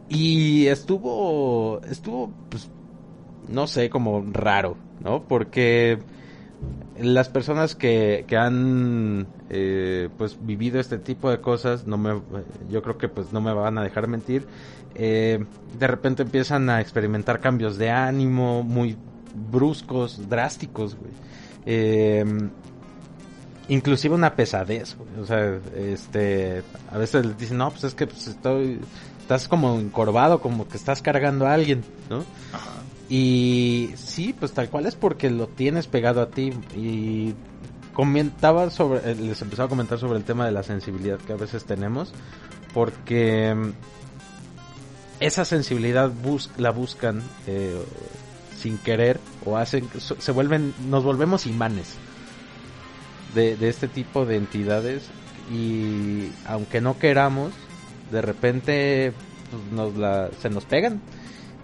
Y estuvo, estuvo, pues, no sé, como raro, ¿no? Porque las personas que, que han, eh, pues, vivido este tipo de cosas, no me, yo creo que, pues, no me van a dejar mentir, eh, de repente empiezan a experimentar cambios de ánimo muy bruscos, drásticos, güey. Eh, inclusive una pesadez, güey. o sea, este, a veces les dicen, no, pues es que pues, estoy, estás como encorvado, como que estás cargando a alguien, ¿no? Ajá. Y sí, pues tal cual es porque lo tienes pegado a ti y comentaba sobre, eh, les empezaba a comentar sobre el tema de la sensibilidad que a veces tenemos, porque mm, esa sensibilidad bus la buscan eh, sin querer o hacen, se vuelven, nos volvemos imanes de, de este tipo de entidades y aunque no queramos, de repente pues, nos la, se nos pegan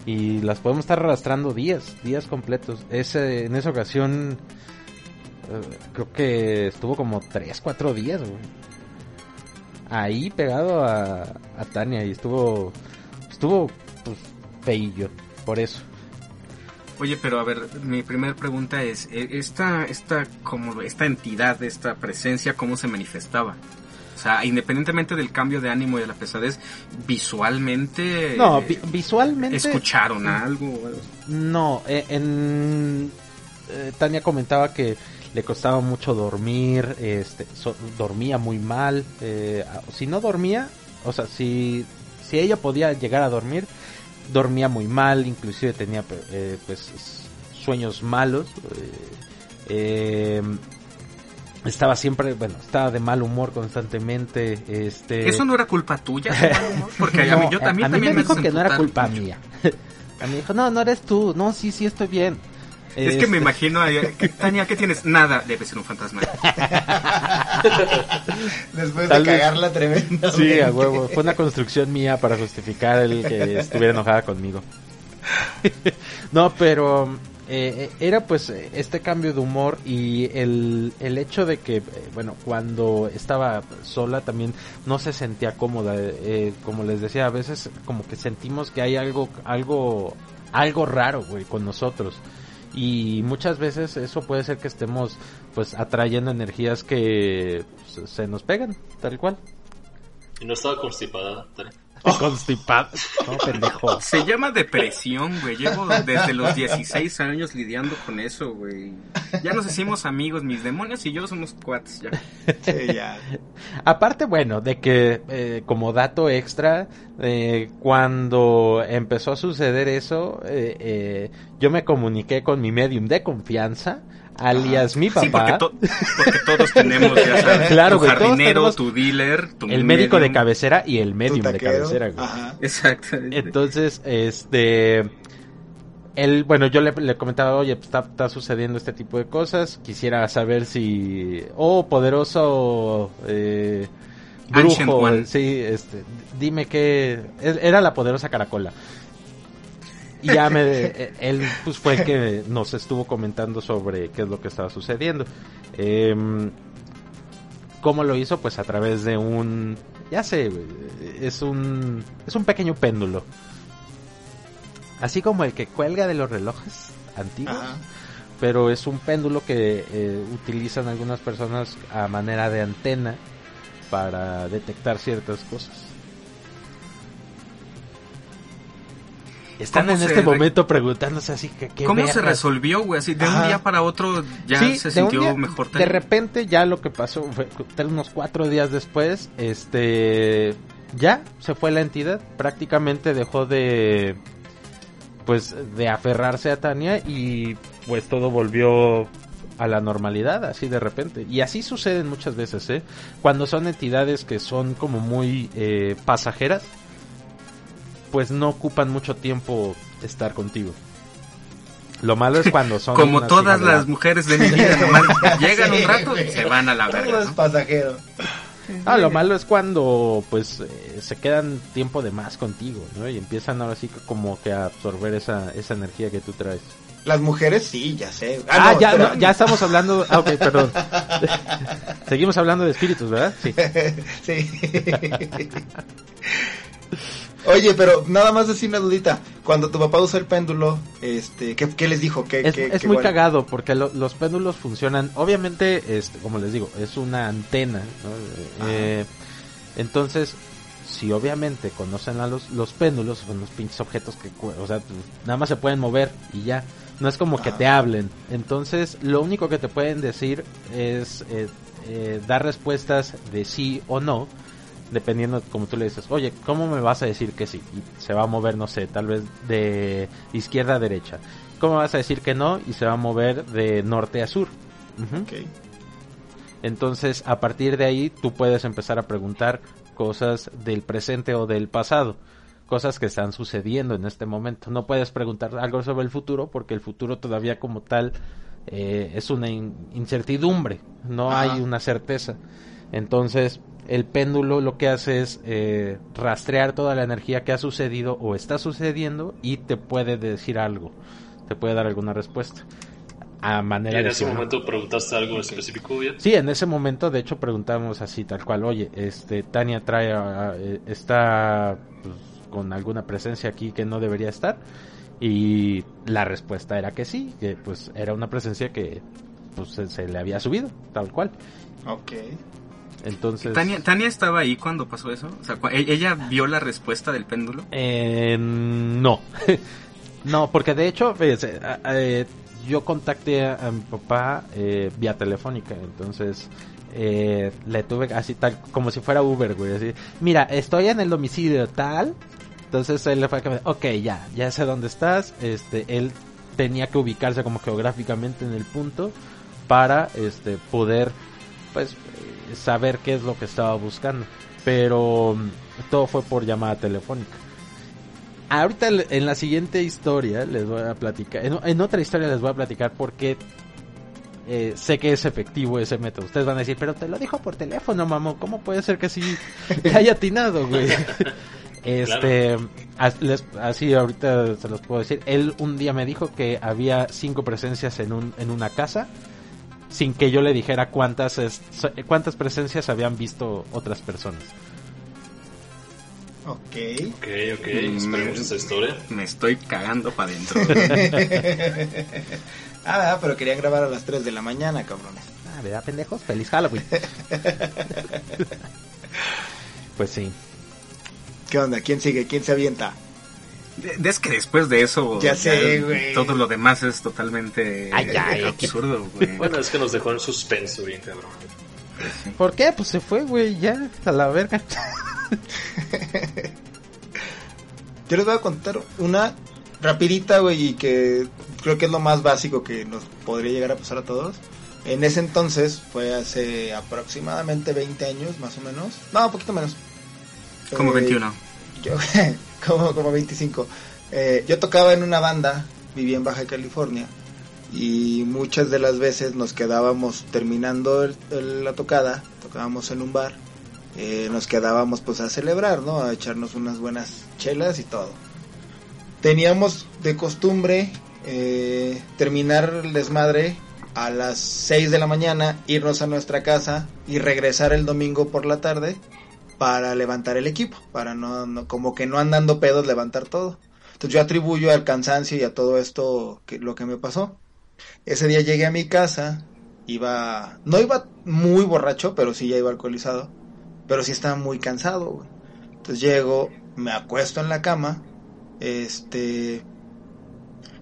y las podemos estar arrastrando días, días completos. Ese, en esa ocasión eh, creo que estuvo como 3, 4 días, güey. Ahí pegado a, a Tania y estuvo, estuvo pues por eso. Oye, pero a ver, mi primera pregunta es, eh, esta, esta, como, esta entidad, esta presencia, ¿cómo se manifestaba? O sea, independientemente del cambio de ánimo y de la pesadez, visualmente... No, vi- visualmente... ¿Escucharon algo? No, eh, en eh, Tania comentaba que le costaba mucho dormir, este, so- dormía muy mal, eh, si no dormía, o sea, si, si ella podía llegar a dormir, dormía muy mal, inclusive tenía eh, pues sueños malos, eh, eh, estaba siempre, bueno, estaba de mal humor constantemente, este... ¿Eso no era culpa tuya? mal humor? Porque a mí, No, yo también, a mí también me dijo que no era culpa mucho. mía. A mí me dijo, no, no eres tú. No, sí, sí, estoy bien. Es que me Este, imagino, a- Tania, ¿qué tienes? Nada, debe ser un fantasma. Después Tal de vez- cagarla tremenda. Sí, a huevo. Fue una construcción mía para justificar el que estuviera enojada conmigo. No, pero eh, era pues eh, este cambio de humor y el, el hecho de que, eh, bueno, cuando estaba sola también no se sentía cómoda, eh, como les decía, a veces como que sentimos que hay algo, algo, algo raro, güey, con nosotros. Y muchas veces eso puede ser que estemos pues atrayendo energías que se nos pegan, tal cual. Y no estaba constipada. Tania. Constipado. No, pendejo. Se llama depresión, güey. Llevo desde los 16 años lidiando con eso, güey. Ya nos hicimos amigos, mis demonios y yo somos cuates ya. Sí, ya. Aparte, bueno, de que eh, como dato extra, eh, cuando empezó a suceder eso, eh, eh, yo me comuniqué con mi medium de confianza, alias mi Sí, porque, papá, to- porque todos tenemos, ya sabes, Claro, tu jardinero, tu dealer, tu el médico de cabecera y el medium de cabecera. güey. Ajá. Exacto. Entonces, este, él, bueno, yo le, le comentaba, oye, pues, está, está sucediendo este tipo de cosas, quisiera saber si, oh, poderoso, eh, brujo, sí, este, dime que, era la poderosa caracola. Y ya me, eh, él pues fue el que nos estuvo comentando sobre qué es lo que estaba sucediendo. Em, ¿Cómo lo hizo? Pues a través de un, ya sé, güey, es un, es un pequeño péndulo. Así como el que cuelga de los relojes antiguos. Ajá. Pero es un péndulo que eh, utilizan algunas personas a manera de antena para detectar ciertas cosas. Están ¿Cómo en este re- momento preguntándose así que qué ¿Cómo se resolvió, güey? Así de un día para otro ya Sí, se sintió día- mejor. De repente ya lo que pasó fue unos cuatro días después, este, ya se fue la entidad, prácticamente dejó de, pues, de aferrarse a Tania y pues todo volvió a la normalidad así de repente. Y así suceden muchas veces, ¿eh? Cuando son entidades que son como muy eh, pasajeras, pues no ocupan mucho tiempo estar contigo. Lo malo es cuando son Como todas las mujeres de mi vida, nomás llegan Sí, un rato y se van a la verga. es ¿no? pasajero. Ah, lo malo es cuando pues eh, se quedan tiempo de más contigo, ¿no? Y empiezan ahora sí que como que a absorber esa, esa energía que tú traes. Las mujeres sí, ya sé. Ah, no, ya, no, ya estamos hablando... Ah, ok, perdón. Seguimos hablando de espíritus, ¿verdad? Sí. sí. Oye, pero nada más decir una dudita. Cuando tu papá usa el péndulo, este, ¿qué, qué les dijo? ¿Qué, Es, qué- es qué muy bueno? cagado porque lo- los péndulos funcionan, obviamente, este, como les digo, es una antena, ¿no? Eh, entonces, si obviamente conocen a los, los péndulos, son los pinches objetos que, o sea, nada más se pueden mover y ya. No es como que te hablen. Entonces, lo único que te pueden decir es eh, eh, dar respuestas de sí o no, dependiendo como tú le dices, oye, ¿cómo me vas a decir que sí? Y se va a mover, no sé, tal vez de izquierda a derecha. ¿Cómo vas a decir que no? Y se va a mover de norte a sur. Ok. Entonces, a partir de ahí, tú puedes empezar a preguntar cosas del presente o del pasado. Cosas que están sucediendo en este momento. No puedes preguntar algo sobre el futuro porque el futuro todavía como tal eh, es una in- incertidumbre. No Ajá. hay una certeza. Entonces, el péndulo lo que hace es eh, rastrear toda la energía que ha sucedido o está sucediendo y te puede decir algo. Te puede dar alguna respuesta. A ¿Y manera en de ese no. momento preguntaste algo específico, bien? Sí, en ese momento, de hecho, preguntamos así, tal cual, oye, este, Tania trae, a- eh, está pues, con alguna presencia aquí que no debería estar, y la respuesta era que sí, que pues era una presencia que pues se, se le había subido, tal cual. Ok. Entonces, Tania, Tania estaba ahí cuando pasó eso. O sea, e- ella vio la respuesta del péndulo. Eh, no. no, porque de hecho, fíjese, eh, yo contacté a, mi papá eh, vía telefónica, entonces eh, le tuve así tal, como si fuera Uber, güey, así. Mira, estoy en el domicilio tal. Entonces él le fue a que, ok, ya, ya sé dónde estás. Este, él tenía que ubicarse como geográficamente en el punto para este poder pues eh, saber qué es lo que estaba buscando pero mm, todo fue por llamada telefónica. Ahorita en la siguiente historia les voy a platicar en, en otra historia les voy a platicar por qué eh, sé que es efectivo ese método. Ustedes van a decir pero te lo dijo por teléfono mamón cómo puede ser que sí le haya atinado güey este les- así ahorita se los puedo decir. Él un día me dijo que había cinco presencias en, un, en una casa sin que yo le dijera cuántas, es- cuántas presencias habían visto otras personas. Ok. Ok, ok, esperemos esa historia. Me estoy cagando para adentro. Ah, ¿verdad? pero querían grabar a las 3 de la mañana, cabrones. Ah, ¿verdad, pendejos? Feliz Halloween. pues sí. ¿Qué onda? ¿Quién sigue? ¿Quién se avienta? De- Es que después de eso, Ya sé, güey. todo lo demás es totalmente Ay, ay, absurdo, güey. Bueno, es que nos dejó en suspenso bien, cabrón. ¿Por qué? Pues se fue, güey, ya, a la verga. Yo les voy a contar una rapidita, güey, y que creo que es lo más básico que nos podría llegar a pasar a todos. En ese entonces, fue hace aproximadamente 20 años, más o menos. No, un poquito menos. Como Eh, 21. Yo, como, como 25. Eh, yo tocaba en una banda, vivía en Baja California, y muchas de las veces nos quedábamos terminando el- la tocada, tocábamos en un bar, eh, nos quedábamos pues a celebrar, ¿no? A echarnos unas buenas chelas y todo. Teníamos de costumbre eh, terminar el desmadre a las 6 de la mañana, irnos a nuestra casa y regresar el domingo por la tarde para levantar el equipo, para no, no- como que no andando pedos levantar todo. Entonces yo atribuyo al cansancio y a todo esto que lo que me pasó. Ese día llegué a mi casa, iba, no iba muy borracho, pero sí ya iba alcoholizado, pero sí estaba muy cansado. Entonces llego, me acuesto en la cama, este,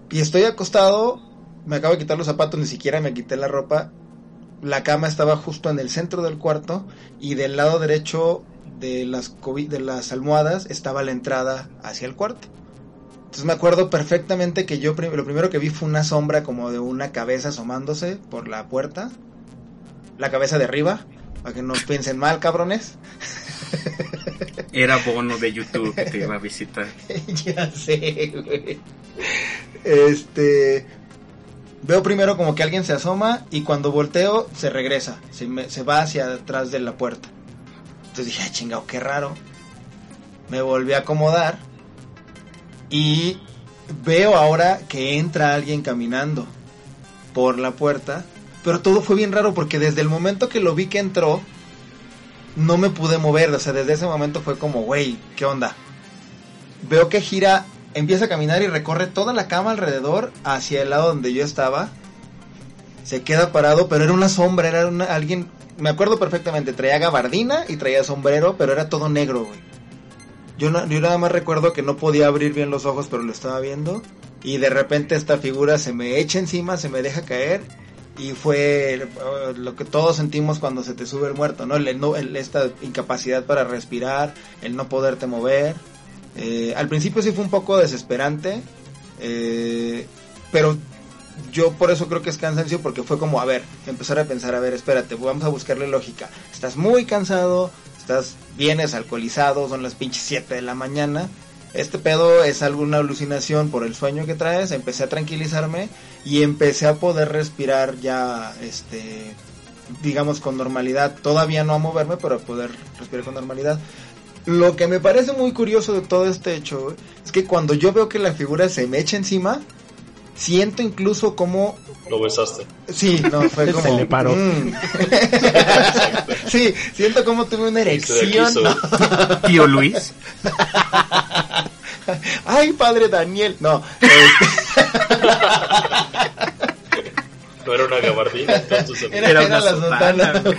y estoy acostado, me acabo de quitar los zapatos, ni siquiera me quité la ropa. La cama estaba justo en el centro del cuarto y del lado derecho de las, de las almohadas estaba la entrada hacia el cuarto. Entonces me acuerdo perfectamente que yo lo primero que vi fue una sombra como de una cabeza asomándose por la puerta. La cabeza de arriba, para que no piensen mal, cabrones. Era bono de YouTube que te iba a visitar. ya sé, güey. Este. Veo primero como que alguien se asoma y cuando volteo se regresa, se, me- se va hacia atrás de la puerta. Entonces dije, "Ay, chingado, qué raro. Me volví a acomodar y veo ahora que entra alguien caminando por la puerta. Pero todo fue bien raro porque desde el momento que lo vi que entró, no me pude mover. O sea, desde ese momento fue como, güey, ¿qué onda? Veo que gira, empieza a caminar y recorre toda la cama alrededor hacia el lado donde yo estaba. Se queda parado, pero era una sombra, era alguien, me acuerdo perfectamente, traía gabardina y traía sombrero, pero era todo negro, güey. Yo, no- yo nada más recuerdo que no podía abrir bien los ojos, pero lo estaba viendo. Y de repente esta figura se me echa encima, se me deja caer. Y fue eh, lo que todos sentimos cuando se te sube el muerto, ¿no? El, el- esta incapacidad para respirar, el no poderte mover. Eh, al principio sí fue un poco desesperante, eh, pero yo por eso creo que es cansancio porque fue como, a ver, empezar a pensar, a ver, espérate, vamos a buscarle lógica. Estás muy cansado, estás, vienes alcoholizado, son las pinches 7 de la mañana. Este pedo es alguna alucinación por el sueño que traes. Empecé a tranquilizarme y empecé a poder respirar ya, este, digamos con normalidad. Todavía no a moverme, pero a poder respirar con normalidad. Lo que me parece muy curioso de todo este hecho es que cuando yo veo que la figura se me echa encima, siento incluso como Lo besaste. Sí, no, fue Se como. le paró. mm. sí, siento como tuve una Se erección. Tío Luis. Ay, padre Daniel. No, No era una gabardina, entonces. era, Era era una la sotana, sotana.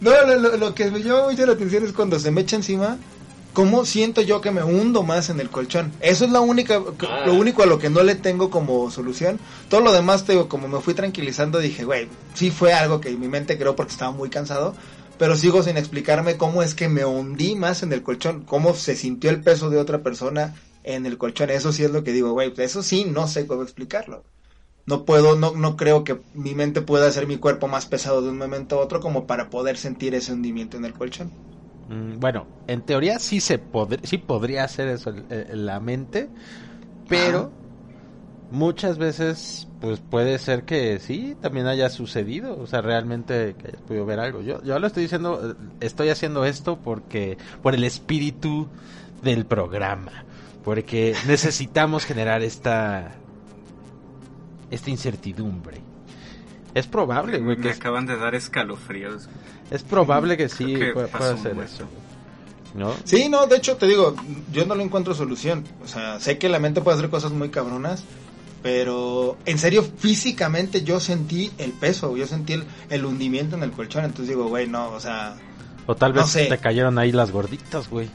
No, lo, lo- lo que me llama mucho la atención es cuando se me echa encima. ¿Cómo siento yo que me hundo más en el colchón? Eso es la única, Ah. lo único a lo que no le tengo como solución. Todo lo demás, te digo, como me fui tranquilizando, dije, güey, sí fue algo que mi mente creó porque estaba muy cansado. Pero sigo sin explicarme cómo es que me hundí más en el colchón. Cómo se sintió el peso de otra persona en el colchón. Eso sí es lo que digo, güey, eso sí no sé cómo explicarlo. No puedo, no, no creo que mi mente pueda hacer mi cuerpo más pesado de un momento a otro como para poder sentir ese hundimiento en el colchón. Mm, Bueno, en teoría sí se pod- sí podría hacer eso el- la mente, pero muchas veces pues puede ser que sí también haya sucedido, o sea, realmente que hayas podido ver algo. Yo yo lo estoy diciendo, estoy haciendo esto porque por el espíritu del programa. Porque necesitamos generar esta. esta incertidumbre. Es probable, güey, que Me es, acaban de dar escalofríos. Es probable que sí que pueda, buen eso. ¿No? Sí, no, de hecho te digo, yo no le encuentro solución. O sea, sé que la mente puede hacer cosas muy cabronas, pero en serio, físicamente yo sentí el peso, yo sentí el, el hundimiento en el colchón. Entonces digo, güey, no, o sea, O tal No vez sé. te cayeron ahí las gorditas, güey.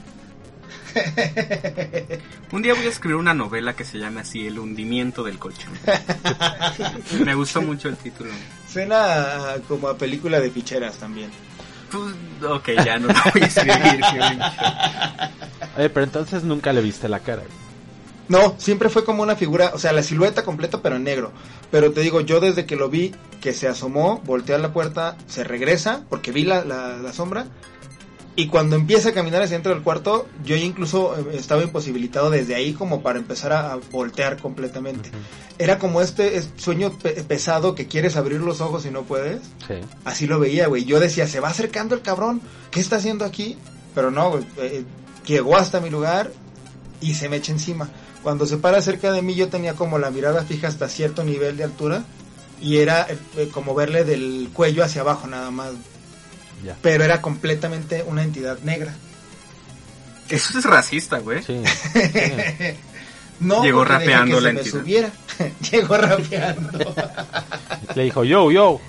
Un día voy a escribir una novela que se llame así, El hundimiento del colchón. Me gustó mucho el título. Suena como a película de ficheras también. Pues, ok, ya no lo voy a escribir. Eh, pero entonces nunca le viste la cara. No, siempre fue como una figura, o sea, la silueta completa pero en negro. Pero te digo, yo desde que lo vi, que se asomó, voltea a la puerta, se regresa, porque vi la, la, la sombra, y cuando empieza a caminar hacia dentro del cuarto, yo incluso eh, estaba imposibilitado desde ahí como para empezar a, a voltear completamente. Era como este es- sueño pe- pesado que quieres abrir los ojos y no puedes. Sí. Así lo veía, güey. Yo decía, se va acercando el cabrón. ¿Qué está haciendo aquí? Pero no, güey. eh, llegó hasta mi lugar y se me echa encima. Cuando se para cerca de mí, yo tenía como la mirada fija hasta cierto nivel de altura. Y era eh, eh, como verle del cuello hacia abajo nada más. Ya. Pero era completamente una entidad negra. Eso es racista, güey. Sí. sí. No Llegó rapeando que la se me entidad. subiera. Llegó rapeando. Le dijo, yo, yo.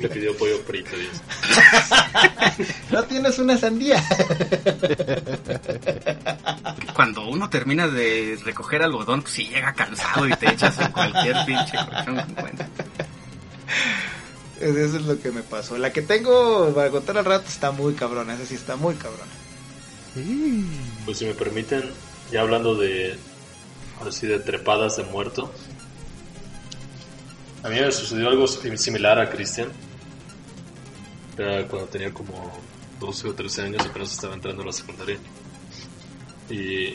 Le pidió pollo frito no tienes una sandía. Cuando uno termina de recoger algodón, pues sí llega cansado y te echas en cualquier pinche colchón que encuentres. Eso es lo que me pasó. La que tengo para contar al rato está muy cabrona. Esa sí está muy cabrona. Pues si me permiten, ya hablando de así de trepadas de muerto. A mí me sucedió algo similar a Cristian. Era cuando tenía como 12 o 13 años, apenas estaba entrando a la secundaria. Y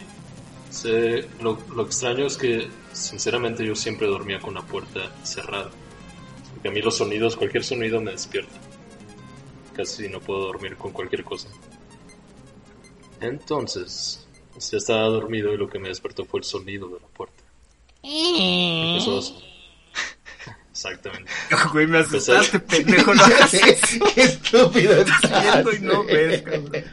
sé- lo, lo extraño es que, sinceramente, yo siempre dormía con la puerta cerrada. Porque a mí los sonidos, cualquier sonido me despierta. Casi no puedo dormir con cualquier cosa. Entonces, ya estaba dormido y lo que me despertó fue el sonido de la puerta. Empezó a sonar. Exactamente. Güey, me asustaste, pendejo. No hagas eso. Qué estúpido Estás y no ves, cabrón.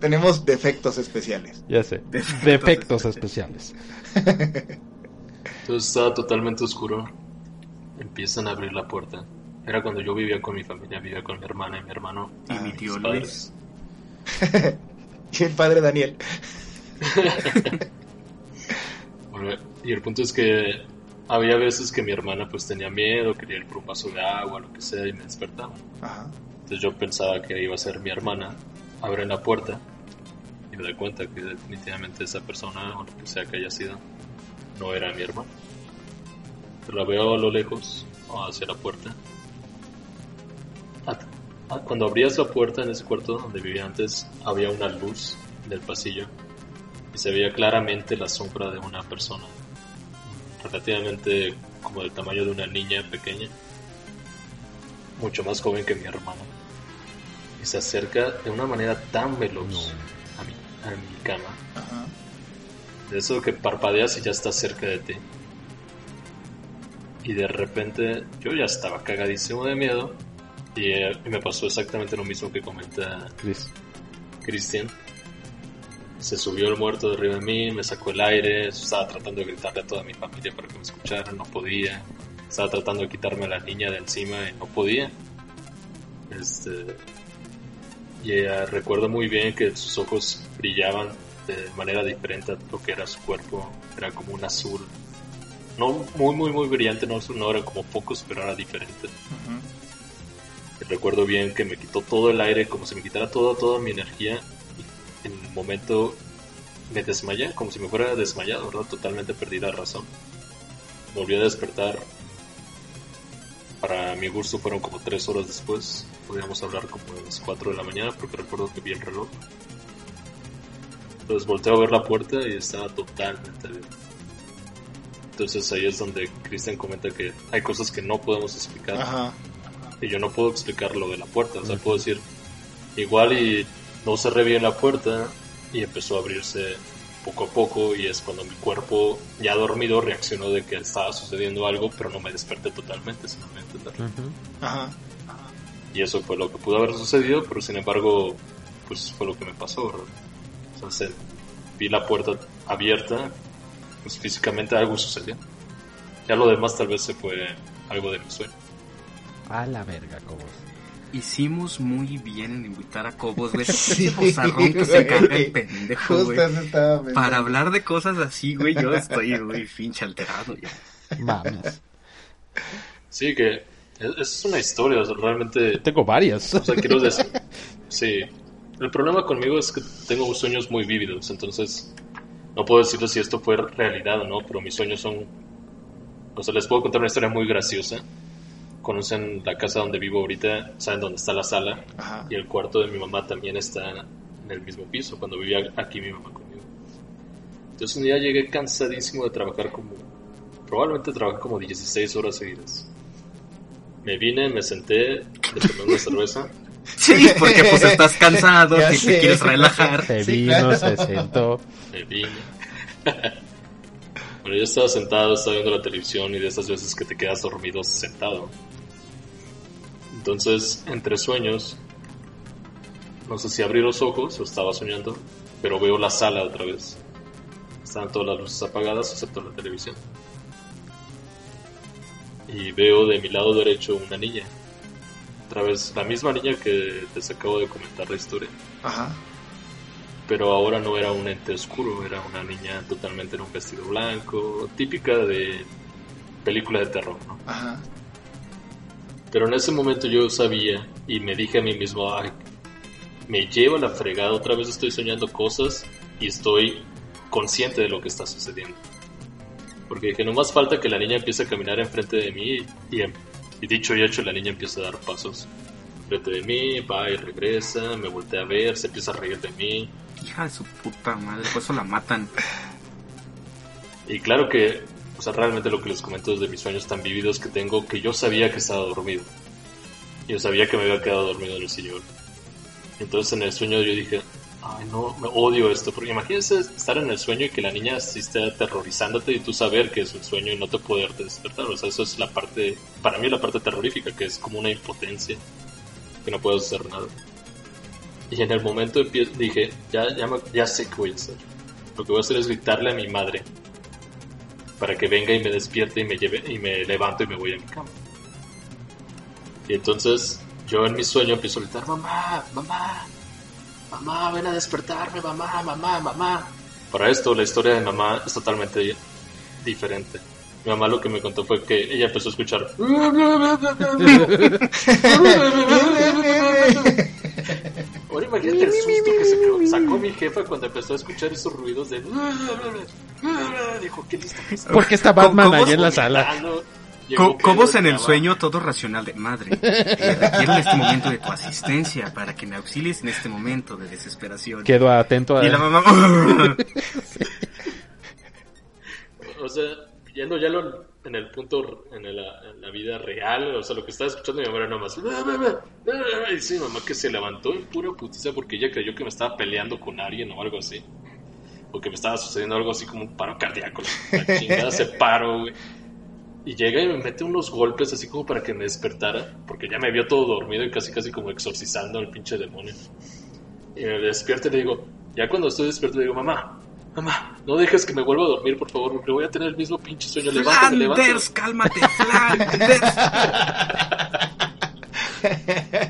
Tenemos defectos especiales. Ya sé. Defectos Defectos especiales. Entonces estaba totalmente oscuro. Empiezan a abrir la puerta. Era cuando yo vivía con mi familia, vivía con mi hermana y mi hermano. Y mi tío mis Luis. Y el padre Daniel. Bueno, y el punto es que había veces que mi hermana pues tenía miedo, quería ir por un vaso de agua, lo que sea, y me despertaba. Ajá. Entonces yo pensaba que iba a ser mi hermana. Abren la puerta y me doy cuenta que definitivamente esa persona, o lo que sea que haya sido, no era mi hermana. La veo a lo lejos, o hacia la puerta. Ah, ah, Cuando abrías la puerta en ese cuarto donde vivía antes, había una luz del pasillo y se veía claramente la sombra de una persona, relativamente como del tamaño de una niña pequeña, mucho más joven que mi hermana, y se acerca de una manera tan veloz a, mi, a mi cama, Ajá. de eso que parpadeas y ya está cerca de ti. Y de repente yo ya estaba cagadísimo de miedo y, eh, y me pasó exactamente lo mismo que comenta Chris. Cristian. Se subió el muerto de arriba de mí, me sacó el aire, estaba tratando de gritarle a toda mi familia para que me escucharan, no podía. Estaba tratando de quitarme a la niña de encima y no podía. Este, y eh, recuerdo muy bien que sus ojos brillaban de manera diferente a lo que era su cuerpo. Era como un azul. No muy, muy, muy brillante, no, no era como focos, pero era diferente. Recuerdo bien que me quitó todo el aire, como si me quitara toda, toda mi energía. Y en un momento me desmayé, como si me fuera desmayado, ¿verdad? Totalmente perdí la razón. Volví a despertar. Para mi gusto fueron como tres horas después. Podríamos hablar como a las 4 de la mañana porque recuerdo que vi el reloj. Entonces volteo a ver la puerta y estaba totalmente abierta. Entonces ahí es donde Cristian comenta que hay cosas que no podemos explicar Ajá. y yo no puedo explicar lo de la puerta. O sea, puedo decir, igual y no cerré bien la puerta y empezó a abrirse poco a poco y es cuando mi cuerpo ya dormido reaccionó de que estaba sucediendo algo, pero no me desperté totalmente, si no me entender. Ajá. Y eso fue lo que pudo haber sucedido, pero sin embargo, pues fue lo que me pasó, ¿verdad? O sea, se- vi la puerta abierta, pues físicamente algo sucedió. Ya lo demás tal vez se fue algo de mi sueño. A la verga, Cobos. Hicimos muy bien en invitar a Cobos, güey. Sí, Ese que se carga el güey. pendejo, Justo güey. eso estaba pensando. Para hablar de cosas así, güey, yo estoy, güey, pinche alterado ya. Mames. Sí, que es, es una historia, o sea, realmente Tengo varias. O sea, quiero decir, sí. El problema conmigo es que tengo sueños muy vívidos, entonces no puedo decirles si esto fue realidad o no, pero mis sueños son... O sea, les puedo contar una historia muy graciosa. Conocen la casa donde vivo ahorita, saben dónde está la sala Ajá. y el cuarto de mi mamá también está en el mismo piso, cuando vivía aquí mi mamá conmigo. Entonces un día llegué cansadísimo de trabajar como... Probablemente trabajé como 16 horas seguidas. Me vine, me senté, le tomé una cerveza Sí, porque pues estás cansado, sé. te quieres relajar. Se Sí, vino, claro. se sentó. Me vine. bueno, yo estaba sentado, estaba viendo la televisión y de esas veces que te quedas dormido sentado. Entonces, entre sueños, no sé si abrí los ojos o estaba soñando, pero veo la sala otra vez. Estaban todas las luces apagadas excepto la televisión. Y veo de mi lado derecho una niña. Otra vez, la misma niña que les acabo de comentar la historia Ajá. pero ahora no era un ente oscuro, era una niña totalmente en un vestido blanco, típica de película de terror, ¿no? Ajá. Pero en ese momento yo sabía y me dije a mí mismo, ay, me llevo a la fregada, otra vez estoy soñando cosas y estoy consciente de lo que está sucediendo. Porque dije, no más falta que la niña empiece a caminar enfrente de mí y, y dicho y hecho la niña empieza a dar pasos enfrente de mí, va y regresa, me voltea a ver, se empieza a reír de mí. Hija de su puta madre, por eso la matan. Y claro que, o sea, realmente lo que les comento es de mis sueños tan vívidos que tengo que yo sabía que estaba dormido. Yo sabía que me había quedado dormido en el sillón. Entonces en el sueño yo dije, ay no, me odio esto. Porque imagínense estar en el sueño y que la niña esté aterrorizándote y tú saber que es un sueño y no te poder despertar. O sea, eso es la parte, para mí la parte terrorífica, que es como una impotencia, que no puedo hacer nada. Y en el momento dije, ya, ya, me- ya sé qué voy a hacer. Lo que voy a hacer es gritarle a mi madre para que venga y me despierte y me lleve y me levanto y me voy a mi cama. Y entonces yo en mi sueño empiezo a gritar, mamá, mamá, mamá, ven a despertarme, mamá, mamá, mamá. Para esto la historia de mamá es totalmente diferente. Mi mamá lo que me contó fue que ella empezó a escuchar. Ahora imagínate el susto que se quedó- sacó mi jefa cuando empezó a escuchar esos ruidos de... Dijo, ¿qué le está pasando? Porque está Batman ¿Cómo- ahí en la sala. Co- Cobos en el sueño, todo racional de madre. Eh, requiero en este momento de tu asistencia para que me auxilies en este momento de desesperación. Quedo atento a... Y la mamá. O sea, yendo ya lo- en el punto, en la, en la vida real, o sea, lo que estaba escuchando mi mamá era nada más. Y sí, mi mamá que se levantó en pura putiza porque ella creyó que me estaba peleando con alguien o algo así. O que me estaba sucediendo algo así como un paro cardíaco. La chingada se paró, güey. Y llega y me mete unos golpes así como para que me despertara, porque ya me vio todo dormido y casi casi como exorcizando al pinche demonio. Y me despierto y le digo, ya cuando estoy despierto le digo, mamá, mamá, no dejes que me vuelva a dormir, por favor, porque voy a tener el mismo pinche sueño. Levántame, levántame. Cálmate, Flanders.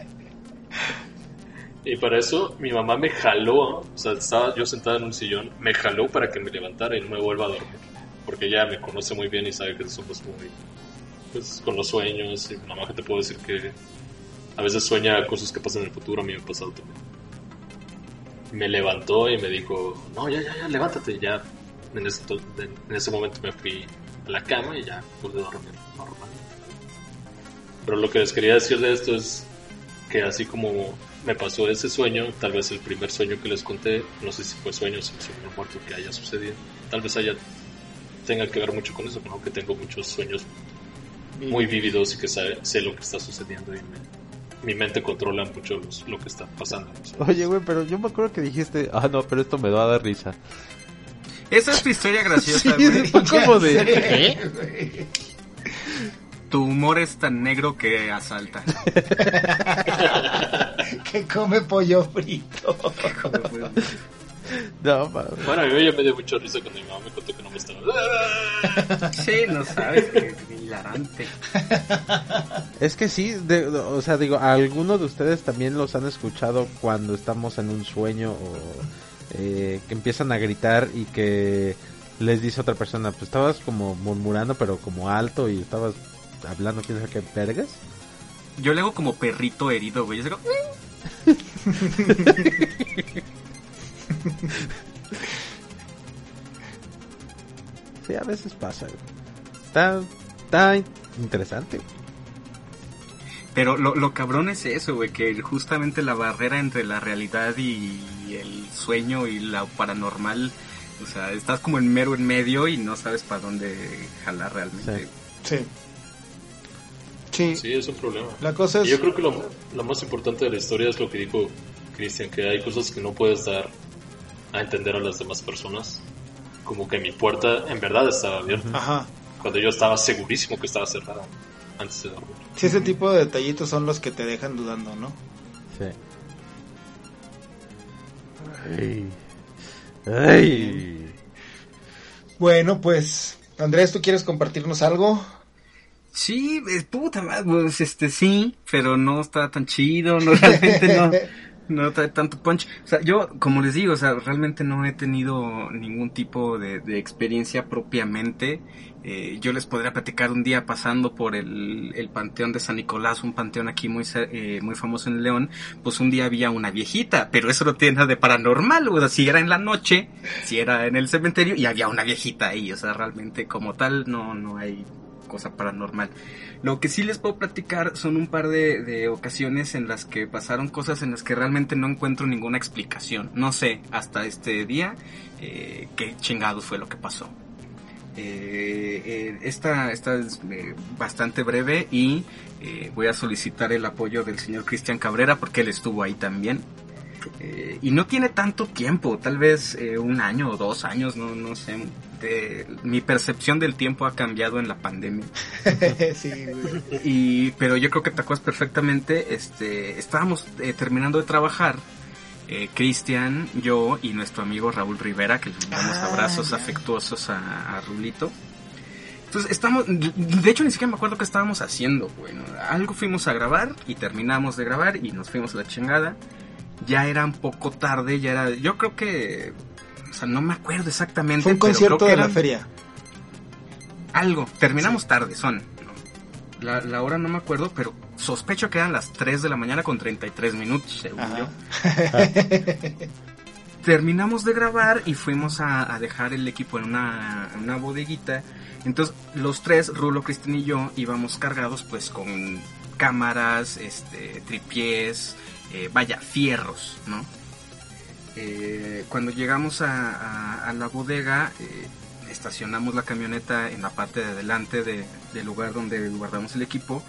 Y para eso mi mamá me jaló, o sea, estaba yo sentada en un sillón, me jaló para que me levantara y no me vuelva a dormir. Porque ella me conoce muy bien y sabe que somos muy, pues, con los sueños. Y mi mamá que te puedo decir que a veces sueña cosas que pasan en el futuro, a mí me ha pasado también. Me levantó y me dijo, no, ya, ya, ya, levántate. Y ya en ese, en ese momento me fui a la cama y ya pude dormir normal. Pero lo que les quería decir de esto es que así como me pasó ese sueño, tal vez el primer sueño que les conté, no sé si fue sueño, si fue un muerto que haya sucedido, tal vez haya tenga que ver mucho con eso, ¿no? que tengo muchos sueños muy vívidos y que sabe- sé lo que está sucediendo y me, mi mente controla mucho los- lo que está pasando. Oye, güey, pero yo me acuerdo que dijiste, ah, no, pero esto me va a dar risa. Esa es tu historia graciosa, Sí, güey. fue como de... ¿Qué? Tu humor es tan negro que asalta. Que come pollo frito. No, ma- Bueno, a mí ya me dio mucha risa cuando mi mamá me contó que no me estaba... Sí, no sabes, que hilarante. Es que sí, de- o sea, digo, algunos de ustedes también los han escuchado cuando estamos en un sueño o eh, que empiezan a gritar y que les dice otra persona, pues estabas como murmurando pero como alto y estabas hablando quién sabe qué vergas. Yo le hago como perrito herido, güey. Yo digo, Sí, a veces pasa. Está, está interesante. Pero lo, lo cabrón es eso, güey, que justamente la barrera entre la realidad y el sueño y la paranormal, o sea, estás como en mero en medio y no sabes para dónde jalar realmente. Sí. Sí. Sí. Sí, es un problema. La cosa es. yo creo que lo, lo más importante de la historia es lo que dijo Cristian, que hay cosas que no puedes dar a entender a las demás personas. Como que mi puerta en verdad estaba abierta, Ajá. cuando yo estaba segurísimo que estaba cerrada antes de dormir. Sí, ese tipo de detallitos son los que te dejan dudando, ¿no? Sí. Ay. Ay. Bueno, pues. Andrés, ¿tú quieres compartirnos algo? Sí, es puta madre, pues este sí, pero no está tan chido, no realmente no, no trae tanto punch. O sea, yo, como les digo, o sea, realmente no he tenido ningún tipo de, experiencia propiamente. Eh, yo les podría platicar un día pasando por el, el Panteón de San Nicolás, un panteón aquí muy, eh, muy famoso en León, pues un día había una viejita, pero eso no tiene nada de paranormal, o sea, si era en la noche, si era en el cementerio y había una viejita ahí, o sea, realmente como tal no, no hay cosa paranormal. Lo que sí les puedo platicar son un par de, ocasiones en las que pasaron cosas en las que realmente no encuentro ninguna explicación. No sé hasta este día eh, qué chingados fue lo que pasó. Eh, eh, esta, esta es eh, bastante breve y eh, voy a solicitar el apoyo del señor Cristian Cabrera porque él estuvo ahí también. Eh, y no tiene tanto tiempo, tal vez eh, un año o dos años, no, no sé. De- mi percepción del tiempo ha cambiado en la pandemia. sí, güey. Y, pero yo creo que te acuerdas perfectamente, este, estábamos eh, terminando de trabajar, Cristian, yo y nuestro amigo Raúl Rivera, que le damos Ah, abrazos ya. afectuosos a, a Rulito. Entonces, estamos, de hecho ni siquiera me acuerdo qué estábamos haciendo, bueno, algo fuimos a grabar y terminamos de grabar y nos fuimos a la chingada. Ya era un poco tarde, ya era, yo creo que, o sea, no me acuerdo exactamente. Fue un pero creo concierto que de la feria. algo, terminamos tarde, son. ¿no? La, la hora no me acuerdo, pero sospecho que eran las 3 de la mañana con 33 minutos, según Ajá. yo. Terminamos de grabar y fuimos a, a dejar el equipo en una, en una bodeguita. Entonces, los tres, Rulo, Cristian y yo, íbamos cargados pues con cámaras, este, tripiés, eh, vaya, fierros, ¿no? Eh, cuando llegamos a, a- a la bodega, eh, estacionamos la camioneta en la parte de adelante de- del lugar donde guardamos el equipo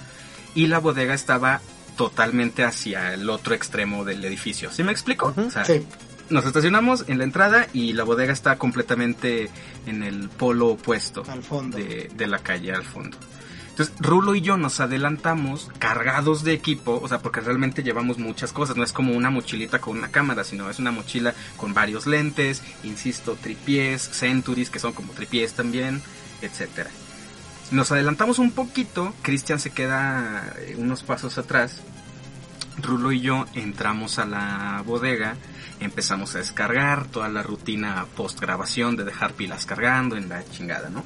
y la bodega estaba totalmente hacia el otro extremo del edificio. ¿Sí me explico? Ujú. O sea, Sí. nos estacionamos en la entrada y la bodega está completamente en el polo opuesto Al fondo. de, de la calle al fondo. Entonces, Rulo y yo nos adelantamos cargados de equipo, o sea, porque realmente llevamos muchas cosas, no es como una mochilita con una cámara, sino es una mochila con varios lentes, insisto, tripiés, centuries, que son como tripiés también, etcétera. Nos adelantamos un poquito, Cristian se queda eh, unos pasos atrás, Rulo y yo entramos a la bodega, empezamos a descargar toda la rutina post grabación de dejar pilas cargando en la chingada, ¿no?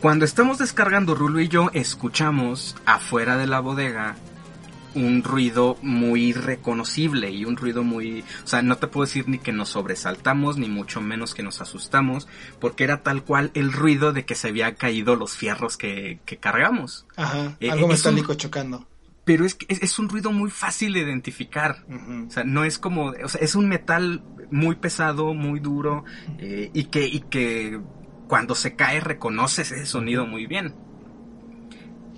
Cuando estamos descargando Rulo y yo, escuchamos afuera de la bodega un ruido muy reconocible y un ruido muy, o sea, no te puedo decir ni que nos sobresaltamos ni mucho menos que nos asustamos, porque era tal cual el ruido de que se habían caído los fierros que, que cargamos. Ajá. Eh, Algo eh, un- metálico chocando. Pero es, es, es un ruido muy fácil de identificar. O sea, no es como, o sea, es un metal muy pesado, muy duro, eh, y que, y que cuando se cae reconoces ese sonido muy bien.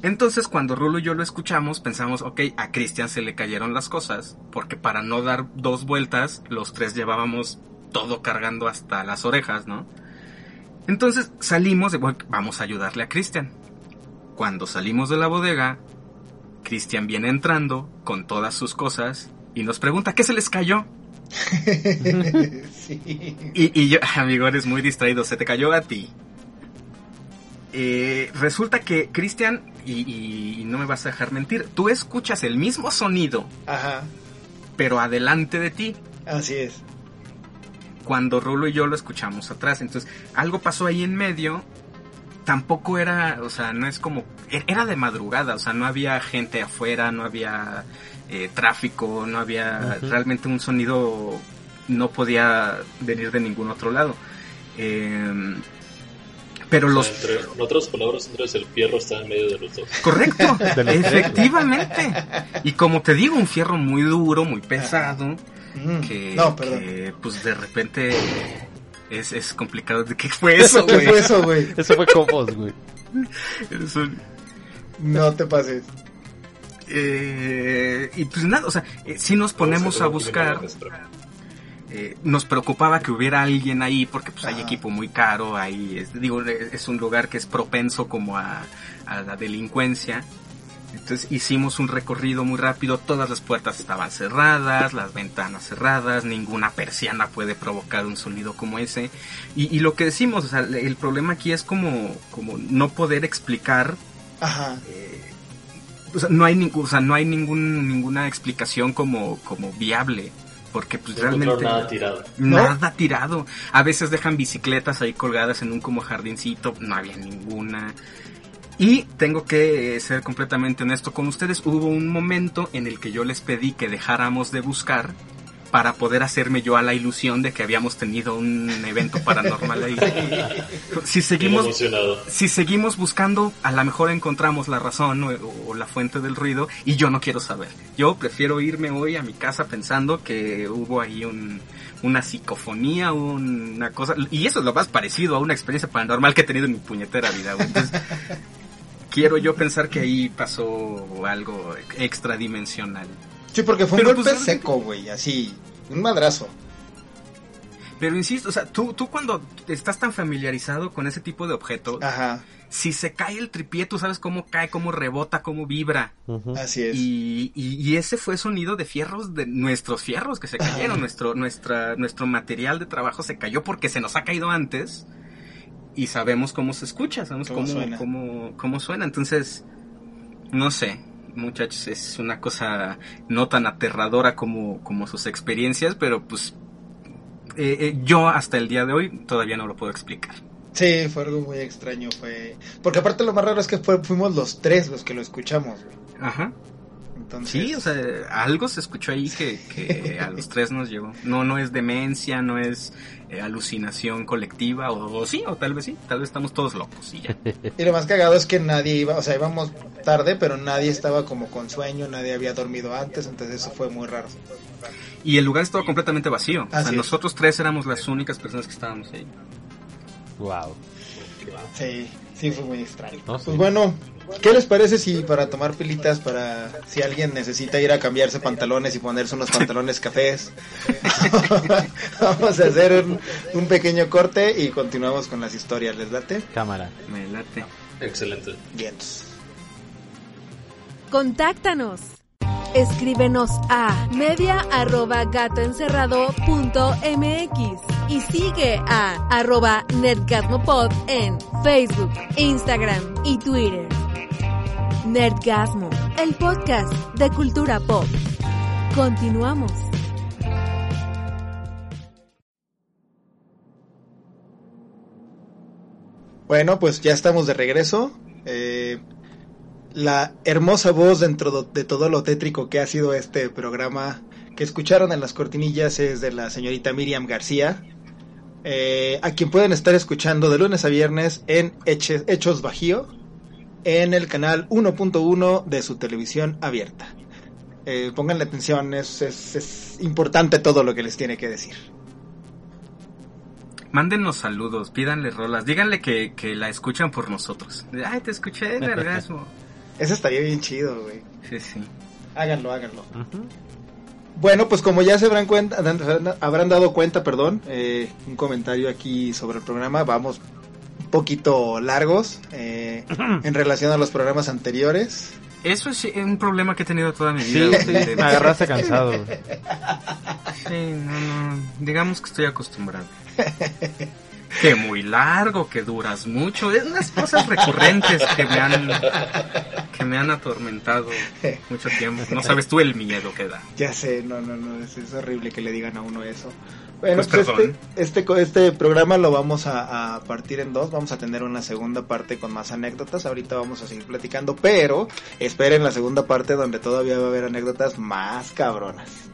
Entonces, cuando Rulo y yo lo escuchamos, pensamos, ok, a Cristian se le cayeron las cosas, porque para no dar dos vueltas, los tres llevábamos todo cargando hasta las orejas, ¿no? Entonces salimos de, bueno, vamos a ayudarle a Cristian. Cuando salimos de la bodega, Cristian viene entrando con todas sus cosas y nos pregunta, ¿qué se les cayó? sí. Y, y yo, amigo, eres muy distraído, se te cayó a ti. Eh, resulta que Cristian, y, y- y no me vas a dejar mentir, tú escuchas el mismo sonido, Ajá, pero adelante de ti, así es. cuando Rulo y yo lo escuchamos atrás. Entonces, algo pasó ahí en medio. Tampoco era, o sea, no es como, e- era de madrugada, o sea, no había gente afuera, no había eh, tráfico, no había realmente un sonido, no podía venir de ningún otro lado. Eh, pero O los sea, entre- en otras palabras, Andrés, el fierro está en medio de los dos. Correcto, De efectivamente. Y como te digo, un fierro muy duro, muy pesado, Mm, que, no, perdón. que, pues de repente es, es complicado. ¿Qué fue eso, ¿Qué güey? fue eso, güey? Eso fue Cobos, güey. Es un- No te pases. Eh, y pues nada, o sea, eh, si nos ponemos a buscar, eh, nos preocupaba que hubiera alguien ahí porque pues hay equipo muy caro, ahí es, digo, es es un lugar que es propenso como a, a la delincuencia. Entonces hicimos un recorrido muy rápido, todas las puertas estaban cerradas, las ventanas cerradas, ninguna persiana puede provocar un sonido como ese. Y, y lo que decimos, o sea, el problema aquí es como, como no poder explicar Ajá. O sea, no hay ningún, o sea, no hay ningún, ninguna explicación como, como viable. Porque pues No realmente nada tirado. nada tirado. A veces dejan bicicletas ahí colgadas en un como jardincito, no había ninguna. Y tengo que eh, ser completamente honesto con ustedes, hubo un momento en el que yo les pedí que dejáramos de buscar para poder hacerme yo a la ilusión de que habíamos tenido un evento paranormal ahí. Si seguimos si seguimos buscando, a lo mejor encontramos la razón o, o la fuente del ruido y yo no quiero saber. Yo prefiero irme hoy a mi casa pensando que hubo ahí un, una psicofonía, una cosa, y eso es lo más parecido a una experiencia paranormal que he tenido en mi puñetera vida. Entonces, quiero yo pensar que ahí pasó algo extradimensional. Sí, porque fue un Pero, golpe pues, seco, güey, así. Un madrazo. Pero insisto, o sea, tú, tú cuando estás tan familiarizado con ese tipo de objetos, Ajá, si se cae el tripié, tú sabes cómo cae, cómo rebota, cómo vibra. Ujú. así es. Y, y- y ese fue sonido de fierros, de nuestros fierros que se cayeron. Nuestro, nuestra, nuestro material de trabajo se cayó porque se nos ha caído antes. Y sabemos cómo se escucha, sabemos Cómo cómo, suena. cómo, cómo suena. Entonces, no sé, muchachos, es una cosa no tan aterradora como, como sus experiencias, pero pues eh, eh, yo hasta el día de hoy todavía no lo puedo explicar. Sí, fue algo muy extraño, fue... Porque aparte lo más raro es que fue, fuimos los tres los que lo escuchamos, güey. Ajá. Entonces... Sí, o sea, algo se escuchó ahí que, que a los tres nos llegó. No, no es demencia, no es eh, alucinación colectiva, o, o sí, o tal vez sí, tal vez estamos todos locos y ya. Y lo más cagado es que nadie iba, o sea, íbamos tarde, pero nadie estaba como con sueño, nadie había dormido antes, entonces eso fue muy raro. Y el lugar estaba completamente vacío. O Así sea, es. nosotros tres éramos las únicas personas que estábamos ahí. Wow. Sí, sí fue muy extraño. No, sí. Pues bueno, ¿qué les parece si para tomar pilitas, para si alguien necesita ir a cambiarse pantalones y ponerse unos pantalones cafés, vamos a hacer un, un pequeño corte y continuamos con las historias, ¿les late? Cámara. Me late. Excelente. Vientos. Contáctanos. Escríbenos a media@gatoencerrado.mx y sigue a arroba netgasmopod en Facebook, Instagram y Twitter. Nerdgasmo, el podcast de cultura pop. Continuamos. Bueno, pues ya estamos de regreso. Eh, la hermosa voz dentro de todo lo tétrico que ha sido este programa que escucharon en las cortinillas es de la señorita Miriam García, eh, a quien pueden estar escuchando de lunes a viernes en Hechos Bajío, en el canal 1.1 de su televisión abierta. Eh, pónganle atención, es, es- es importante todo lo que les tiene que decir. Mándenos saludos, pídanle rolas, díganle que, que la escuchan por nosotros. Ay, te escuché en orgasmo. Eso estaría bien chido, güey. Sí, sí. Háganlo, háganlo. Bueno, pues como ya se habrán, cuenta, habrán dado cuenta, perdón, eh, un comentario aquí sobre el programa. Vamos un poquito largos eh, en relación a los programas anteriores. Eso es un problema que he tenido toda mi vida. sí, güey, de- me agarraste cansado. Sí, no, no. Digamos que estoy acostumbrado. Que muy largo, que duras mucho. Es unas cosas recurrentes que me han que me han atormentado mucho tiempo. No sabes tú el miedo que da. Ya sé, no, no, no, es, es horrible que le digan a uno eso. Bueno, Pues pues, este, este, este programa lo vamos a, a partir en dos. Vamos a tener una segunda parte con más anécdotas. Ahorita vamos a seguir platicando, pero esperen la segunda parte donde todavía va a haber anécdotas más cabronas.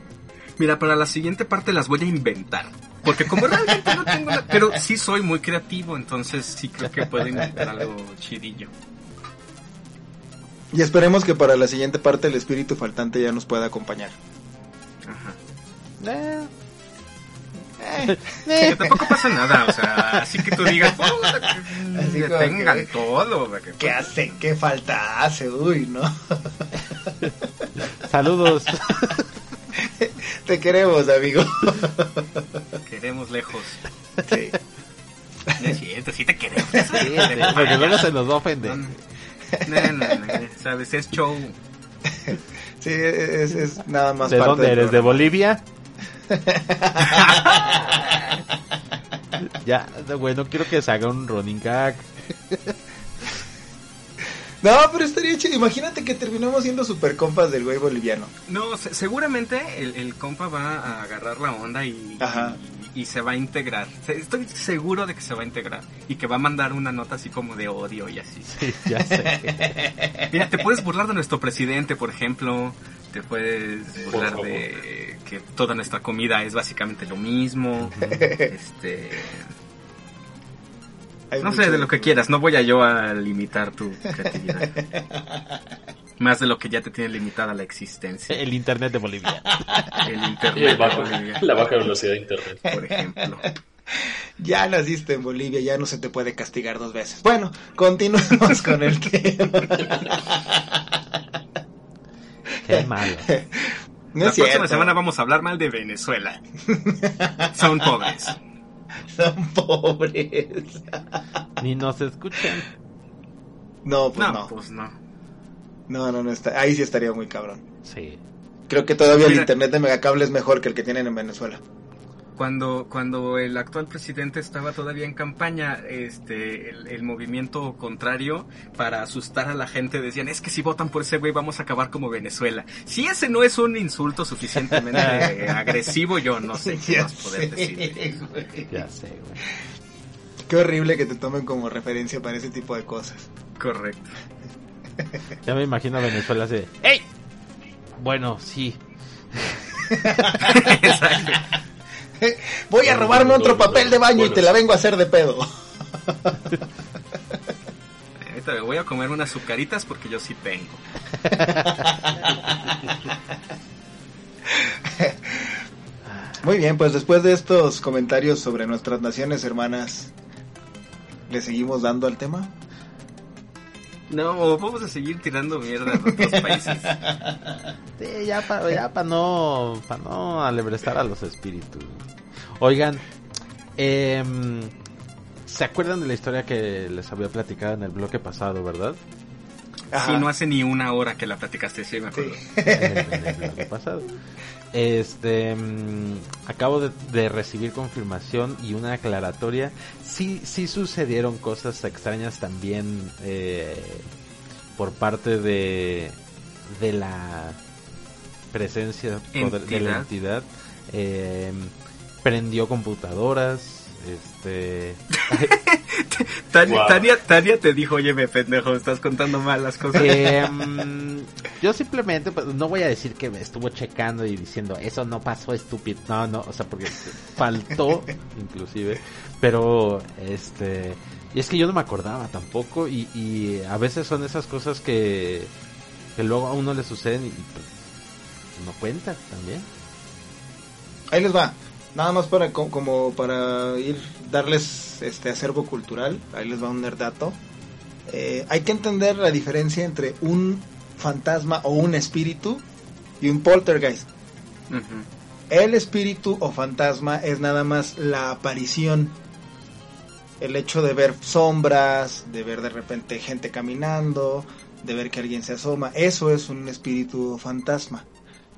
Mira, para la siguiente parte las voy a inventar. Porque como realmente no tengo la... Pero sí soy muy creativo, entonces sí creo que puedo inventar algo chidillo. Y esperemos que para la siguiente parte el espíritu faltante ya nos pueda acompañar. Ajá. Eh, Que tampoco pasa nada, o sea, así que tú digas, "Puta, que Así como detengan que- todo. que- ¿Qué hace? ¿Qué falta hace? Uy, no. saludos. Te queremos, amigo. Queremos lejos. Sí. No es cierto, sí te queremos. Sí, sí, porque luego se nos va a ofender. No, no, no, sabes, es show. Sí, es, es nada más ¿De parte dónde eres? ¿De. Bolivia? ya, güey, no quiero que se haga un running gag. No, pero estaría chido. Imagínate que terminamos siendo super compas del güey boliviano. No, se- seguramente el, el compa va a agarrar la onda y, Ajá. y, y se va a integrar. Se- Estoy seguro de que se va a integrar y que va a mandar una nota así como de odio y así. Sí, ya sé. Mira, te puedes burlar de nuestro presidente, por ejemplo. Te puedes burlar de que toda nuestra comida es básicamente lo mismo. Este, Hay no mucho sé, de lo que quieras. No voy a yo a limitar tu creatividad. Más de lo que ya te tiene limitada la existencia. El internet de Bolivia. El Y el internet, bajo- de Bolivia, la baja velocidad de internet. por ejemplo. Ya naciste en Bolivia, ya no se te puede castigar dos veces. Bueno, continuemos con el tema. Qué malo. No la próxima cierto. semana vamos a hablar mal de Venezuela. Son pobres. Son pobres. Ni nos escuchan. No, pues No, no. pues no. No, no, no está. Ahí sí estaría muy cabrón. Sí. Creo que todavía el internet de Megacable es mejor que el que tienen en Venezuela. Cuando, cuando el actual presidente estaba todavía en campaña, este, el, el movimiento contrario para asustar a la gente decían, es que si votan por ese güey vamos a acabar como Venezuela. Si ese no es un insulto suficientemente agresivo, yo no sé qué Ya más poder sé, decir. güey. Ya sé, güey. Qué horrible que te tomen como referencia para ese tipo de cosas. Correcto. Ya me imagino a Venezuela así. de, ¡Ey! Bueno, sí. Exacto. Voy a robarme otro papel de baño y te la vengo a hacer de pedo. Ahorita me voy a comer unas azucaritas porque yo sí tengo. Muy bien, pues después de estos comentarios sobre nuestras naciones hermanas, ¿le seguimos dando al tema? No, vamos a seguir tirando mierda a otros países. Sí, ya para ya pa no, pa no alebrestar a los espíritus. Oigan, em, ¿se acuerdan de la historia que les había platicado en el bloque pasado, verdad? Ajá. Sí, no hace ni una hora que la platicaste, sí, me acuerdo. En el, en el bloque pasado. Este, mm, acabo de, de recibir confirmación y una aclaratoria. Sí, sí sucedieron cosas extrañas también eh, por parte de, de la presencia de, la Entidad. entidad. Eh, prendió computadoras. Este, Tania, Wow. Tania, Tania te dijo, oye, me pendejo, estás contando mal las cosas. Em, yo simplemente pues, no voy a decir que me estuvo checando y diciendo eso no pasó estúpido no no o sea porque faltó inclusive pero este y es que yo no me acordaba tampoco y, y a veces son esas cosas que que luego a uno le suceden y pues, no cuenta también Ahí les va. Nada más para co- como para ir darles este acervo cultural. Ahí les va un nerdato. eh, hay que entender la diferencia entre un fantasma o un espíritu y un poltergeist. El espíritu o fantasma es nada más la aparición. El hecho de ver sombras, de ver de repente gente caminando, de ver que alguien se asoma, eso es un espíritu o fantasma.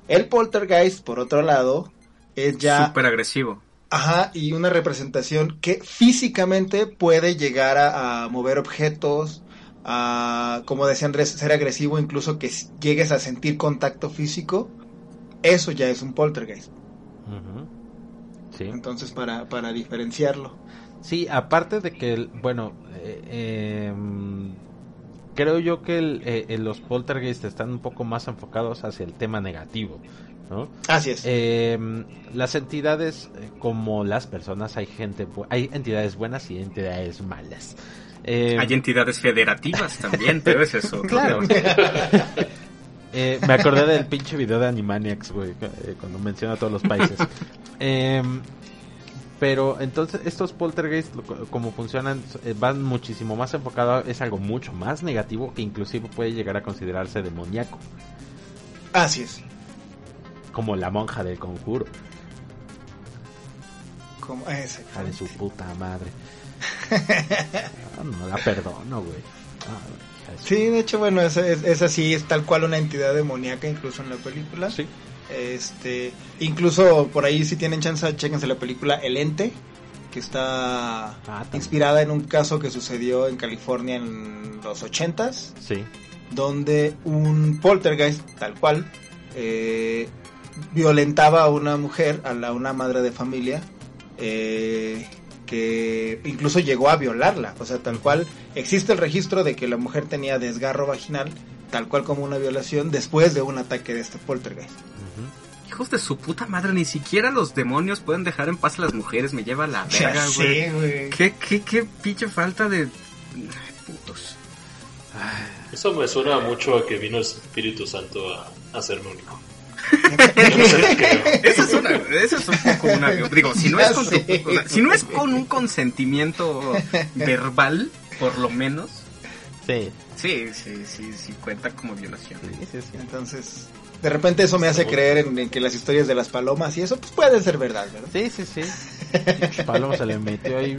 El poltergeist, por otro lado, es ya... Súper agresivo. Ajá, y una representación que físicamente puede llegar a, a mover objetos, a, como decía Andrés, ser agresivo, incluso que llegues a sentir contacto físico. Eso ya es un poltergeist. Sí. Entonces, para, para diferenciarlo. Sí, aparte de que, el- bueno, eh, em, creo yo que el- eh, eh, los poltergeist están un poco más enfocados hacia el tema negativo, ¿no? Así es. Em, las entidades, eh, como las personas, hay gente, hay entidades buenas y entidades malas. Em, Hay entidades federativas también, pero es eso. Claro. Eh, me acordé del pinche video de Animaniacs, güey, eh, cuando menciona todos los países. Em, pero entonces estos poltergeist, lo- como funcionan, van muchísimo más enfocados, es algo mucho más negativo que inclusive puede llegar a considerarse demoníaco, Así es. Como la monja del conjuro, Como, ese. hija de su puta madre. No la perdono, güey. Ah, Sí, de hecho, bueno, es, esa sí es tal cual una entidad demoníaca, incluso en la película. Sí. Este, incluso por ahí si tienen chance, chéquense la película El Ente, que está Ah, inspirada en un caso que sucedió en California en los ochentas, Sí. donde un poltergeist, tal cual, eh, violentaba a una mujer, a la, una madre de familia, eh, que incluso llegó a violarla, o sea, tal cual, existe el registro de que la mujer tenía desgarro vaginal, tal cual como una violación, después de un ataque de este poltergeist. Hijos de su puta madre, ni siquiera los demonios pueden dejar en paz a las mujeres, me lleva a la verga, güey. güey. ¿Qué, qué, qué pinche falta de... Putos. Eso me suena mucho a que vino el Espíritu Santo a hacerme único. Eso es, una, eso es un poco una... Digo, si no, es con o sea, si no es con un consentimiento verbal, por lo menos, Sí. sí, sí, sí, sí cuenta como violación. Sí, sí, sí. Entonces, de repente eso me hace creer en, en que las historias de las palomas y eso pues puede ser verdad, ¿verdad? Sí, sí, sí. Paloma se le metió ahí.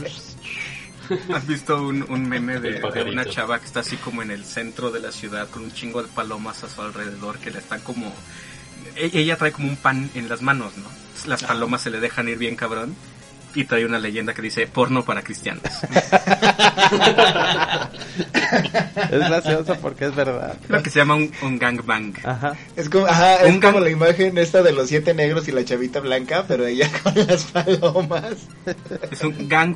¿Has visto un, un meme de, de una chava que está así como en el centro de la ciudad con un chingo de palomas a su alrededor que le están como... e- Ella trae como un pan en las manos, ¿no? Las palomas se le dejan ir bien cabrón y trae una leyenda que dice porno para cristianos. Es gracioso porque es verdad. Lo que se llama un, un gangbang. Ajá. Es como, ajá, es Un como la imagen esta de los siete negros y la chavita blanca, pero ella con las palomas. Es un gang...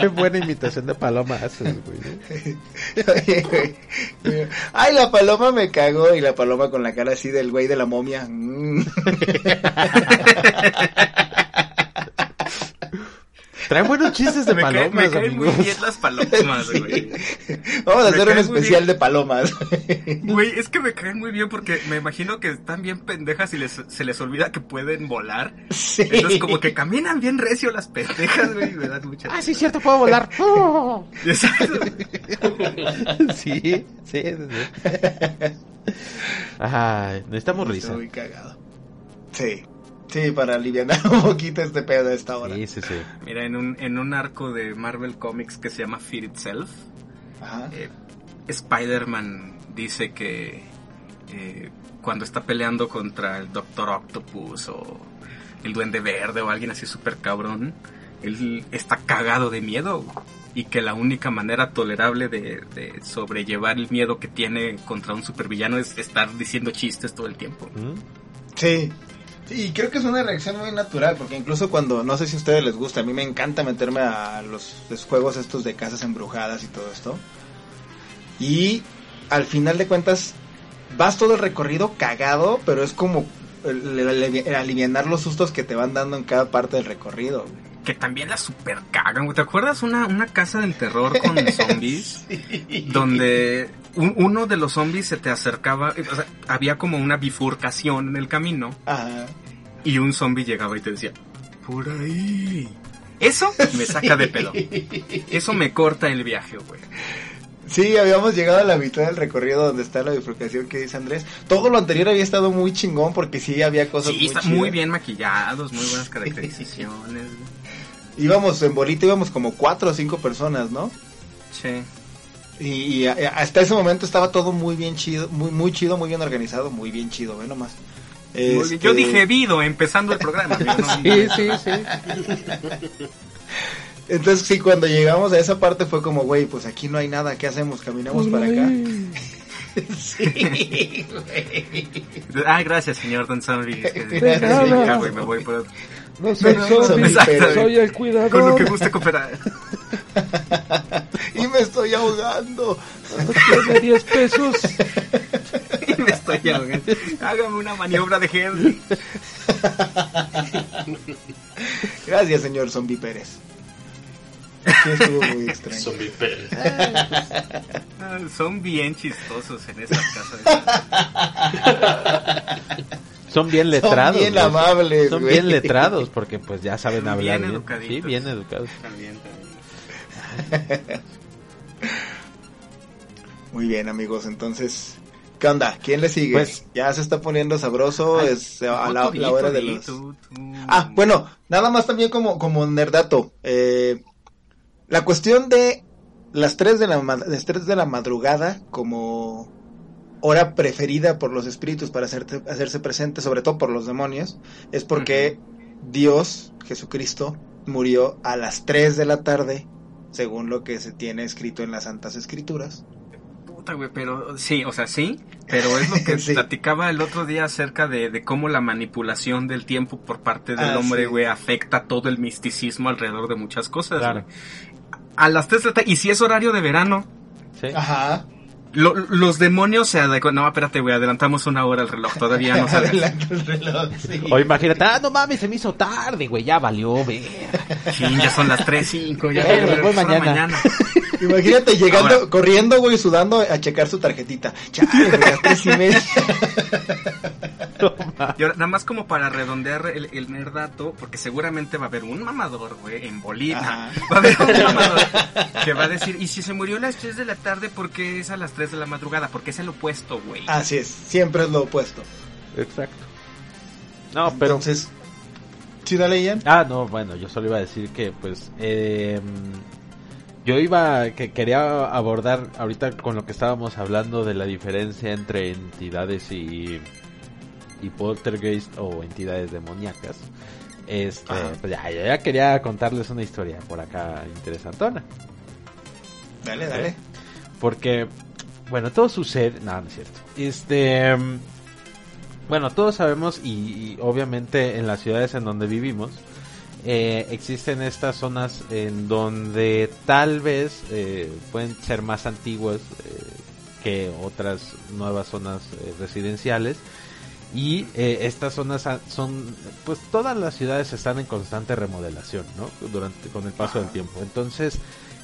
Qué buena imitación de paloma haces, güey. Ay, la paloma me cagó y la paloma con la cara así del güey de la momia. Trae buenos chistes de me, cae- palomas, me caen muy bien las palomas, Sí. güey. Vamos a Me hacer un especial de palomas. Güey, es que me caen muy bien porque me imagino que están bien pendejas y les, se les olvida que pueden volar. Sí. Entonces como que caminan bien recio las pendejas, güey, me dan mucha Ah, sí, cierto, puedo volar. Exacto. sí, sí, sí. Ay, necesitamos risa. muy cagado. Sí. Sí, para aliviar un poquito este pedo a esta hora. Sí, sí, sí. Mira, en un, en un arco de Marvel Comics que se llama Fear Itself, eh, Spider-Man dice que eh, cuando está peleando contra el Doctor Octopus o el Duende Verde o alguien así súper cabrón, él está cagado de miedo y que la única manera tolerable de, de sobrellevar el miedo que tiene contra un supervillano es estar diciendo chistes todo el tiempo. ¿Mm? Sí. Y creo que es una reacción muy natural, porque incluso cuando, no sé si a ustedes les gusta, a mí me encanta meterme a los, los juegos estos de casas embrujadas y todo esto. Y al final de cuentas, vas todo el recorrido cagado, pero es como el, el- el- alivianar los sustos que te van dando en cada parte del recorrido. Que también la super cagan, güey. ¿Te acuerdas una, una casa del terror con zombies? donde un- uno de los zombies se te acercaba, o sea, había como una bifurcación en el camino Ajá. y un zombie llegaba y te decía, por ahí. Eso me saca de pedo. Eso me corta el viaje, güey. Sí, habíamos llegado a la mitad del recorrido donde está la bifurcación que dice Andrés. Todo lo anterior había estado muy chingón porque sí había cosas Sí, muy está chidas. muy bien maquillados, muy buenas caracterizaciones. Íbamos en bolita, íbamos como cuatro o cinco personas, ¿no? Sí. Y, hasta ese momento estaba todo muy bien chido, muy muy chido, muy bien organizado, muy bien chido, ve nomás. Este, Yo dije Vido empezando el programa. Sí, sí, sí. Entonces sí, cuando llegamos a esa parte fue como, güey, pues aquí no hay nada, ¿qué hacemos? ¿Caminamos para acá? sí, güey. Ah, gracias, señor Don Zombie. Es que- güey, me voy por otro. No soy No, zombie, exacto. soy el Con lo cuidador. que guste cooperar. Y me estoy ahogando. Tiene 10 pesos. Y me estoy ahogando. Hágame una maniobra de Henry. Gracias, señor Zombie Pérez. Sí, estuvo muy extraño. Zombie Pérez. Ah, Son bien chistosos en esas casas. Son bien letrados. bien güey. amables, Son güey. bien letrados porque pues ya saben Son hablar bien bien. educaditos. Sí, bien educados. También, también. Muy bien, amigos, entonces, ¿qué onda? ¿Quién le sigue? Pues- ya se está poniendo sabroso, Ay, es a la, tú, la hora tú, de los... tú, tú. Ah, bueno, nada más también como, como nerdato. Eh, la cuestión de las 3 de, la, las 3 de la madrugada como hora preferida por los espíritus para hacerte- hacerse presentes, sobre todo por los demonios, es porque Dios, Jesucristo, murió a las 3 de la tarde, según lo que se tiene escrito en las Santas Escrituras. Puta, güey, pero sí, o sea, sí, pero es lo que Sí. platicaba el otro día acerca de, de cómo la manipulación del tiempo por parte del Ah, hombre, sí. güey, afecta todo el misticismo alrededor de muchas cosas, Claro. A las 3 de la tarde, y si es horario de verano, Sí. Ajá. Lo- los demonios se adecuan. No, espérate, güey, adelantamos una hora el reloj, todavía no sabes. Adelante el reloj, sí. O imagínate, ah, no mames, se me hizo tarde, güey, ya valió, ver. Chin, ya son las 3, 5, ya ya voy hora mañana. Imagínate llegando, Ahora. corriendo, güey, sudando a checar su tarjetita. Chale, güey, las tres y media. Y ahora, nada más como para redondear el, el nerdato, porque seguramente va a haber un mamador, güey, en Bolivia. Va a haber un mamador que va a decir, ¿y si se murió a las 3 de la tarde, por qué es a las 3 de la madrugada? Porque es el opuesto, güey. Así es, siempre es lo opuesto. Exacto. No, pero... Entonces, ¿sí dale, Ian? Ah, no, bueno, yo solo iba a decir que, pues, eh, yo iba, que quería abordar ahorita con lo que estábamos hablando de la diferencia entre entidades y, y poltergeist o entidades demoníacas. Este, pues ya, ya, quería contarles una historia por acá interesantona. Dale, dale. Porque, bueno, todo sucede. No, no es cierto. Este. Bueno, todos sabemos, y, y obviamente en las ciudades en donde vivimos, eh, existen estas zonas en donde tal vez eh, pueden ser más antiguas eh, que otras nuevas zonas residenciales. Y eh, estas zonas son, pues todas las ciudades están en constante remodelación, ¿no? Durante, con el paso del tiempo. Entonces,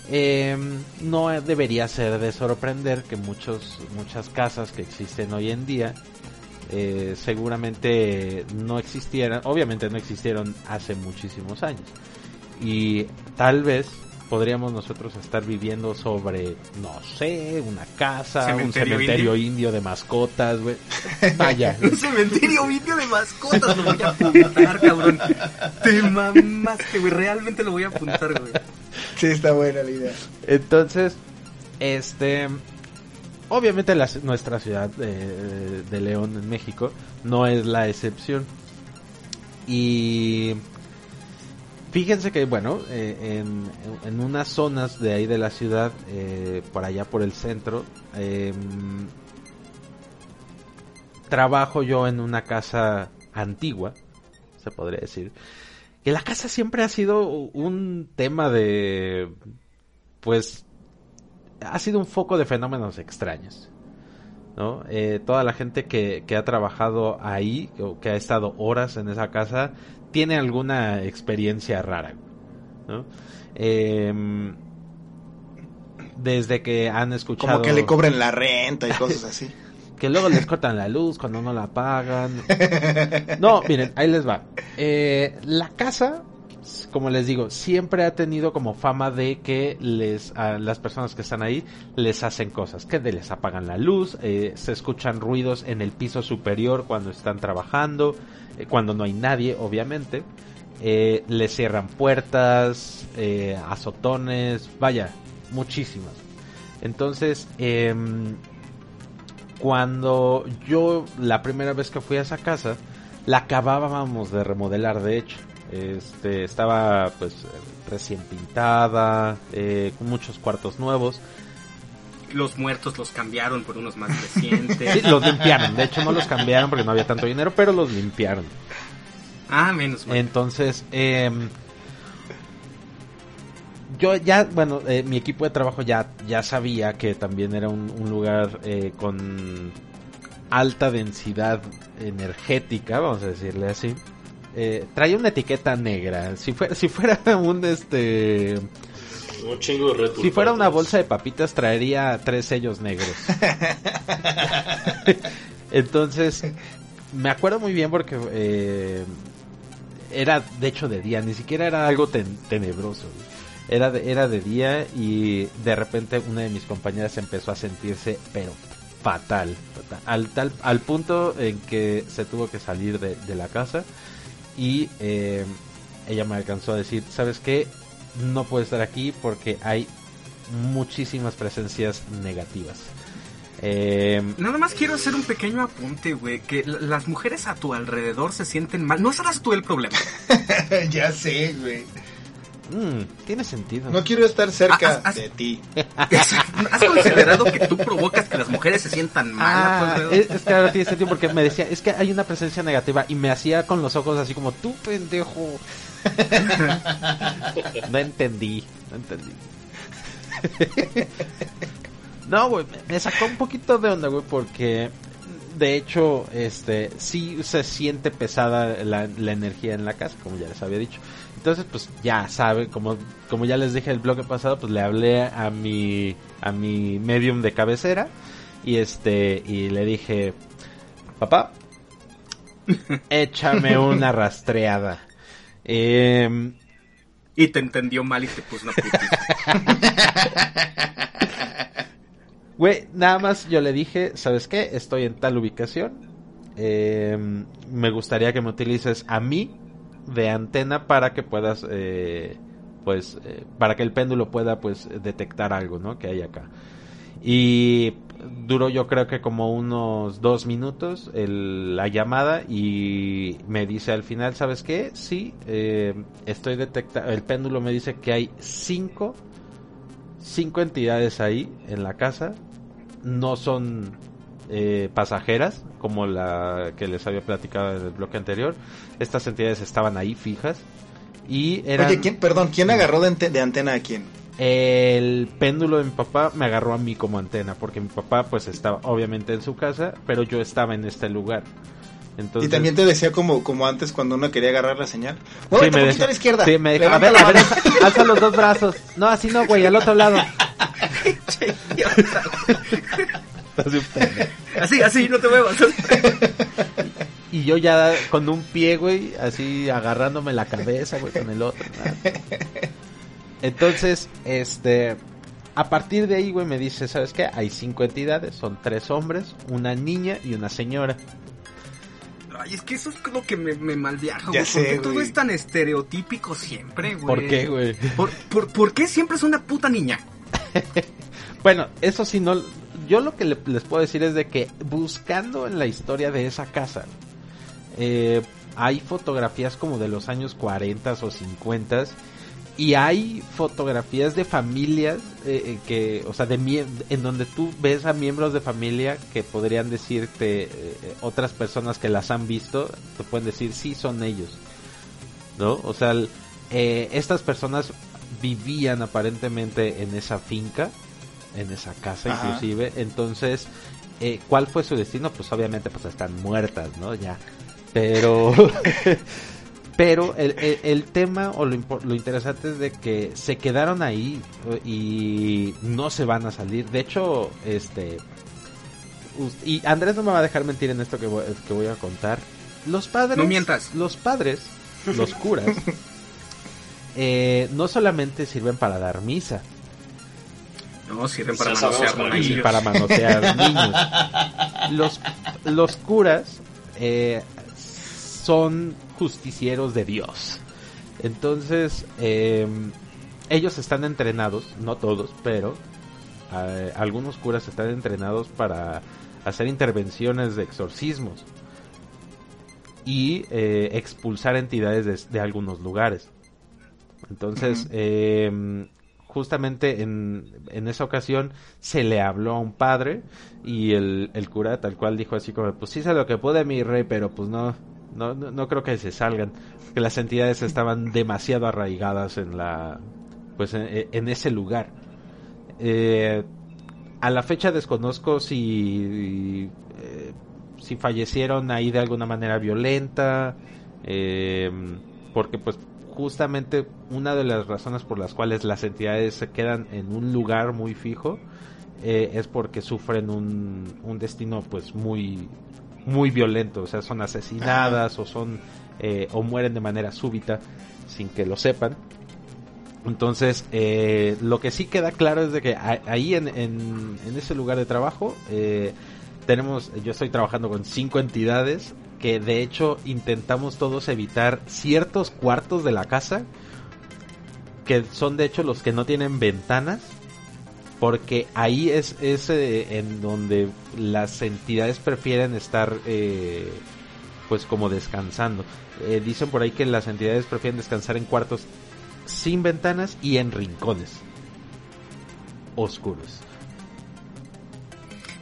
eh, no debería ser de sorprender que muchos, muchas casas que existen hoy en día eh, seguramente no existieran, obviamente no existieron hace muchísimos años. Y tal vez podríamos nosotros estar viviendo sobre, no sé, una casa, un ¿Cementerio indio, de mascotas, güey. Vaya. Un cementerio indio de mascotas, lo voy a apuntar, cabrón. Te mamaste, güey, realmente lo voy a apuntar, güey. Sí, está buena la idea. Entonces, este, obviamente la- nuestra ciudad de, de León en México no es la excepción. Y fíjense que, bueno, eh, en, unas zonas de ahí de la ciudad, eh, por allá por el centro, em, trabajo yo en una casa antigua, se podría decir. Que la casa siempre ha sido un tema de, pues, ha sido un foco de fenómenos extraños. ¿no? Eh, toda la gente que, que ha trabajado ahí o que ha estado horas en esa casa tiene alguna experiencia rara. ¿no? Em, desde que han escuchado Como que le cobren la renta y cosas así. que luego les cortan la luz cuando no la pagan. No, miren, ahí les va. Eh, la casa como les digo, siempre ha tenido como fama de que les a las personas que están ahí les hacen cosas, que les apagan la luz, eh, se escuchan ruidos en el piso superior cuando están trabajando, eh, cuando no hay nadie, obviamente. Eh, les cierran puertas, azotones, vaya, muchísimas. Entonces, em, cuando yo la primera vez que fui a esa casa, la acabábamos de remodelar, de hecho. Este, estaba pues recién pintada, eh, con muchos cuartos nuevos. Los muertos los cambiaron por unos más recientes. Sí, los limpiaron, de hecho no los cambiaron porque no había tanto dinero, pero los limpiaron. Ah, menos mal. Entonces, em, yo ya, bueno, eh, mi equipo de trabajo ya, ya sabía que también era un, un lugar eh, con alta densidad energética, vamos a decirle así. Eh, traía una etiqueta negra. Si fuera, si fuera un este, Un chingo de Red Bull si fuera una bolsa de papitas traería tres sellos negros. Entonces, me acuerdo muy bien porque eh, era de hecho de día, ni siquiera era algo ten- tenebroso. Era de, era de día y de repente una de mis compañeras empezó a sentirse pero fatal, fatal, al tal al punto en que se tuvo que salir de, de la casa y eh, ella me alcanzó a decir, ¿sabes qué? No puedo estar aquí porque hay muchísimas presencias negativas. Eh, Nada más quiero hacer un pequeño apunte, güey, que las mujeres a tu alrededor se sienten mal. No serás tú el problema. ya sé, güey. Mm, tiene sentido. No quiero estar cerca Ah, de ti. ¿Has considerado que tú provocas que las mujeres se sientan mal Ah, es, es que ahora tiene sentido porque me decía, es que hay una presencia negativa y me hacía con los ojos así como, tú pendejo. no entendí, no entendí. no, güey, me- me sacó un poquito de onda, güey, porque de hecho, este, sí se siente pesada la, la energía en la casa, como ya les había dicho. Entonces, pues ya sabe, como, como ya les dije el bloque pasado, pues le hablé a mi, a mi medium de cabecera y este, y le dije, papá, échame una rastreada. Em, Y te entendió mal y te puso una putiza. Güey, nada más yo le dije, ¿sabes qué? Estoy en tal ubicación. Eh, me gustaría que me utilices a mí de antena para que puedas, eh, pues, eh, para que el péndulo pueda, pues, detectar algo, ¿no? Que hay acá. Y duró yo creo que como unos dos minutos el- la llamada y me dice al final, ¿sabes qué? Sí, eh, estoy detectando, el péndulo me dice que hay cinco cinco entidades ahí en la casa. No son eh, pasajeras, como la que les había platicado en el bloque anterior. Estas entidades estaban ahí fijas. Y eran Oye, ¿quién, perdón, ¿quién agarró de, ante- de antena a quién? el péndulo de mi papá me agarró a mí como antena, porque mi papá pues estaba obviamente en su casa, pero yo estaba en este lugar. Entonces, y también te decía como, como antes cuando uno quería agarrar la señal. Sí, me decía- a la izquierda. sí, me dijo, a Levanta ver, la a ver, mano". alza, alza los dos brazos. No, así no, güey, al otro lado. Así. Así, así, no te muevas. Y yo ya con un pie, güey, así agarrándome la cabeza, güey, con el otro. Entonces, este, a partir de ahí, güey, me dice, ¿sabes qué? Hay cinco entidades, son tres hombres, una niña y una señora. Ay, es que eso es lo que me, me malviaja, güey. ¿Por sé, qué todo es tan estereotípico siempre, güey? ¿Por qué, güey? ¿Por, por, por qué siempre es una puta niña? Bueno, eso sí no. Yo lo que le- les puedo decir es de que buscando en la historia de esa casa, eh, hay fotografías como de los años 40 o 50 y hay fotografías de familias eh, eh, que, o sea, de en donde tú ves a miembros de familia que podrían decirte otras personas que las han visto, te pueden decir sí son ellos, ¿no? O sea, estas personas vivían aparentemente en esa finca, en esa casa Ajá. inclusive, entonces, eh, ¿cuál fue su destino? Pues obviamente pues están muertas, ¿no? Ya, pero... Pero el, el- el tema o lo, lo interesante es de que se quedaron ahí eh, y no se van a salir. De hecho, este... Y Andrés no me va a dejar mentir en esto que voy, que voy a contar. Los padres... No mientas. Los padres, los curas, eh, no solamente sirven para dar misa No, sirven para manosear para y monaguillos. para manosear niños. Los, los curas eh, son justicieros de Dios. Entonces, eh, ellos están entrenados, no todos, pero eh, algunos curas están entrenados para hacer intervenciones de exorcismos y eh, expulsar entidades de, de algunos lugares. Entonces, eh, justamente en, en esa ocasión se le habló a un padre y el, el cura tal cual dijo así como, pues sé lo que puede mi rey, pero pues no, no, no, no creo que se salgan, que las entidades estaban demasiado arraigadas en la, pues en, en ese lugar. Eh, a la fecha desconozco si, eh, si fallecieron ahí de alguna manera violenta, eh, porque pues justamente una de las razones por las cuales las entidades se quedan en un lugar muy fijo eh, es porque sufren un, un destino pues muy muy violento, o sea, son asesinadas o son eh, o mueren de manera súbita sin que lo sepan. Entonces, eh, lo que sí queda claro es de que ahí en, en, en ese lugar de trabajo eh, tenemos, yo estoy trabajando con cinco entidades que de hecho intentamos todos evitar ciertos cuartos de la casa que son de hecho los que no tienen ventanas porque ahí es, es eh, en donde las entidades prefieren estar eh, pues como descansando. Eh, dicen por ahí que las entidades prefieren descansar en cuartos sin ventanas y en rincones oscuros.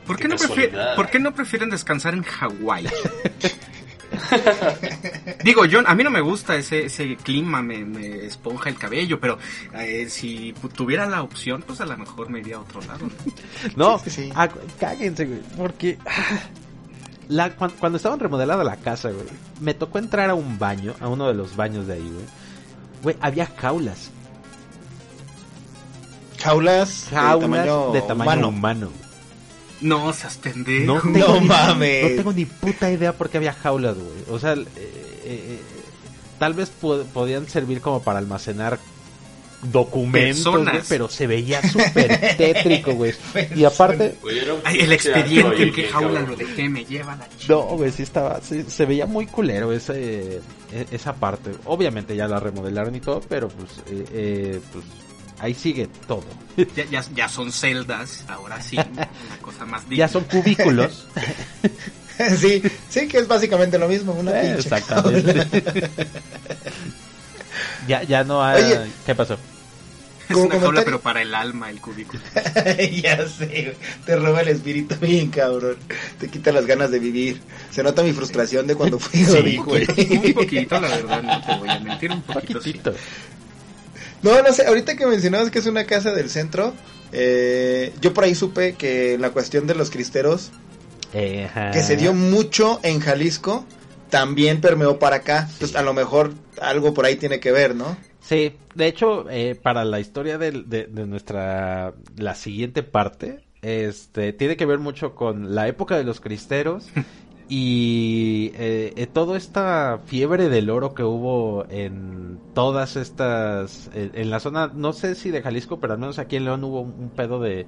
¿Por qué, Qué no prefieren, casualidad. ¿Por qué no prefieren descansar en Hawái? Digo, yo, a mí no me gusta ese, ese clima, me, me esponja el cabello, pero eh, si tuviera la opción, pues a lo mejor me iría a otro lado. ¿no? No, Sí, sí, ah, cáguense, güey, porque ah, la, cuando, estaban remodelada la casa, güey, me tocó entrar a un baño, a uno de los baños de ahí, güey. Güey, había jaulas, Jaulas, jaulas de tamaño, de tamaño humano. humano. No, seas pendejo. No, No ni- mames. No tengo ni puta idea por qué había jaulas, güey. O sea, eh, eh, eh, tal vez po- podían servir como para almacenar documentos, güey, pero se veía súper tétrico, güey. Y aparte, Ay, el expediente, en bien jaula lo dejé, me lleva la ch... no, güey, sí estaba, sí, se veía muy culero ese, e- esa parte. Obviamente ya la remodelaron y todo, pero pues, eh, eh, pues ahí sigue todo. Ya, ya, ya son celdas, ahora sí, una cosa más digna. Ya son cubículos. sí, sí, que es básicamente lo mismo, una Eh, pinche Exactamente. ya, ya no hay... Oye. ¿Qué pasó? Es una jaula, pero para el alma, el cubículo. ya sé, güey. te roba el espíritu bien, cabrón. Te quita las ganas de vivir. Se nota mi frustración de cuando fui Sí, güey. Un poquito, la verdad, no te voy a mentir, un poquito sí. No, no sé, ahorita que mencionabas que es una casa del centro, eh, yo por ahí supe que la cuestión de los cristeros, Eh, que se dio mucho en Jalisco, también permeó para acá. Entonces, a lo mejor algo por ahí tiene que ver, ¿no? Sí, de hecho, eh, para la historia de, de nuestra, la siguiente parte, este, tiene que ver mucho con la época de los cristeros y eh, eh, toda esta fiebre del oro que hubo en todas estas, en, en la zona, no sé si de Jalisco, pero al menos aquí en León hubo un, un pedo de,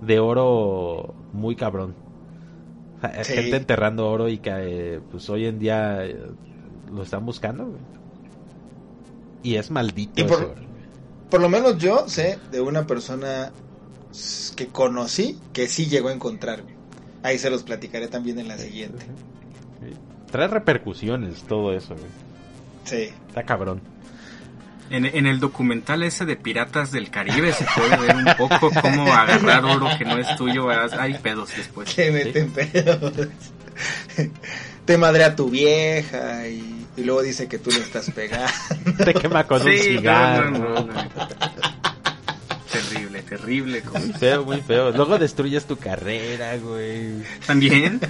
de oro muy cabrón. Sí. Gente enterrando oro y que eh, pues hoy en día eh, lo están buscando. Y es maldito Y por- eso. Por lo menos yo sé de una persona que conocí que sí llegó a encontrar. Ahí se los platicaré también en la siguiente. Trae repercusiones todo eso, güey. Sí. Está cabrón. En, en el documental ese de Piratas del Caribe se puede ver un poco cómo agarrar oro que no es tuyo. Hay pedos después. Te meten pedos. Te madrea tu vieja y, y luego dice que tú le estás pegando. Te quema con un cigarro. no, no, no, no. Terrible, Muy feo, muy feo. Luego destruyes tu carrera, güey. También.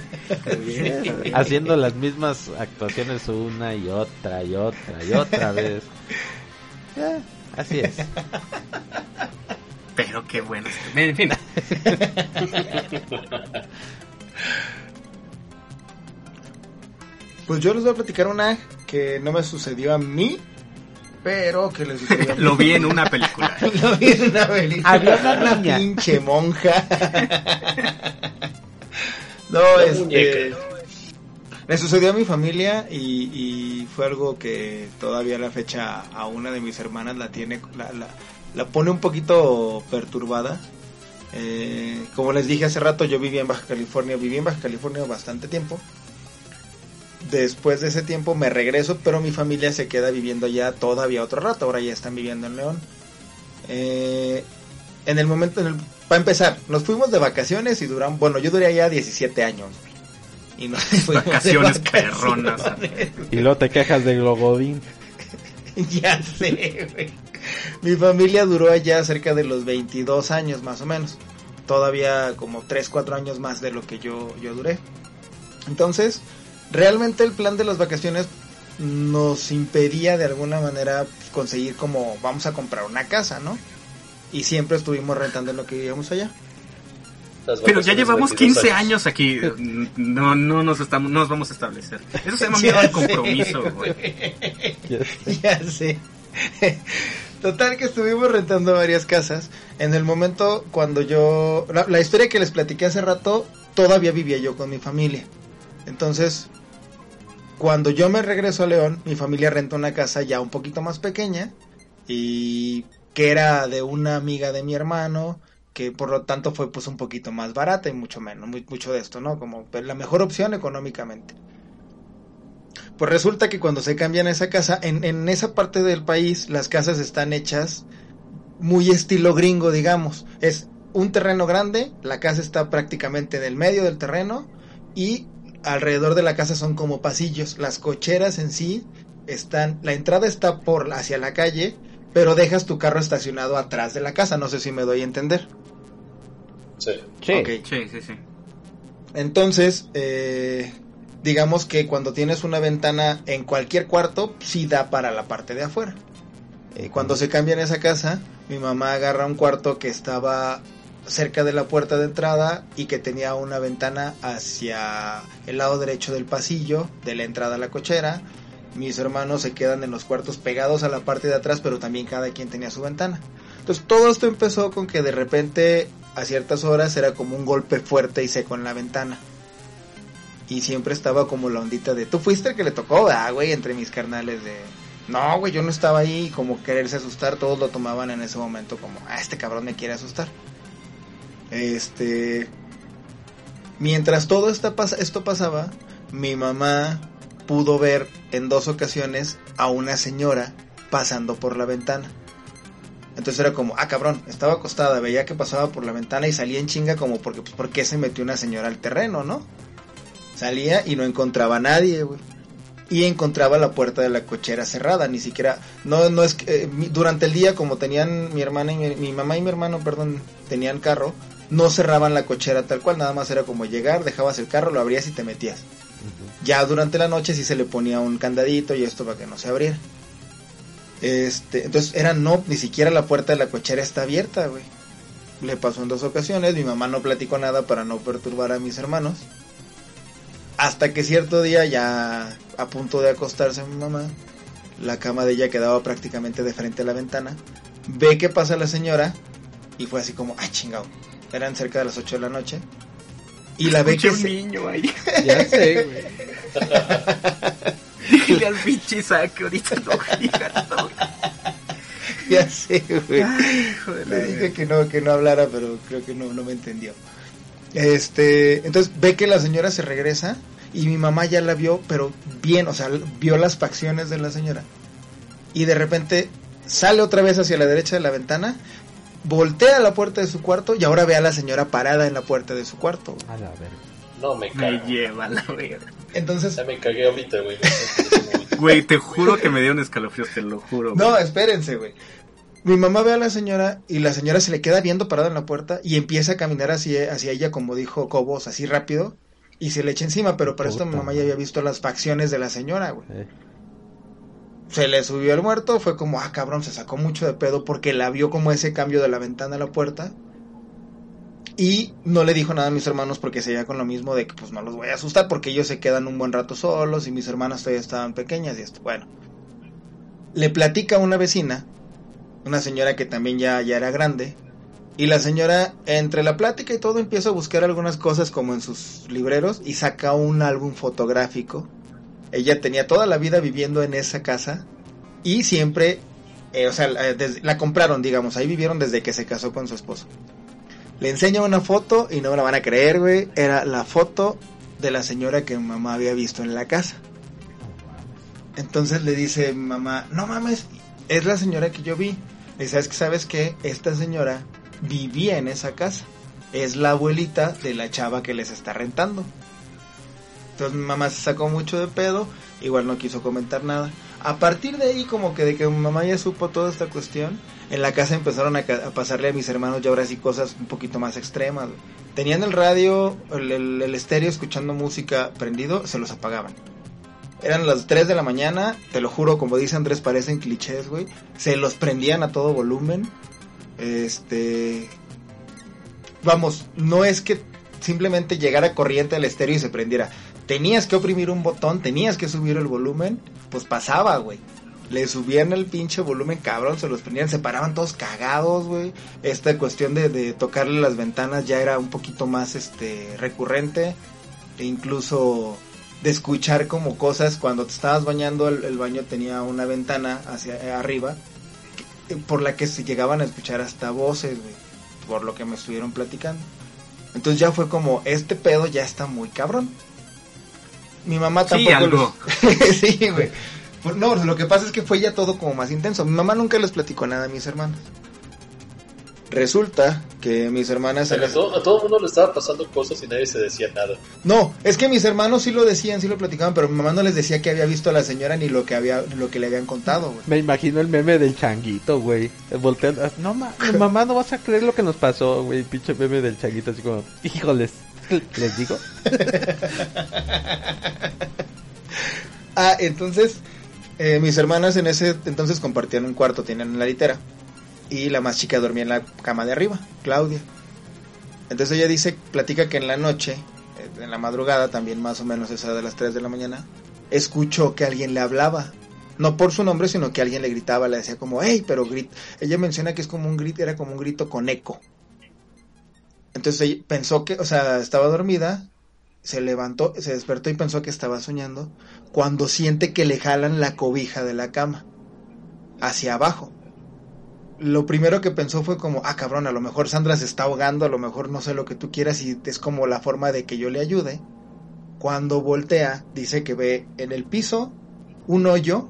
También. Haciendo las mismas actuaciones una y otra y otra y otra vez. Eh, así es. Pero qué bueno. En fin. Pues yo les voy a platicar una que no me sucedió a mí, Pero que les mi- Lo vi en una película. Lo vi en una película. Había una niña. pinche monja. no, este. Le sucedió a mi familia y, y fue algo que todavía a la fecha a una de mis hermanas la tiene, la, la, la pone un poquito perturbada. Eh, como les dije hace rato, yo vivía en Baja California, viví en Baja California bastante tiempo. Después de ese tiempo me regreso, pero mi familia se queda viviendo allá todavía otro rato. Ahora ya están viviendo en León. Eh, en el momento, en el, para empezar, nos fuimos de vacaciones y duran, bueno, yo duré allá 17 años. Y nos fuimos de Vacaciones vacaciones. perronas. Y luego te quejas de Glogodín. ya sé, güey. Mi familia duró allá cerca de los 22 años más o menos. Todavía como 3, 4 años más de lo que yo, yo duré. Entonces, realmente el plan de las vacaciones nos impedía de alguna manera conseguir como vamos a comprar una casa, ¿no? Y siempre estuvimos rentando en lo que vivíamos allá. Pero ya llevamos 22 15 años aquí. No, no nos estamos, no nos vamos a establecer. Eso se llama miedo al sé, compromiso, güey. Ya sé. ya sé. Total que estuvimos rentando varias casas. En el momento cuando yo... La, la historia que les platiqué hace rato, todavía vivía yo con mi familia. Entonces, cuando yo me regreso a León, mi familia renta una casa ya un poquito más pequeña y que era de una amiga de mi hermano, que por lo tanto fue pues un poquito más barata y mucho menos, mucho de esto, ¿no? Como la mejor opción económicamente. Pues resulta que cuando se cambian esa casa, en, en esa parte del país las casas están hechas muy estilo gringo, digamos. Es un terreno grande, la casa está prácticamente en el medio del terreno y alrededor de la casa son como pasillos. Las cocheras en sí están, la entrada está por hacia la calle, pero dejas tu carro estacionado atrás de la casa. No sé si me doy a entender. Sí. Sí. Sí, sí, sí. Entonces, eh, digamos que cuando tienes una ventana en cualquier cuarto, sí da para la parte de afuera. Eh, cuando se cambia en esa casa, mi mamá agarra un cuarto que estaba cerca de la puerta de entrada y que tenía una ventana hacia el lado derecho del pasillo de la entrada a la cochera. Mis hermanos se quedan en los cuartos pegados a la parte de atrás, pero también cada quien tenía su ventana. Entonces todo esto empezó con que de repente a ciertas horas era como un golpe fuerte y seco en la ventana. Y siempre estaba como la ondita de, tú fuiste el que le tocó, ah, güey, entre mis carnales de, no, güey, yo no estaba ahí, como quererse asustar, todos lo tomaban en ese momento como, ah, este cabrón me quiere asustar. Este, mientras todo esta esto pasaba, mi mamá pudo ver en dos ocasiones a una señora pasando por la ventana. Entonces era como, ah, cabrón, estaba acostada, veía que pasaba por la ventana y salía en chinga como porque, pues, ¿por qué se metió una señora al terreno, no? Salía y no encontraba a nadie, güey. Y encontraba la puerta de la cochera cerrada, ni siquiera, no, no es que, eh, durante el día como tenían mi hermana y mi, mi mamá y mi hermano, perdón, tenían carro, no cerraban la cochera tal cual, nada más era como llegar, dejabas el carro, lo abrías y te metías. Ya durante la noche sí se le ponía un candadito y esto para que no se abriera. Este, entonces era no, ni siquiera la puerta de la cochera está abierta, güey. Le pasó en dos ocasiones, mi mamá no platicó nada para no perturbar a mis hermanos. Hasta que cierto día ya a punto de acostarse mi mamá, la cama de ella quedaba prácticamente de frente a la ventana. Ve que pasa la señora y fue así como, ah, chingado. Eran cerca de las 8 de la noche. Y la ve que un se- niño ahí. Ya sé, güey. Dile al pinche Isaac que ahorita no digas, no. ya sé, güey. Le dije que no, que no hablara, pero creo que no, no me entendió. Este, entonces ve que la señora se regresa y mi mamá ya la vio, pero bien, o sea, vio las facciones de la señora. Y de repente sale otra vez hacia la derecha de la ventana, voltea a la puerta de su cuarto y ahora ve a la señora parada en la puerta de su cuarto. A la verga. No me Me cago. lleva la verga. Entonces, Ya me cagué ahorita, güey. No me. Güey, te juro que me dio un escalofrío, te lo juro. No, güey. espérense, güey. Mi mamá ve a la señora y la señora se le queda viendo parada en la puerta y empieza a caminar hacia, hacia ella, como dijo Cobos, así rápido, y se le echa encima, pero para esto mi mamá ya había visto las facciones de la señora, güey. Eh. Se le subió el muerto, fue como, ah, cabrón, se sacó mucho de pedo porque la vio como ese cambio de la ventana a la puerta. Y no le dijo nada a mis hermanos porque seguía con lo mismo de que pues no los voy a asustar porque ellos se quedan un buen rato solos y mis hermanas todavía estaban pequeñas y esto, bueno. le platica a una vecina, una señora que también ya, ya era grande, y la señora, entre la plática y todo, empieza a buscar algunas cosas como en sus libreros y saca un álbum fotográfico. Ella tenía toda la vida viviendo en esa casa y siempre, eh, o sea, la, desde- la compraron, digamos, ahí vivieron desde que se casó con su esposo. Le enseña una foto y no me la van a creer, güey. Era la foto de la señora que mamá había visto en la casa. Entonces le dice mamá, no mames, es la señora que yo vi. Le dice, ¿sabes que sabes que esta señora vivía en esa casa? Es la abuelita de la chava que les está rentando. Entonces mi mamá se sacó mucho de pedo, igual no quiso comentar nada. A partir de ahí, como que de que mi mamá ya supo toda esta cuestión, en la casa empezaron a, pasarle a mis hermanos ya ahora sí cosas un poquito más extremas. Tenían el radio, el estéreo escuchando música prendido, se los apagaban. Eran las 3 de la mañana, te lo juro, como dice Andrés, parecen clichés, güey. Se los prendían a todo volumen. Este. Vamos, no es que simplemente llegara corriente al estéreo y se prendiera. Tenías que oprimir un botón, tenías que subir el volumen, pues pasaba, güey. Le subían el pinche volumen, cabrón, se los prendían, se paraban todos cagados, güey. Esta cuestión de, de tocarle las ventanas ya era un poquito más, este, recurrente. E incluso de escuchar como cosas cuando te estabas bañando, el, baño tenía una ventana hacia eh, arriba por la que se llegaban a escuchar hasta voces, güey, por lo que me estuvieron platicando. Entonces ya fue como, este pedo ya está muy cabrón. Mi mamá Sí, tampoco... algo. les- sí, güey. Por- No, lo que pasa es que fue ya todo como más intenso. Mi mamá nunca les platicó nada a mis hermanas. Resulta que mis hermanas... A todo, a todo el mundo le estaba pasando cosas y nadie se decía nada. No, es que mis hermanos sí lo decían, sí lo platicaban, pero mi mamá no les decía que había visto a la señora ni lo que había, lo que le habían contado, güey. Me imagino el meme del changuito, güey. Volteando. No, ma- mamá, no vas a creer lo que nos pasó, güey. Pinche meme del changuito, así como, híjoles, les digo. Ah, entonces, eh, mis hermanas en ese entonces compartían un cuarto, tenían la litera. Y la más chica dormía en la cama de arriba, Claudia. Entonces ella dice, platica que en la noche, eh, en la madrugada, también más o menos esa de las 3 de la mañana, escuchó que alguien le hablaba. No por su nombre, sino que alguien le gritaba, le decía como, hey, pero grit. Ella menciona que es como un grito, era como un grito con eco. Entonces pensó que, o sea, estaba dormida, se levantó, se despertó y pensó que estaba soñando cuando siente que le jalan la cobija de la cama hacia abajo. Lo primero que pensó fue como, ah cabrón, a lo mejor Sandra se está ahogando, a lo mejor no sé lo que tú quieras y es como la forma de que yo le ayude. Cuando voltea, dice que ve en el piso un hoyo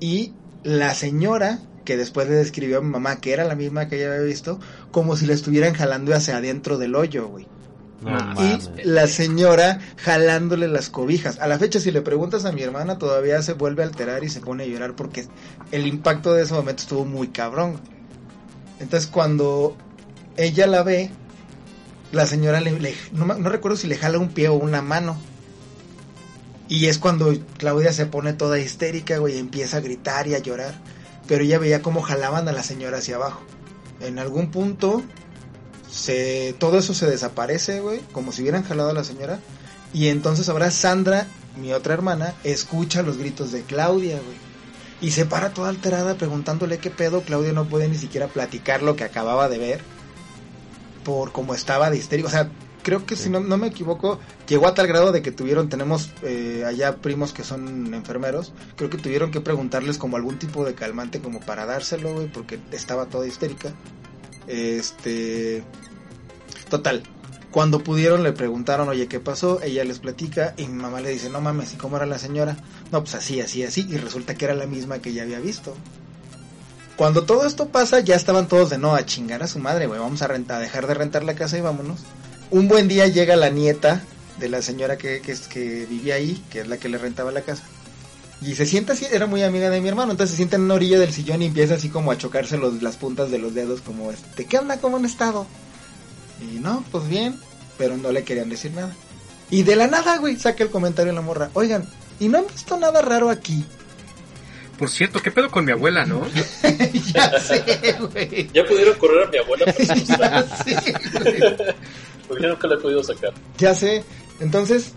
y la señora que después le describió a mi mamá que era la misma que ella había visto, como si la estuvieran jalando hacia adentro del hoyo, güey No y la señora jalándole las cobijas. A la fecha, si le preguntas a mi hermana, todavía se vuelve a alterar y se pone a llorar porque el impacto de ese momento estuvo muy cabrón. Entonces, cuando ella la ve, la señora le, le- no, no recuerdo si le jala un pie o una mano. Y es cuando Claudia se pone toda histérica, güey, y empieza a gritar y a llorar. Pero ella veía cómo jalaban a la señora hacia abajo. En algún punto se todo eso se desaparece, güey, como si hubieran jalado a la señora. Y entonces ahora Sandra, mi otra hermana, escucha los gritos de Claudia, güey. Y se para toda alterada preguntándole qué pedo. Claudia no puede ni siquiera platicar lo que acababa de ver. Por cómo estaba de histérico. O sea, creo que si no, no me equivoco, llegó a tal grado de que tuvieron, tenemos eh, allá primos que son enfermeros. Creo que tuvieron que preguntarles como algún tipo de calmante como para dárselo, güey, porque estaba toda histérica. Este. Total. Cuando pudieron le preguntaron, oye, ¿qué pasó? Ella les platica y mi mamá le dice, no mames, ¿y cómo era la señora? No, pues así, así, así. Y resulta que era la misma que ya había visto. Cuando todo esto pasa, ya estaban todos de no a chingar a su madre, güey. Vamos a, rentar, a dejar de rentar la casa y vámonos. Un buen día llega la nieta de la señora que, que, vivía ahí, que es la que le rentaba la casa. Y se sienta así, era muy amiga de mi hermano, entonces se sienta en una orilla del sillón y empieza así como a chocarse los, las puntas de los dedos, como este, ¿qué onda? ¿Cómo han estado? Y no, pues bien, pero no le querían decir nada. Y de la nada, güey, saca el comentario en la morra, oigan, ¿y no han visto nada raro aquí? Por cierto, ¿qué pedo con mi abuela, no? ya sé, güey. Ya pudieron correr a mi abuela, no ya sé, güey. Porque yo nunca la he podido sacar. Ya sé. Entonces,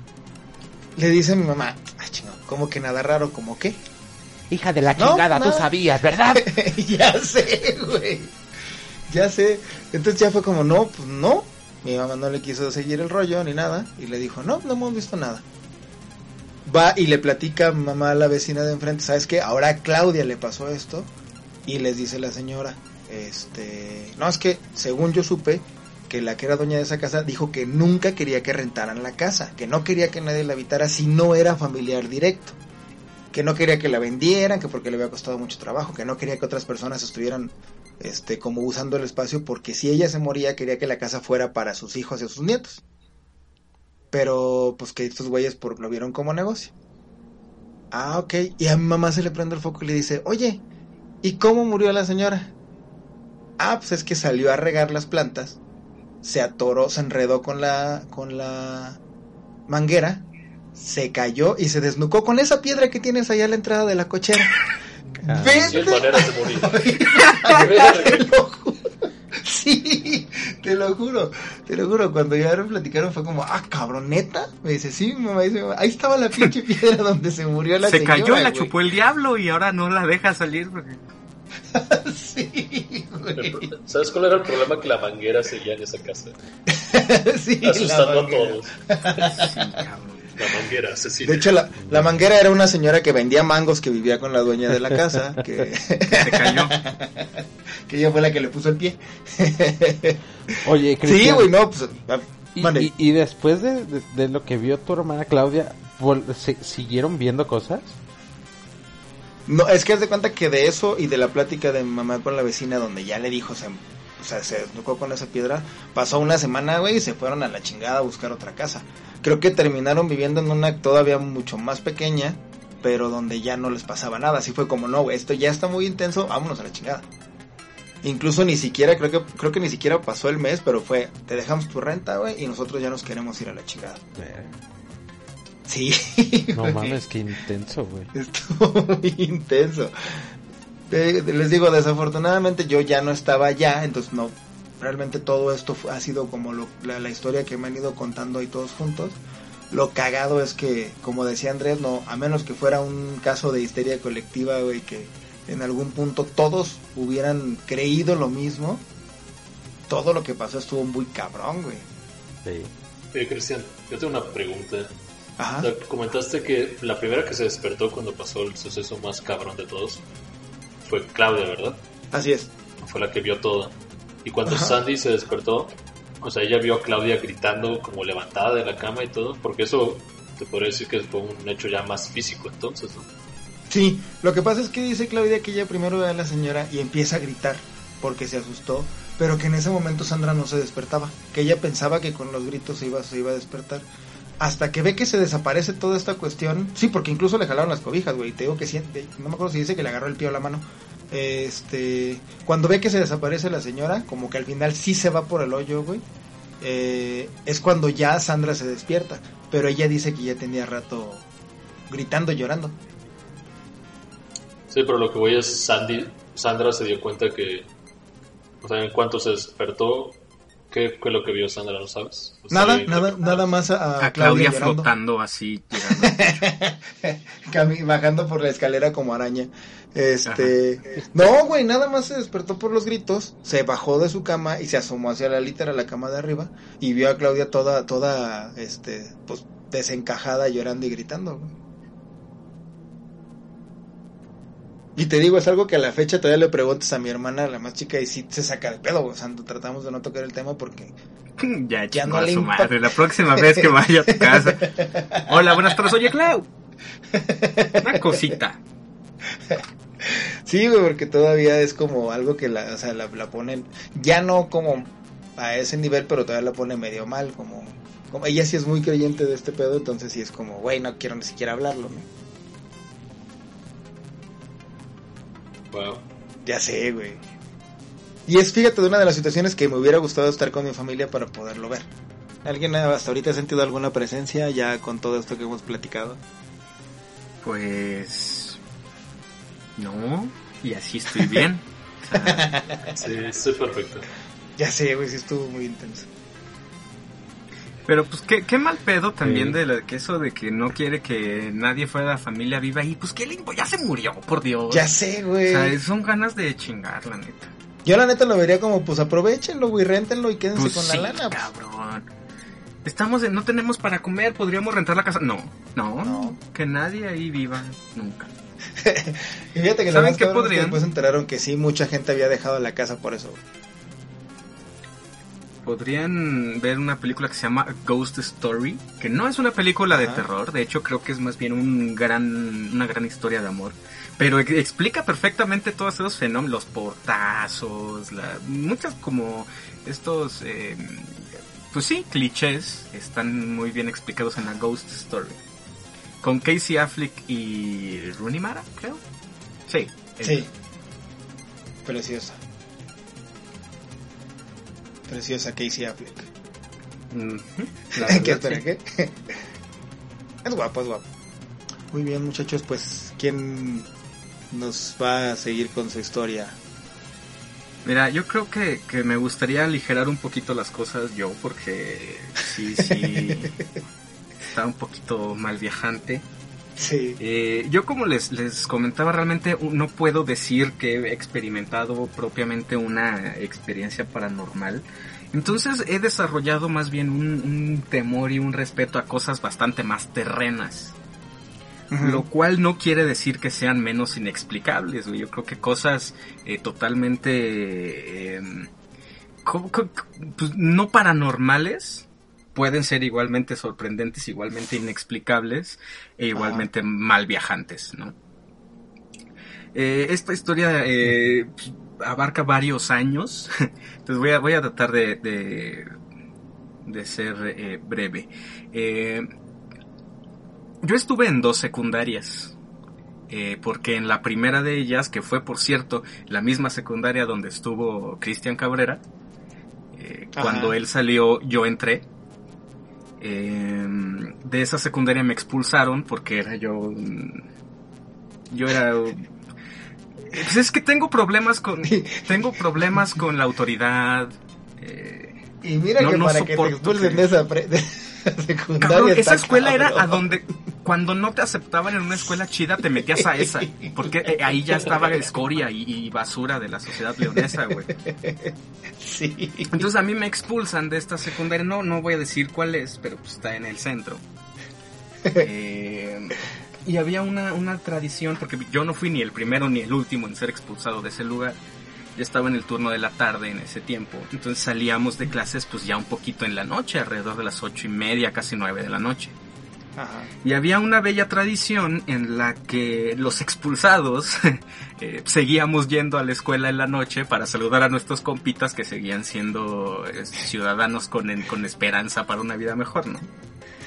le dice a mi mamá, ay, chingo, ¿cómo que nada raro? ¿Cómo qué? Hija de la No, chingada, tú nada. sabías, ¿verdad? ya sé, güey. Ya sé. Entonces ya fue como, no, pues no. Mi mamá no le quiso seguir el rollo ni nada. Y le dijo, no, no hemos visto nada. Va y le platica a mamá a la vecina de enfrente, ¿sabes qué? Ahora a Claudia le pasó esto. Y les dice la señora, este, no, es que según yo supe que la que era dueña de esa casa dijo que nunca quería que rentaran la casa, que no quería que nadie la habitara si no era familiar directo que no quería que la vendieran, que porque le había costado mucho trabajo, que no quería que otras personas estuvieran este como usando el espacio porque si ella se moría quería que la casa fuera para sus hijos y sus nietos. Pero pues que estos güeyes lo vieron como negocio. Ah, ok. Y a mi mamá se le prende el foco y le dice, oye, ¿y cómo murió la señora? Ah, pues es que salió a regar las plantas, se atoró, se enredó con la, con la manguera se cayó y se desnucó con esa piedra que tienes allá a la entrada de la cochera. Ah. Vete. te lo juro. Sí, te lo juro, te lo juro. Cuando ya me platicaron fue como, ah, cabroneta. Me dice, sí, mamá dice, ahí estaba la pinche piedra donde se murió la Se señora. cayó y la güey". chupó el diablo y ahora no la deja salir. porque- Sí, güey. ¿Sabes cuál era el problema? Que la manguera seguía en esa casa. Sí, Asustando a todos. Sí, cabrón. La manguera asesina. De hecho, la, la manguera era una señora que vendía mangos que vivía con la dueña de la casa, que, Se cayó. que ella fue la que le puso el pie. Oye, Sí, Cristian. güey, no, pues. ah, Y, y- y después de, de- de lo que vio tu hermana Claudia, se- ¿siguieron viendo cosas? No, es que haz de cuenta que de eso y de la plática de mi mamá con la vecina donde ya le dijo, se, o sea, se desnucó con esa piedra, pasó una semana, güey, y se fueron a la chingada a buscar otra casa. Creo que terminaron viviendo en una todavía mucho más pequeña, pero donde ya no les pasaba nada. Así fue como, no, güey, esto ya está muy intenso, vámonos a la chingada. Incluso ni siquiera, creo que, creo que ni siquiera pasó el mes, pero fue, te dejamos tu renta, güey, y nosotros ya nos queremos ir a la chingada. Sí. No mames, qué intenso, güey. Estuvo muy intenso. Les digo, desafortunadamente yo ya no estaba allá, entonces no, realmente todo esto ha sido como lo- la, la historia que me han ido contando ahí todos juntos. Lo cagado es que, como decía Andrés, no, a menos que fuera un caso de histeria colectiva, güey, que en algún punto todos hubieran creído lo mismo, todo lo que pasó estuvo muy cabrón, güey. Sí. Oye, Cristian, yo tengo una pregunta. Ajá. O sea, comentaste que la primera que se despertó cuando pasó el suceso más cabrón de todos fue Claudia, ¿verdad? Así es. Fue la que vio todo. Y cuando Ajá. Sandy se despertó, o sea, ella vio a Claudia gritando como levantada de la cama y todo, porque eso te podría decir que fue un hecho ya más físico entonces, ¿no? Sí, lo que pasa es que dice Claudia que ella primero ve a la señora y empieza a gritar porque se asustó, pero que en ese momento Sandra no se despertaba, que ella pensaba que con los gritos se iba, se iba a despertar. Hasta que ve que se desaparece toda esta cuestión, sí, porque incluso le jalaron las cobijas, güey, te digo que siente, no me acuerdo si dice que le agarró el pie o la mano. Este, cuando ve que se desaparece la señora, como que al final sí se va por el hoyo, güey. eh, es cuando ya Sandra se despierta, pero ella dice que ya tenía rato gritando, llorando. Sí, pero lo que voy es Sandy, Sandra se dio cuenta que, o sea, en cuanto se despertó, ¿qué fue lo que vio Sandra? ¿No sabes? O sea, Nada, nada, nada más a, a A Claudia flotando así, llegando. Bajando por la escalera como araña. Este, no, güey, nada más se despertó por los gritos, se bajó de su cama y se asomó hacia la litera, la cama de arriba, y vio a Claudia toda, toda, este, pues, desencajada, llorando y gritando, güey. Y te digo, es algo que a la fecha todavía le preguntas a mi hermana, la más chica, y sí se saca de pedo, o sea, tratamos de no tocar el tema porque ya, Ya no a le su madre. La próxima vez que vaya a tu casa. Hola, buenas tardes. Oye, Clau. Una cosita. Sí, güey, porque todavía es como algo que la, o sea, la, la ponen, ya no como a ese nivel, pero todavía la pone medio mal, como, como ella sí es muy creyente de este pedo, entonces sí es como, güey, no quiero ni siquiera hablarlo, ¿no? Wow. Ya sé, güey. Y es, fíjate, de una de las situaciones que me hubiera gustado estar con mi familia para poderlo ver. ¿Alguien hasta ahorita ha sentido alguna presencia ya con todo esto que hemos platicado? Pues. No. Y así estoy bien. O sea, Sí, estoy perfecto. Ya sé, güey, sí estuvo muy intenso. Pero pues qué, qué mal pedo también Sí. de la- que eso de que no quiere que nadie fuera de la familia viva y pues qué limpo, ya se murió, por Dios. Ya sé, O güey. sea, son ganas de chingar, la neta. Yo la neta lo vería como, pues aprovechenlo, güey, réntenlo y quédense Pues con sí, la lana. cabrón. Estamos en, no tenemos para comer, podríamos rentar la casa. No, no, No. que nadie ahí viva nunca. Y fíjate que ¿Saben qué podrían? después enteraron que sí, mucha gente había dejado la casa por eso. güey. Podrían ver una película que se llama Ghost Story, que no es una película de terror, de hecho creo que es más bien un gran, una gran historia de amor, pero ex- explica perfectamente todos esos fenómenos, los portazos, la- muchas como estos, eh, pues sí, clichés, están muy bien explicados en la Ghost Story. Con Casey Affleck y Rooney Mara, creo. Sí. Sí. Preciosa. Preciosa Casey Affleck. La ¿Qué espera, qué? Es guapo, es guapo. Muy bien, muchachos, pues, ¿quién nos va a seguir con su historia? Mira, yo creo que, que me gustaría aligerar un poquito las cosas yo, porque sí, sí, está un poquito mal viajante. Sí. Eh, yo como les, les comentaba, realmente no puedo decir que he experimentado propiamente una experiencia paranormal. Entonces he desarrollado más bien un, un temor y un respeto a cosas bastante más terrenas. Lo cual no quiere decir que sean menos inexplicables. Yo creo que cosas eh, totalmente... eh, co- pues, no paranormales pueden ser igualmente sorprendentes, igualmente inexplicables e igualmente mal viajantes, ¿no? Eh, esta historia eh, abarca varios años, entonces voy a, voy a tratar de, de, de ser eh, breve. Yo estuve en dos secundarias. porque en la primera de ellas, que fue por cierto la misma secundaria donde estuvo Cristian Cabrera, cuando él salió yo entré. Eh, de esa secundaria me expulsaron porque era yo... un- Yo era... Pues es que tengo problemas con... Tengo problemas con la autoridad. eh, Y mira No, que no para que te expulsen que- de esa, pre- de esa secundaria. Cabrón, esa escuela era a donde cuando no te aceptaban en una escuela chida te metías a esa, porque eh, ahí ya estaba escoria y, y basura de la sociedad leonesa, güey. Sí. Entonces a mí me expulsan de esta secundaria, no no voy a decir cuál es, pero pues está en el centro. Eh, y había una, una tradición, porque yo no fui ni el primero ni el último en ser expulsado de ese lugar. Yo estaba en el turno de la tarde en ese tiempo. Entonces salíamos de clases pues ya un poquito en la noche, alrededor de las ocho y media, casi nueve de la noche. Ajá. Y había una bella tradición en la que los expulsados eh, seguíamos yendo a la escuela en la noche para saludar a nuestros compitas que seguían siendo eh, ciudadanos con, con esperanza para una vida mejor, ¿no?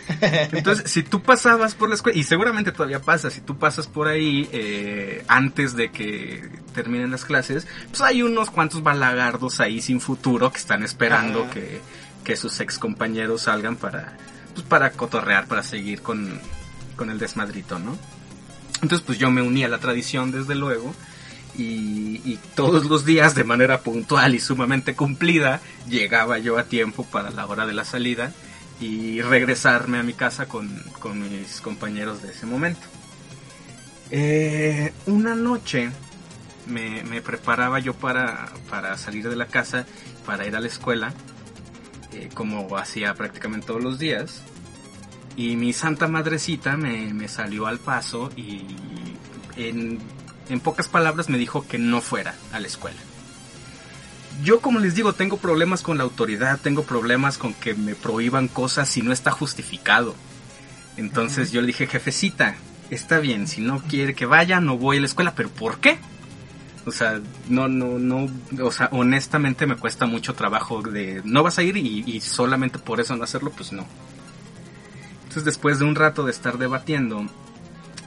Entonces, si tú pasabas por la escuela, y seguramente todavía pasa, si tú pasas por ahí eh, antes de que terminen las clases, pues hay unos cuantos balagardos ahí sin futuro que están esperando que, que sus ex compañeros salgan para, pues para cotorrear, para seguir con, con el desmadrito, ¿no? Entonces, pues yo me uní a la tradición, desde luego, y, y todos los días, de manera puntual y sumamente cumplida, llegaba yo a tiempo para la hora de la salida y regresarme a mi casa con, con mis compañeros de ese momento. Eh, una noche me, me preparaba yo para, para salir de la casa, para ir a la escuela, eh, como hacía prácticamente todos los días. Y mi santa madrecita me, me salió al paso y en, en pocas palabras me dijo que no fuera a la escuela. Yo como les digo, tengo problemas con la autoridad, tengo problemas con que me prohíban cosas si no está justificado. Entonces yo le dije, jefecita, está bien, si no quiere que vaya, no voy a la escuela, pero ¿por qué? O sea, no, no, no, o sea, honestamente me cuesta mucho trabajo de, no vas a ir y, y solamente por eso no hacerlo, pues no. Entonces después de un rato de estar debatiendo,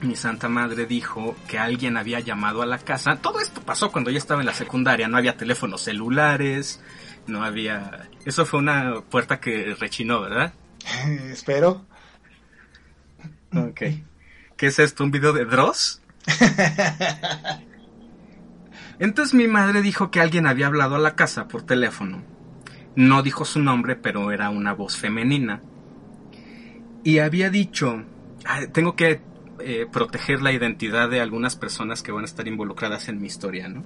mi santa madre dijo que alguien había llamado a la casa. Todo esto pasó cuando yo estaba en la secundaria, no había teléfonos celulares, no había... Eso fue una puerta que rechinó, ¿verdad? Espero. Ok. ¿Qué es esto? ¿Un video de Dross? Entonces mi madre dijo que alguien había hablado a la casa por teléfono. No dijo su nombre, pero era una voz femenina. Y había dicho, tengo que eh, proteger la identidad de algunas personas que van a estar involucradas en mi historia, ¿no?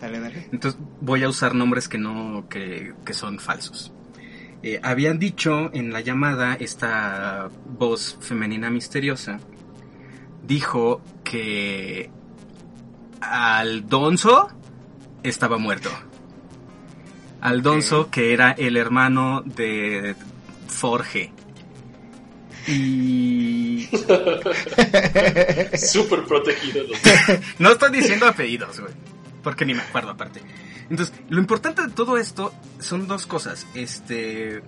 Dale, dale. Entonces voy a usar nombres que no, que, que son falsos. Eh, habían dicho en la llamada esta voz femenina misteriosa, dijo que Aldonso estaba muerto. Aldonso, que era el hermano de Forge. Y Súper protegido. los- no estoy diciendo apellidos, güey. Porque ni me acuerdo aparte. Entonces, lo importante de todo esto son dos cosas. Este.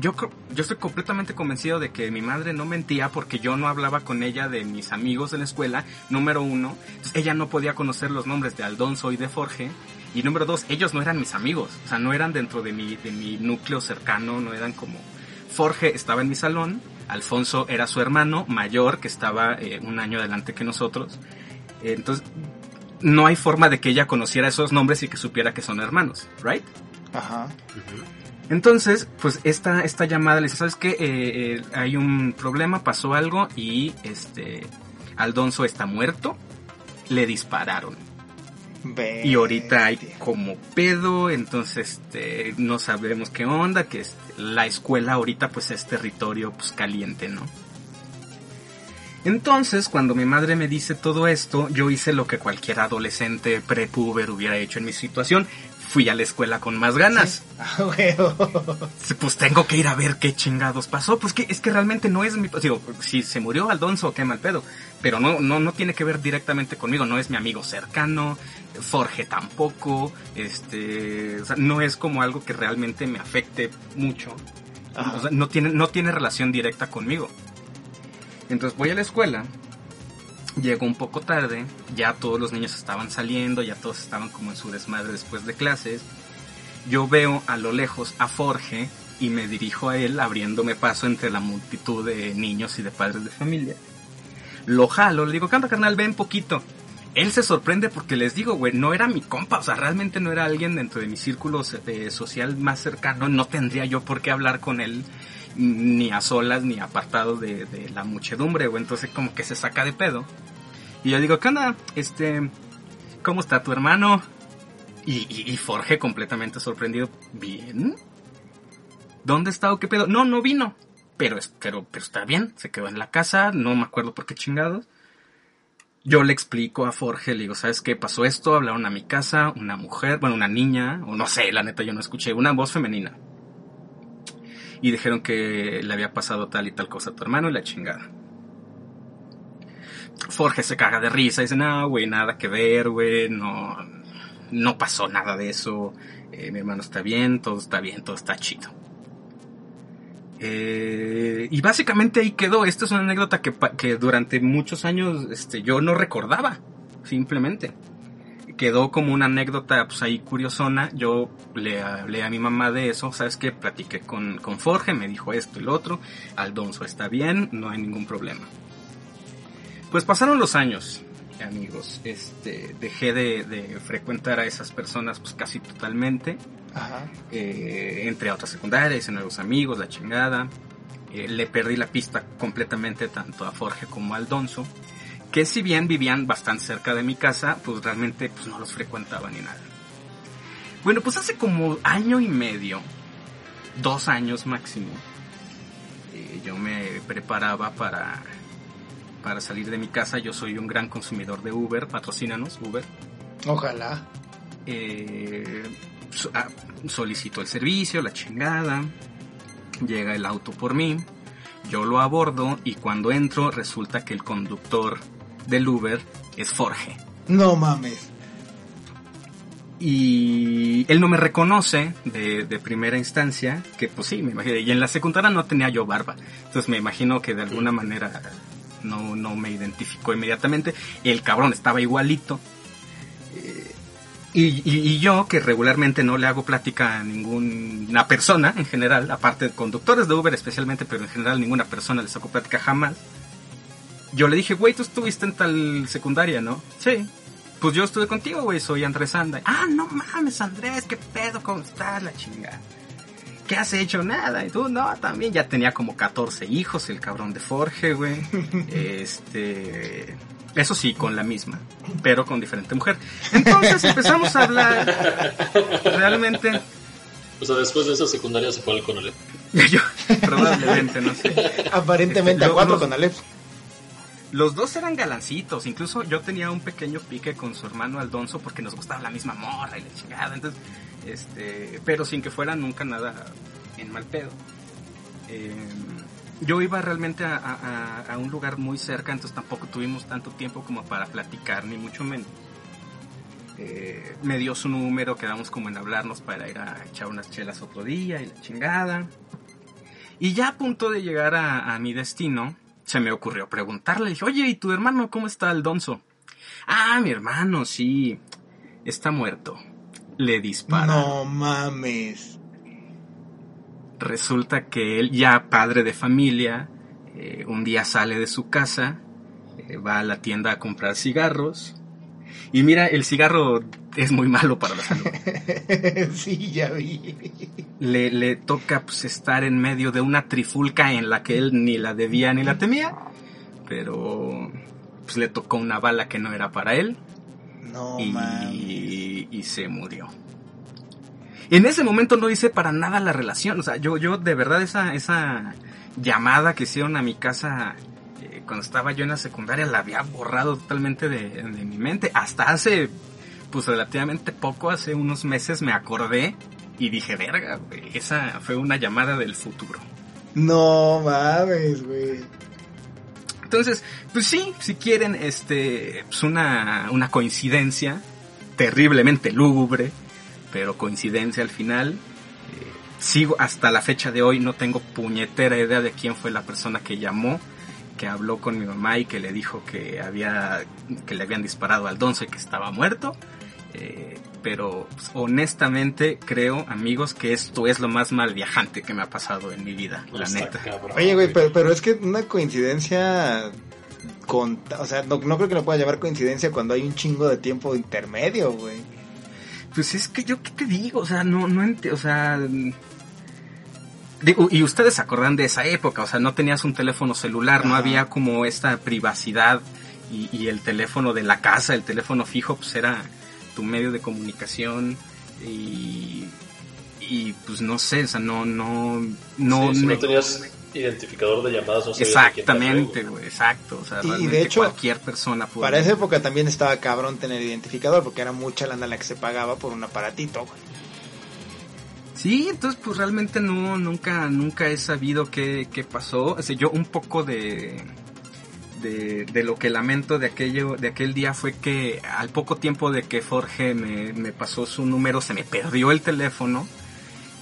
Yo, yo estoy completamente convencido de que mi madre no mentía porque yo no hablaba con ella de mis amigos de la escuela, número uno. Entonces, ella no podía conocer los nombres de Aldonso y de Forge. Y número dos, ellos no eran mis amigos. O sea, no eran dentro de mi, de mi núcleo cercano, no eran como... Forge estaba en mi salón, Alfonso era su hermano mayor que estaba eh, un año adelante que nosotros. Entonces, no hay forma de que ella conociera esos nombres y que supiera que son hermanos, ¿right? Ajá. Entonces, pues esta, esta llamada le dice, ¿sabes qué? Eh, eh, hay un problema, pasó algo y este Aldonso está muerto, le dispararon. Y ahorita hay como pedo, entonces este, no sabemos qué onda, que este, la escuela ahorita pues es territorio pues caliente, ¿no? Entonces, cuando mi madre me dice todo esto, yo hice lo que cualquier adolescente prepuber hubiera hecho en mi situación. Fui a la escuela con más ganas. Ah. Pues tengo que ir a ver qué chingados pasó. Pues que es que realmente no es mi... Digo, si se murió Aldonso, qué mal pedo. Pero no, no, no tiene que ver directamente conmigo. No es mi amigo cercano. Forge tampoco. Este... o sea, no es como algo que realmente me afecte mucho. O sea, no tiene, no tiene relación directa conmigo. Entonces voy a la escuela. Llego un poco tarde. Ya todos los niños estaban saliendo. Ya todos estaban como en su desmadre después de clases. Yo veo a lo lejos a Forge y me dirijo a él abriéndome paso entre la multitud de niños y de padres de familia. Lo jalo, le digo, canta carnal, ven poquito. Él se sorprende porque les digo, güey, no era mi compa, o sea, realmente no era alguien dentro de mi círculo social más cercano, no tendría yo por qué hablar con él ni a solas ni apartado de, la muchedumbre, güey, entonces como que se saca de pedo. Y yo digo, ¿qué onda? Este, ¿cómo está tu hermano? Y, y, y Forge completamente sorprendido. ¿Bien? ¿Dónde está o qué pedo? No, no vino. Pero, pero, pero está bien. Se quedó en la casa. No me acuerdo por qué chingados. Yo le explico a Forge, le digo, ¿sabes qué? Pasó esto, hablaron a mi casa, una mujer, bueno, una niña, o no sé, la neta yo no escuché, una voz femenina. Y dijeron que le había pasado tal y tal cosa a tu hermano y la chingada. Forge se caga de risa y dice, no, güey, nada que ver, güey, no, no pasó nada de eso, eh, mi hermano está bien, todo está bien, todo está chido. Eh, y básicamente ahí quedó, esta es una anécdota que, durante muchos años este, yo no recordaba, simplemente. Quedó como una anécdota pues ahí curiosona, yo le hablé a mi mamá de eso, ¿sabes qué? Platiqué con, con Forge, me dijo esto y lo otro, Aldonso está bien, no hay ningún problema. Pues pasaron los años, amigos. Este, dejé de, de frecuentar a esas personas pues casi totalmente. Ajá. Eh, entré a otra secundaria, hice nuevos amigos, la chingada. Eh, le perdí la pista completamente tanto a Forge como a Aldonso. Que si bien vivían bastante cerca de mi casa, pues realmente pues no los frecuentaba ni nada. Bueno, pues hace como año y medio, dos años máximo, eh, yo me preparaba para, para salir de mi casa. Yo soy un gran consumidor de Uber, patrocínanos Uber. Ojalá. Eh, so- ah, solicito el servicio, la chingada. Llega el auto por mí. Yo lo abordo y cuando entro resulta que el conductor del Uber es Forge. No mames. Y él no me reconoce de, de primera instancia, que pues sí, me imagino. Y en la secundaria no tenía yo barba. Entonces me imagino que de alguna manera no, no me identificó inmediatamente. El cabrón estaba igualito. Y, y- y yo, que regularmente no le hago plática a ninguna persona en general, aparte de conductores de Uber especialmente, pero en general ninguna persona les hago plática jamás. Yo le dije, güey, tú estuviste en tal secundaria, ¿no? Sí. Pues yo estuve contigo, güey, soy Andrés Anda. Ah, no mames, Andrés, qué pedo, ¿cómo estás? La chingada. ¿Qué has hecho? Nada. Y tú, no, también ya tenía como 14 hijos, el cabrón de Forge, güey. este... Eso sí, con la misma, pero con diferente mujer. Entonces empezamos a hablar realmente... O sea, después de esa secundaria se fue al Conalep. Yo, probablemente, no sé. Aparentemente Este, a cuatro los-. Los dos eran galancitos, incluso yo tenía un pequeño pique con su hermano Aldonso porque nos gustaba la misma morra y la chingada, entonces, este, pero sin que fuera nunca nada en mal pedo. Eh, yo iba realmente a, un lugar muy cerca, entonces tampoco tuvimos tanto tiempo como para platicar, ni mucho menos. Eh, me dio su número, quedamos como en hablarnos para ir a echar unas chelas otro día y la chingada. Y ya a punto de llegar a, a mi destino, se me ocurrió preguntarle, dije, oye, ¿y tu hermano cómo está Aldonso? Ah, mi hermano, sí, está muerto. Le dispara. No mames. Resulta que él, ya padre de familia, eh, un día sale de su casa, eh, va a la tienda a comprar cigarros. Y mira, el cigarro es muy malo para la salud. sí, ya vi. le, le toca pues, estar en medio de una trifulca en la que él ni la debía ni la temía, pero pues le tocó una bala que no era para él No y, y se murió. En ese momento no hice para nada la relación, o sea, yo, yo de verdad esa, esa llamada que hicieron a mi casa eh, cuando estaba yo en la secundaria la había borrado totalmente de, de mi mente. Hasta hace, pues relativamente poco, hace unos meses me acordé y dije, verga, güey, esa fue una llamada del futuro. No mames, güey. Entonces, pues sí, si quieren, este, pues una, una coincidencia terriblemente lúgubre, pero coincidencia al final. Eh, sigo hasta la fecha de hoy, no tengo puñetera idea de quién fue la persona que llamó, que habló con mi mamá y que le dijo que había, que le habían disparado al donce que estaba muerto. Eh, pero pues, honestamente creo, amigos, que esto es lo más mal viajante que me ha pasado en mi vida, la neta. cabrón, Oye, güey, pero, pero es que una coincidencia con, o sea, no, no creo que lo pueda llamar coincidencia cuando hay un chingo de tiempo intermedio, güey. Pues es que yo qué te digo, o sea, no, no o sea, digo, y ustedes se acordan de esa época, o sea, no tenías un teléfono celular, no había como esta privacidad y, y el teléfono de la casa, el teléfono fijo, pues era tu medio de comunicación y, y pues no sé, o sea, no, no, no, Sí, si me- no tenías identificador de llamadas, no exactamente, güey. exacto, o sea, Y- y de hecho, cualquier persona puede. Para esa época también estaba cabrón tener identificador porque era mucha lana la que se pagaba por un aparatito, güey. Sí, entonces pues realmente no, nunca, nunca he sabido qué, qué pasó. O sea, yo un poco de, de, de lo que lamento de aquello, de aquel día fue que al poco tiempo de que Forge me, me pasó su número, se me perdió el teléfono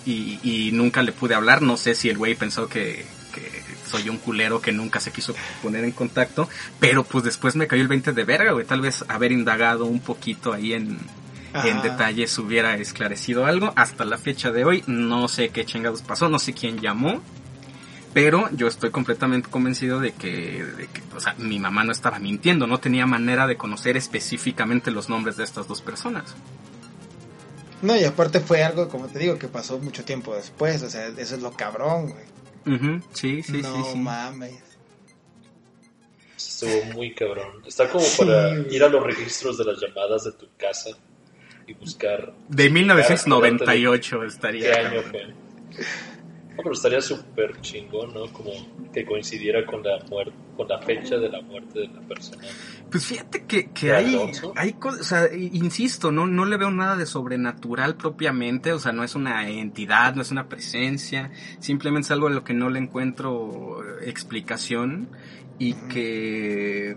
y, y nunca le pude hablar. No sé si el güey pensó que, que soy un culero que nunca se quiso poner en contacto, pero pues después me cayó el 20 de verga, güey. Tal vez haber indagado un poquito ahí en, en detalles hubiera esclarecido algo. Hasta la fecha de hoy no sé qué chingados pasó, no sé quién llamó. Pero yo estoy completamente convencido de que, de que, o sea, mi mamá no estaba mintiendo, no tenía manera de conocer específicamente los nombres de estas dos personas. No, y aparte fue algo, como te digo, que pasó mucho tiempo después, o sea, eso es lo cabrón, güey. Ujú, Sí, sí, no sí, sí. mames. Estuvo muy cabrón. Está como para Sí, ir a los registros de las llamadas de tu casa y buscar De 1998 qué estaría. año fue. Pero estaría súper chingón, ¿no? Como que coincidiera con la muerte, con la fecha de la muerte de la persona. Pues fíjate que, que ¿De hay, Alonso? hay cosas, o sea, insisto, no, no le veo nada de sobrenatural propiamente, o sea, no es una entidad, no es una presencia, simplemente es algo a lo que no le encuentro eh, explicación y que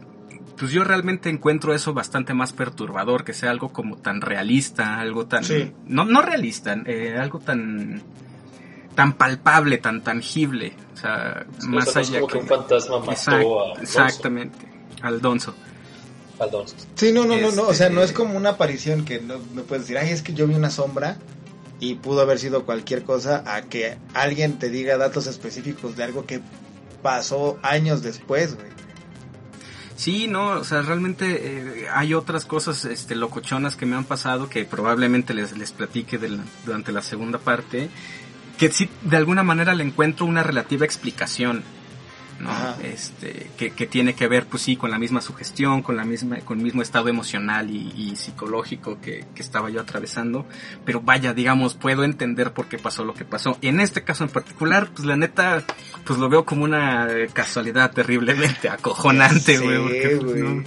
pues yo realmente encuentro eso bastante más perturbador, que sea algo como tan realista, algo tan, Sí. no, no realista, eh, algo tan, tan palpable, tan tangible, o sea, Es más allá como que un fantasma mató Exact- a exactamente, al Donzo. Alonso. Sí, no, no, no, no, o sea, Este- no es como una aparición que no me puedes decir, ay, es que yo vi una sombra y pudo haber sido cualquier cosa, a que alguien te diga datos específicos de algo que pasó años después, güey. Sí, no, o sea, realmente eh, hay otras cosas este, locochonas que me han pasado que probablemente les, les platique de la- durante la segunda parte. Que sí de alguna manera le encuentro una relativa explicación. ¿no? Ajá. Este, que, que tiene que ver, pues sí, con la misma sugestión, con la misma, con el mismo estado emocional y, y psicológico que, que estaba yo atravesando. Pero vaya, digamos, puedo entender por qué pasó lo que pasó. En este caso en particular, pues la neta, pues lo veo como una casualidad terriblemente acojonante, güey.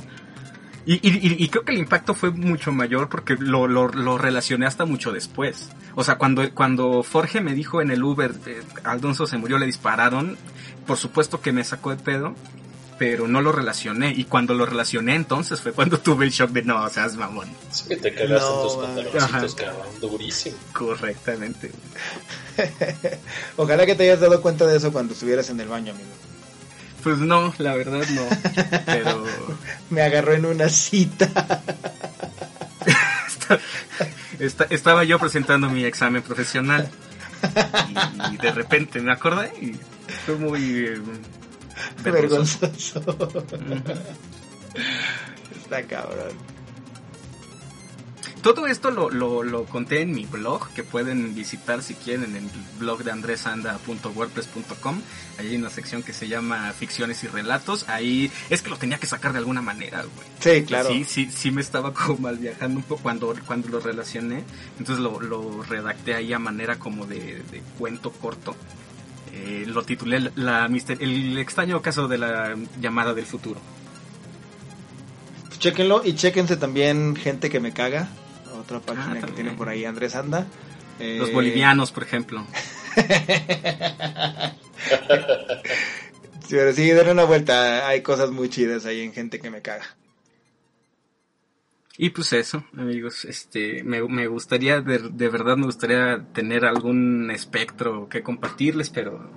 Y, y, y- y creo que el impacto fue mucho mayor porque lo, lo, lo relacioné hasta mucho después. O sea, cuando, cuando Jorge me dijo en el Uber, eh, Alonso se murió, le dispararon, por supuesto que me sacó de pedo, pero no lo relacioné. Y cuando lo relacioné entonces fue cuando tuve el shock de no, o sea, es mamón. Sí que te cagaste No, en tus pantaloncitos, cabrón, durísimo. Correctamente. Ojalá que te hayas dado cuenta de eso cuando estuvieras en el baño, amigo. Pues no, la verdad no. Pero Me agarró en una cita. esta- esta- estaba yo presentando mi examen profesional y, y de repente me acordé y fue muy eh, vergonzoso. Vergonzoso. Está cabrón. Todo esto lo, lo, lo conté en mi blog, que pueden visitar si quieren en el blog de andresanda.wordpress.com. Ahí hay una sección que se llama Ficciones y Relatos. Ahí es que lo tenía que sacar de alguna manera, güey. Sí, claro. Sí, sí, sí me estaba como mal viajando un poco cuando, cuando lo relacioné. Entonces lo, lo redacté ahí a manera como de, de cuento corto. Eh, lo titulé la, mister- El extraño caso de la llamada del futuro. Chéquenlo y chéquense también Gente que me caga. Otra página que también. tiene por ahí Andrés Anda. Eh, Los bolivianos, por ejemplo. Sí, pero sí, denle una vuelta. Hay cosas muy chidas ahí en Gente que me caga. Y pues eso, amigos, este, me, me gustaría, de, de verdad me gustaría tener algún espectro que compartirles, pero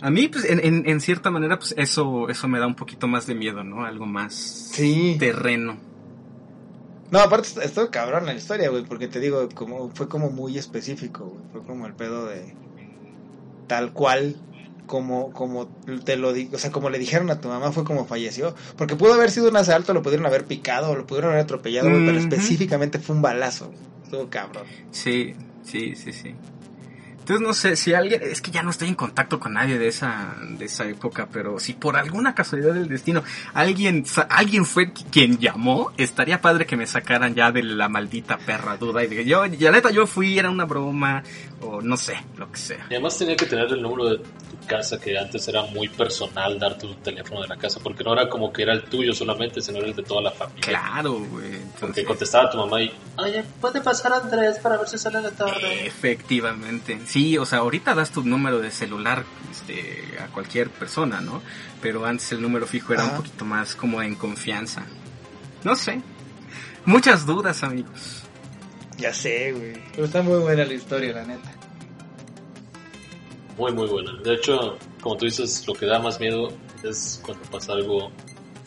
a mí, pues, en, en, en cierta manera, pues eso, eso me da un poquito más de miedo, ¿no? Algo más Sí. terreno. No, aparte está- cabrón la historia, güey, porque te digo, como fue como muy específico, güey. Fue como el pedo de tal cual como como te lo di, o sea, como le dijeron a tu mamá fue como falleció, porque pudo haber sido un asalto, lo pudieron haber picado, lo pudieron haber atropellado, güey, pero específicamente fue un balazo. güey. Estuvo cabrón. Sí, sí, sí, sí. Entonces no sé si alguien, es que ya no estoy en contacto con nadie de esa, de esa época, pero si por alguna casualidad del destino alguien, alguien fue quien llamó, estaría padre que me sacaran ya de la maldita perra duda y diga, yo, ya neta yo fui, era una broma, o no sé, lo que sea. Y además tenía que tener el número de tu casa, que antes era muy personal dar tu teléfono de la casa, porque no era como que era el tuyo solamente, sino era el de toda la familia. Claro, güey. Porque Entonces, contestaba tu mamá y, oye, puede pasar Andrés para ver si sale la tarde. Efectivamente. Sí, o sea, ahorita das tu número de celular este, a cualquier persona, ¿no? Pero antes el número fijo era Ajá. un poquito más como en confianza. No sé. Muchas dudas, amigos. Ya sé, güey. Pero está muy buena la historia, la neta. Muy, muy buena. De hecho, como tú dices, lo que da más miedo es cuando pasa algo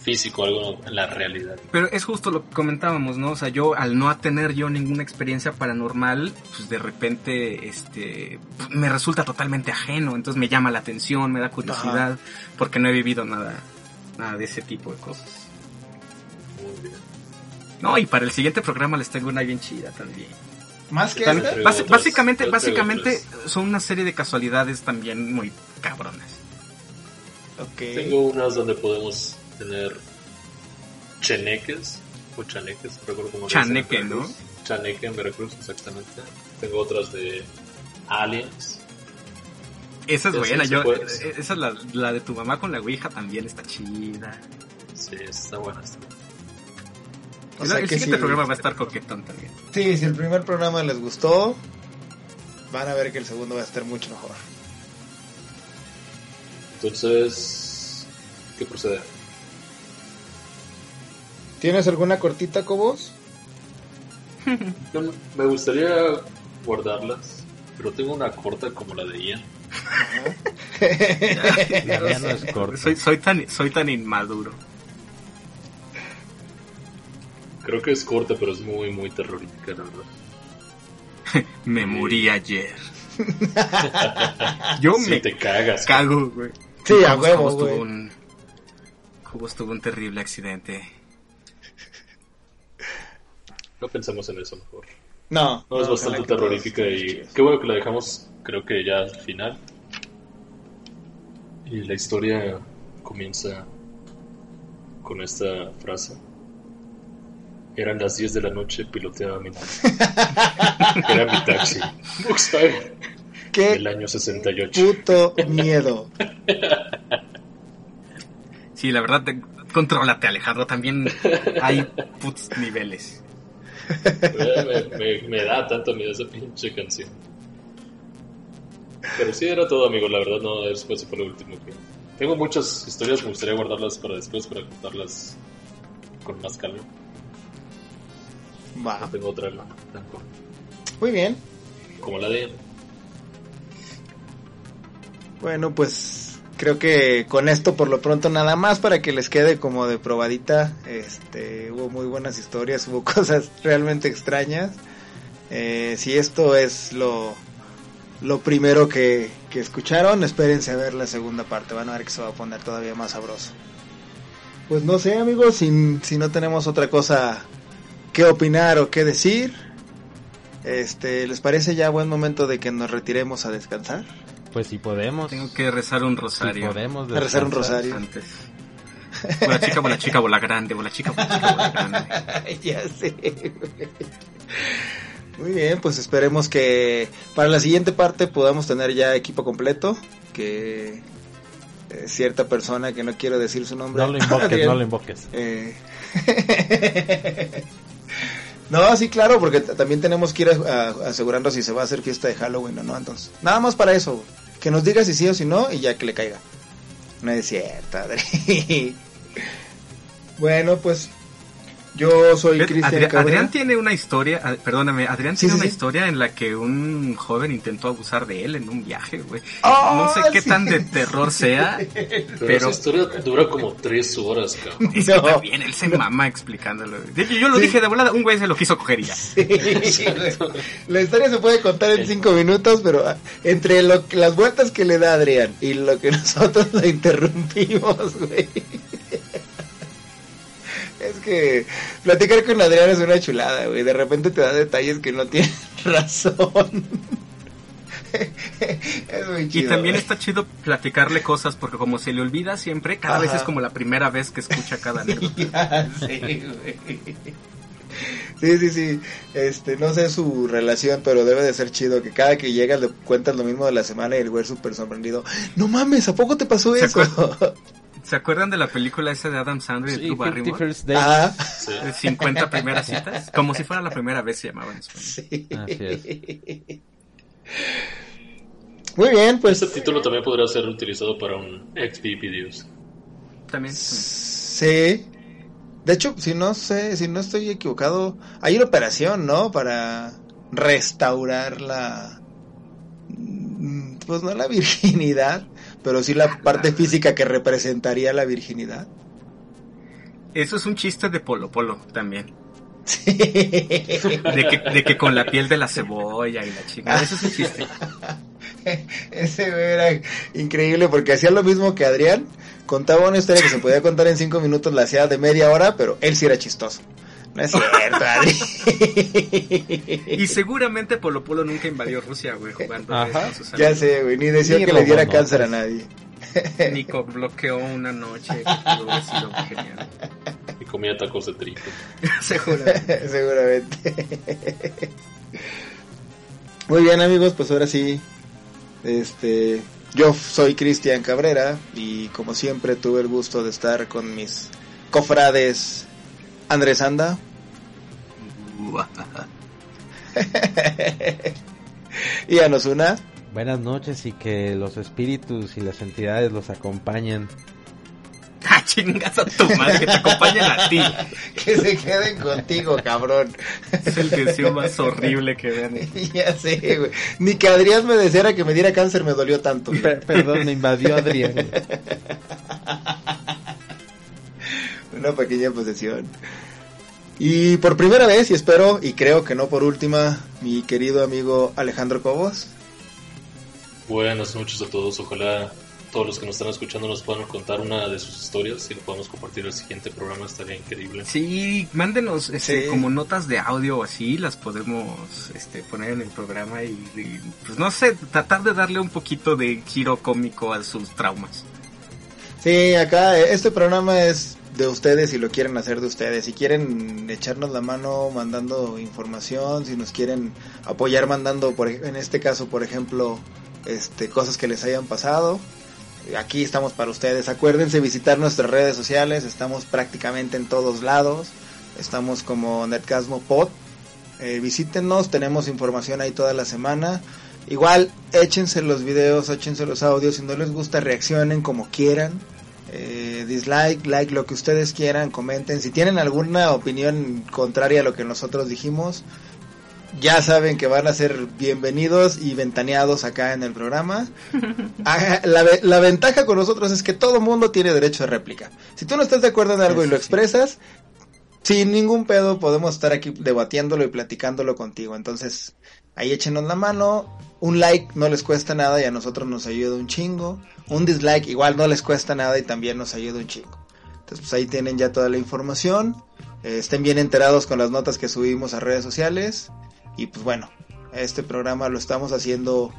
físico, algo en la realidad. Pero es justo lo que comentábamos, ¿no? O sea, yo al no tener yo ninguna experiencia paranormal, pues de repente, este, me resulta totalmente ajeno. Entonces me llama la atención, me da curiosidad, porque no he vivido nada, nada de ese tipo de cosas. Muy bien. No, y para el siguiente programa les tengo una bien chida también. Más que También- básicamente, básicamente son una serie de casualidades también muy cabronas. Ok. Tengo unas donde podemos tener cheneques o chaneques, no recuerdo cómo dicen Chaneque. ¿no? Chaneque en Veracruz, exactamente. Tengo otras de aliens. Esa es buena, yo, eh, esa es la, la de tu mamá con la ouija también está chida. Sí, está buena. está buena. O el sea el que siguiente sí. programa va a estar coquetón también. Sí, si el primer programa les gustó, van a ver que el segundo va a estar mucho mejor. Entonces, ¿qué procede? ¿Tienes alguna cortita, Cobos? Me gustaría guardarlas, pero tengo una corta como la de Ian. La mía no es corta. Soy, soy, tan, soy tan inmaduro. Creo que es corta, pero es muy, muy terrorífica, la verdad. Me morí ayer. Yo Sí, me te cagas. cago, güey. Sí, a Cobos- huevo, güey. un, Cobos tuvo un terrible accidente. No pensemos en eso mejor. No. No, es bastante terrorífica y qué bueno que la dejamos, creo que ya al final. Y la historia comienza con esta frase. Eran las 10 de la noche, piloteaba mi nave. Era mi taxi. Volkswagen, Qué del año 68. puto miedo. Sí, la verdad, te- contrólate, Alejandro. También hay putos niveles. Me, me- me da tanto miedo esa pinche canción. Pero sí era todo, amigo. La verdad, no, eso fue, lo último que. Tengo muchas historias, me gustaría guardarlas para después, para contarlas con más calma. Va. No tengo otra corta Muy bien. como la de. Bueno, pues creo que con esto por lo pronto nada más para que les quede como de probadita. Este, hubo muy buenas historias, hubo cosas realmente extrañas. Eh, si esto es lo, lo primero que, que escucharon, espérense a ver la segunda parte. Van a ver que se va a poner todavía más sabroso. Pues no sé, amigos, si, si no tenemos otra cosa que opinar o que decir. Este, ¿les parece ya buen momento de que nos retiremos a descansar? Pues si podemos. Tengo que rezar un Si rosario podemos. A rezar un rosario. antes. Bola chica, bola chica, bola grande, bola chica, bola chica, bola grande. ya sé. Muy bien, pues esperemos que para la siguiente parte podamos tener ya equipo completo. Que eh, cierta persona que no quiero decir su nombre. No lo invoques, no lo invoques. eh, no, sí, claro, porque también tenemos que ir a- a- asegurando si se va a hacer fiesta de Halloween o no. Entonces, nada más para eso. Que nos diga si sí o si no y ya que le caiga. No es cierto, Adri. Bueno, pues yo soy Cristian Adrián, Cabrera. Adrián tiene una historia, ah, perdóname, Adrián Sí, tiene sí, una sí. historia en la que un joven intentó abusar de él en un viaje, güey. ¡Oh, no sé qué tan de terror sea, Pero, pero esa historia dura como tres horas, cabrón. que No. también él se mama explicándolo. De hecho, yo lo dije de volada, un güey se lo quiso coger y ya. La historia se puede contar en cinco minutos, pero ah, entre lo, que- las vueltas que le da Adrián y lo que nosotros la interrumpimos, güey. Es que platicar con Adrián es una chulada, güey. De repente te da detalles que no tienen razón. Es muy Y chido. también güey. está chido platicarle cosas porque como se le olvida siempre, cada vez es como la primera vez que escucha cada anécdota. Sí, sí, sí. Este, no sé su relación, pero debe de ser chido que cada que llegas le cuentas lo mismo de la semana y el güey súper sorprendido. No mames, ¿a poco te pasó ¿Se eso? ¿Se acuerdan de la película esa de Adam Sandler y Sí, Drew 50 Barrymore? First Dates. Ah, Sí. De 50 primeras citas, como si fuera la primera vez se llamaba en español. sí. Así es. Muy bien, pues. Este título también podría ser utilizado para un XP Videos. También. Sí. De hecho, si no sé, si no estoy equivocado, hay una operación, ¿no? Para restaurar la... mm, Pues no la virginidad, pero sí la parte física que representaría la virginidad. Eso es un chiste de Polo Polo también. Sí. De que, de que con la piel de la cebolla y la chingada. Eso es un chiste. Ese era increíble porque hacía lo mismo que Adrián. Contaba una historia que se podía contar en cinco minutos, la hacía de media hora, pero él sí era chistoso. No es cierto, Adri. Y seguramente Polo Polo nunca invadió Rusia, güey, jugando Ajá. Ya sé, güey, ni decía Ni que le diera cáncer a nadie. Nico bloqueó una noche. que sido genial. Y comía tacos de trigo. Seguramente. Seguramente. Muy bien, amigos, pues ahora sí. Este, yo soy Cristian Cabrera y como siempre tuve el gusto de estar con mis cofrades Andrés Anda y Anosuna. Buenas noches y que los espíritus y las entidades los acompañen. Ah, chingas a tu madre, que te acompañen a ti. Que se queden contigo, cabrón. Es el deseo más horrible que vean. ya sé, güey. Ni que Adrián me deseara que me diera cáncer me dolió tanto. perdón, me invadió Adrián. Una pequeña posesión. Y por primera vez, y espero, y creo que no por última, mi querido amigo Alejandro Cobos. Buenas noches a todos. Ojalá todos los que nos están escuchando nos puedan contar una de sus historias y lo podemos compartir en el siguiente programa, estaría increíble. Sí, mándenos este, Sí. como notas de audio o así, las podemos este, poner en el programa y, y, pues no sé, tratar de darle un poquito de giro cómico a sus traumas. Sí, acá eh, este programa es de ustedes si lo quieren hacer de ustedes. Si quieren echarnos la mano mandando información, si nos quieren apoyar mandando, por, en este caso, por ejemplo, este, cosas que les hayan pasado. Aquí estamos para ustedes. Acuérdense visitar nuestras redes sociales. Estamos prácticamente en todos lados. Estamos como Netcasmo Pod. Eh, visítenos, tenemos información ahí toda la semana. Igual, échense los videos, échense los audios. Si no les gusta, reaccionen como quieran. Eh, dislike, like, lo que ustedes quieran, comenten. Si tienen alguna opinión contraria a lo que nosotros dijimos, ya saben que van a ser bienvenidos y ventaneados acá en el programa. La, ve- la ventaja con nosotros es que todo mundo tiene derecho de réplica. Si tú no estás de acuerdo en algo y lo sí. expresas, sin ningún pedo podemos estar aquí debatiéndolo y platicándolo contigo. Entonces, ahí échenos la mano. Un like no les cuesta nada y a nosotros nos ayuda un chingo. Un dislike igual no les cuesta nada y también nos ayuda un chingo. Entonces, pues ahí tienen ya toda la información. Eh, estén bien enterados con las notas que subimos a redes sociales. Y pues bueno, este programa lo estamos haciendo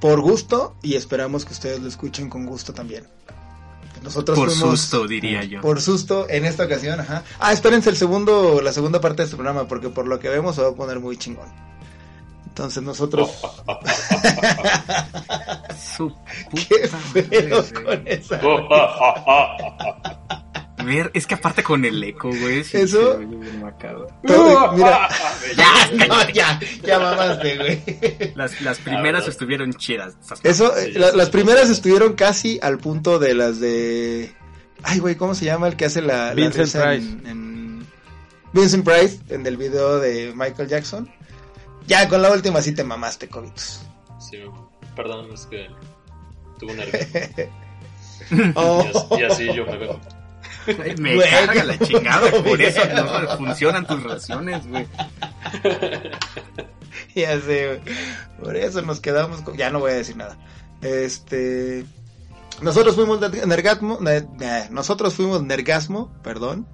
por gusto y esperamos que ustedes lo escuchen con gusto también. Nosotros Por fuimos- susto, diría yo. por susto en esta ocasión, ajá. Ah, espérense el segundo, la segunda parte de este programa, porque por lo que vemos se va a poner muy chingón. Entonces nosotros. Su ¿Qué puta madre, con esa? Ver, es que aparte con el eco, güey. sí Eso-. Todo- mira, Ya, no, ya, ya mamaste, güey. Las, las primeras estuvieron chidas. Eso, eh, Sí, la- sí, las sí. primeras estuvieron casi al punto de las de. Ay, güey, ¿cómo se llama el que hace la. la Vincent risa Price. En, en- Vincent Price, en el video de Michael Jackson. Ya con la última sí te mamaste, Covitus. Sí, perdón, es que tuve un nervio. Oh. Y as- Y así yo me veo. Me Güey, carga la chingada, no, por eso güey. no funcionan tus relaciones, güey. Ya sé, güey. Por eso nos quedamos con... Ya no voy a decir nada. Este... Nosotros fuimos Ner- Nergasmo... ne- ne- Nosotros fuimos Nergasmo, perdón.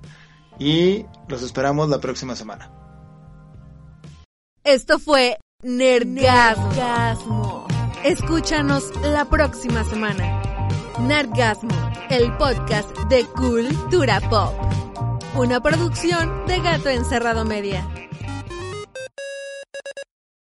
Y los esperamos la próxima semana. Esto fue Nerdgasmo. Escúchanos la próxima semana. Nerdgasmo, el podcast de Cultura Pop. Una producción de Gato Encerrado Media.